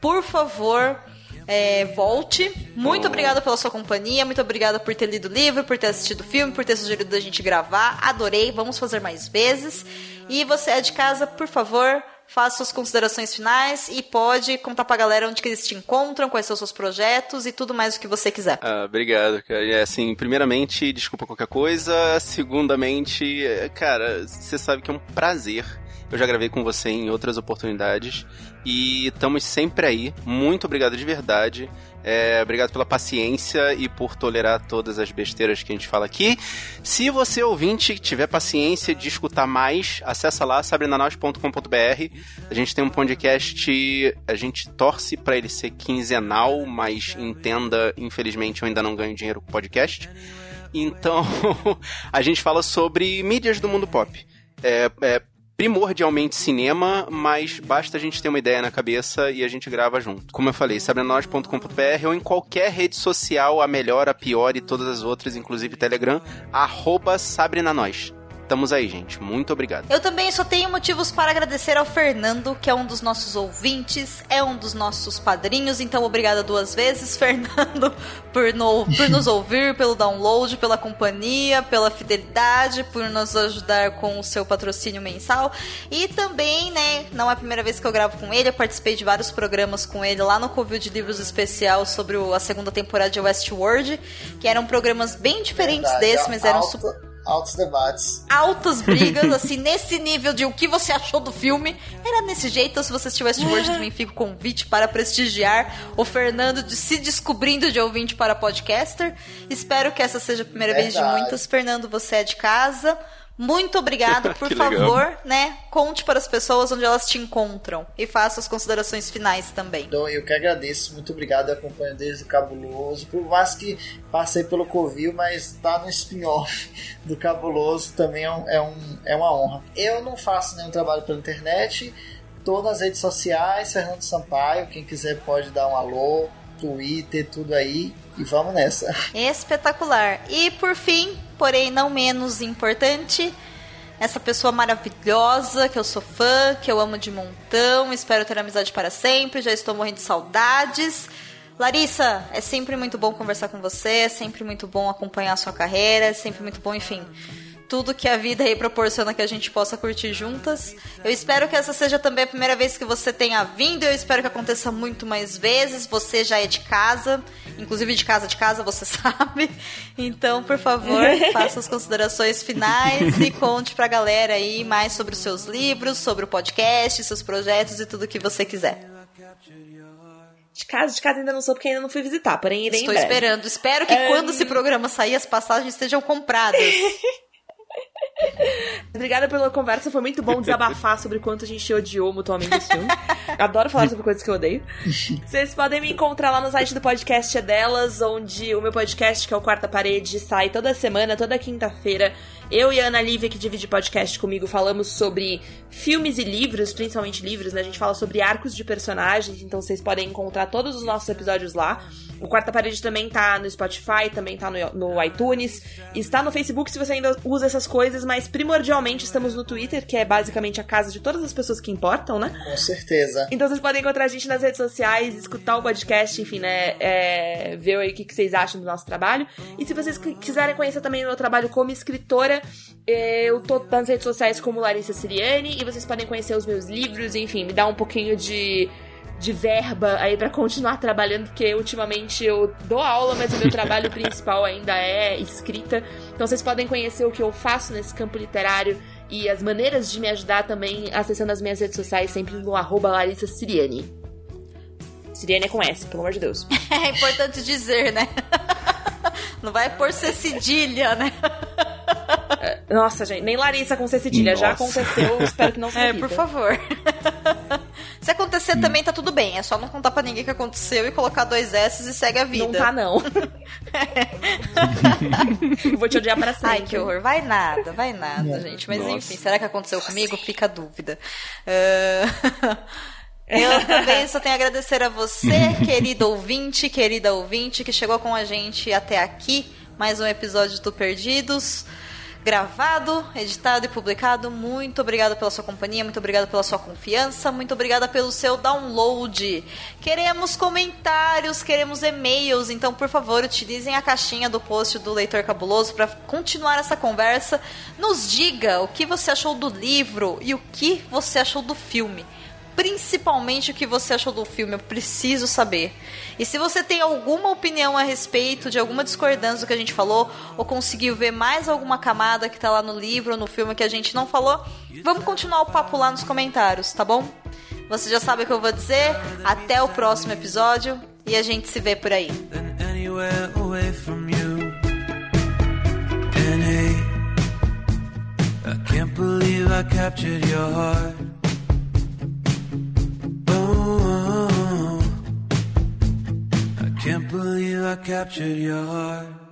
Por favor, é, volte. Muito obrigada pela sua companhia, muito obrigada por ter lido o livro, por ter assistido o filme, por ter sugerido a gente gravar. Adorei, vamos fazer mais vezes. E você é de casa, por favor, faça suas considerações finais e pode contar pra galera onde que eles te encontram, quais são os seus projetos e tudo mais o que você quiser. Ah, obrigado, cara. E assim, primeiramente, desculpa qualquer coisa. Segundamente, é, cara, você sabe que é um prazer. Eu já gravei com você em outras oportunidades e estamos sempre aí. Muito obrigado de verdade. É, obrigado pela paciência e por tolerar todas as besteiras que a gente fala aqui. Se você ouvinte tiver paciência de escutar mais, acessa lá sabrinanois.com.br. A gente tem um podcast, a gente torce para ele ser quinzenal, mas entenda, infelizmente eu ainda não ganho dinheiro com podcast. Então, a gente fala sobre mídias do mundo pop. É, é primordialmente cinema, mas basta a gente ter uma ideia na cabeça e a gente grava junto. Como eu falei, sabrenanois.com.br ou em qualquer rede social, a melhor, a pior e todas as outras, inclusive Telegram, arroba sabrenanois. Estamos aí, gente. Muito obrigado. Eu também só tenho motivos para agradecer ao Fernando, que é um dos nossos ouvintes, é um dos nossos padrinhos, então obrigada duas vezes, Fernando, por, no- por nos ouvir, pelo download, pela companhia, pela fidelidade, por nos ajudar com o seu patrocínio mensal. E também, né, não é a primeira vez que eu gravo com ele, eu participei de vários programas com ele lá no Covil de Livros Especial sobre o- a segunda temporada de Westworld, que eram programas bem diferentes Verdade, desses, mas eram alto- super Altos debates. altas brigas, assim, nesse nível de o que você achou do filme. Era nesse jeito, se você assistiu Westworld, também fica o convite para prestigiar o Fernando de se descobrindo de ouvinte para podcaster. Espero que essa seja a primeira vez de Verdade. muitas. Fernando, você é de casa. Muito obrigado, por legal. favor, né? Conte para as pessoas onde elas te encontram e faça as considerações finais também. Então, eu que agradeço, muito obrigado, eu acompanho desde o Cabuloso. Por mais que passei pelo Covil, mas tá no spin-off do Cabuloso também é, um, é, um- é uma honra. Eu não faço nenhum trabalho pela internet, tô nas redes sociais, Fernando Sampaio, quem quiser pode dar um alô, Twitter, tudo aí, e vamos nessa. Espetacular. E por fim, porém não menos importante, essa pessoa maravilhosa que eu sou fã, que eu amo de montão, espero ter amizade para sempre, já estou morrendo de saudades. Larissa, é sempre muito bom conversar com você, é sempre muito bom acompanhar a sua carreira, é sempre muito bom, enfim, tudo que a vida aí proporciona que a gente possa curtir juntas. Eu espero que essa seja também a primeira vez que você tenha vindo, eu espero que aconteça muito mais vezes. Você já é de casa, inclusive de casa de casa, você sabe. Então, por favor, faça as considerações finais e conte pra galera aí mais sobre os seus livros, sobre o podcast, seus projetos e tudo que você quiser. De casa, de casa ainda não sou porque ainda não fui visitar, porém irei Estou em breve. esperando. Espero que quando esse programa sair, as passagens estejam compradas. Obrigada pela conversa, foi muito bom desabafar sobre quanto a gente odiou mutuamente esse filme. Adoro falar sobre coisas que eu odeio. Vocês podem me encontrar lá no site do podcast é delas, onde o meu podcast, que é o Quarta Parede, sai toda semana, toda quinta-feira. Eu e a Ana Lívia, que divide podcast comigo, falamos sobre filmes e livros, principalmente livros, né? A gente fala sobre arcos de personagens, então vocês podem encontrar todos os nossos episódios lá. O Quarta Parede também tá no Spotify, também tá no, no iTunes, está no Facebook se você ainda usa essas coisas, mas primordialmente estamos no Twitter, que é basicamente a casa de todas as pessoas que importam, né? Com certeza. Então vocês podem encontrar a gente nas redes sociais, escutar o podcast, enfim, né? É, ver aí o que, que vocês acham do nosso trabalho. E se vocês qui- quiserem conhecer também o meu trabalho como escritora, eu tô nas redes sociais como Larissa Siriani e vocês podem conhecer os meus livros, enfim, me dar um pouquinho de. De verba aí pra continuar trabalhando, porque ultimamente eu dou aula, mas o meu trabalho principal ainda é escrita. Então vocês podem conhecer o que eu faço nesse campo literário e as maneiras de me ajudar também acessando as minhas redes sociais, sempre no arroba Larissa Siriani. Siriane é com S, pelo amor de Deus. É importante dizer, né? Não vai por ser cedilha, né? Nossa, gente, nem Larissa com C cedilha. Já aconteceu, espero que não se É, repita. por favor. Se acontecer também tá tudo bem, é só não contar pra ninguém que aconteceu e colocar dois S e segue a vida. Não tá, não. Vou te odiar pra sempre. Ai, que horror. Vai nada, vai nada, gente. Mas Nossa. enfim, será que aconteceu comigo? Fica a dúvida. Ah, Eu também só tenho a agradecer a você, querido ouvinte, querida ouvinte, que chegou com a gente até aqui. Mais um episódio do Perdidos. Gravado, editado e publicado. Muito obrigada pela sua companhia, muito obrigada pela sua confiança, muito obrigada pelo seu download. Queremos comentários, queremos e-mails, então por favor utilizem a caixinha do post do Leitor Cabuloso para continuar essa conversa. Nos diga o que você achou do livro e o que você achou do filme principalmente o que você achou do filme. Eu preciso saber. E se você tem alguma opinião a respeito de alguma discordância do que a gente falou, ou conseguiu ver mais alguma camada que tá lá no livro ou no filme que a gente não falou, vamos continuar o papo lá nos comentários, tá bom? Você já sabe o que eu vou dizer. Até o próximo episódio e a gente se vê por aí. I can't believe I captured your heart. Can't believe I captured your heart.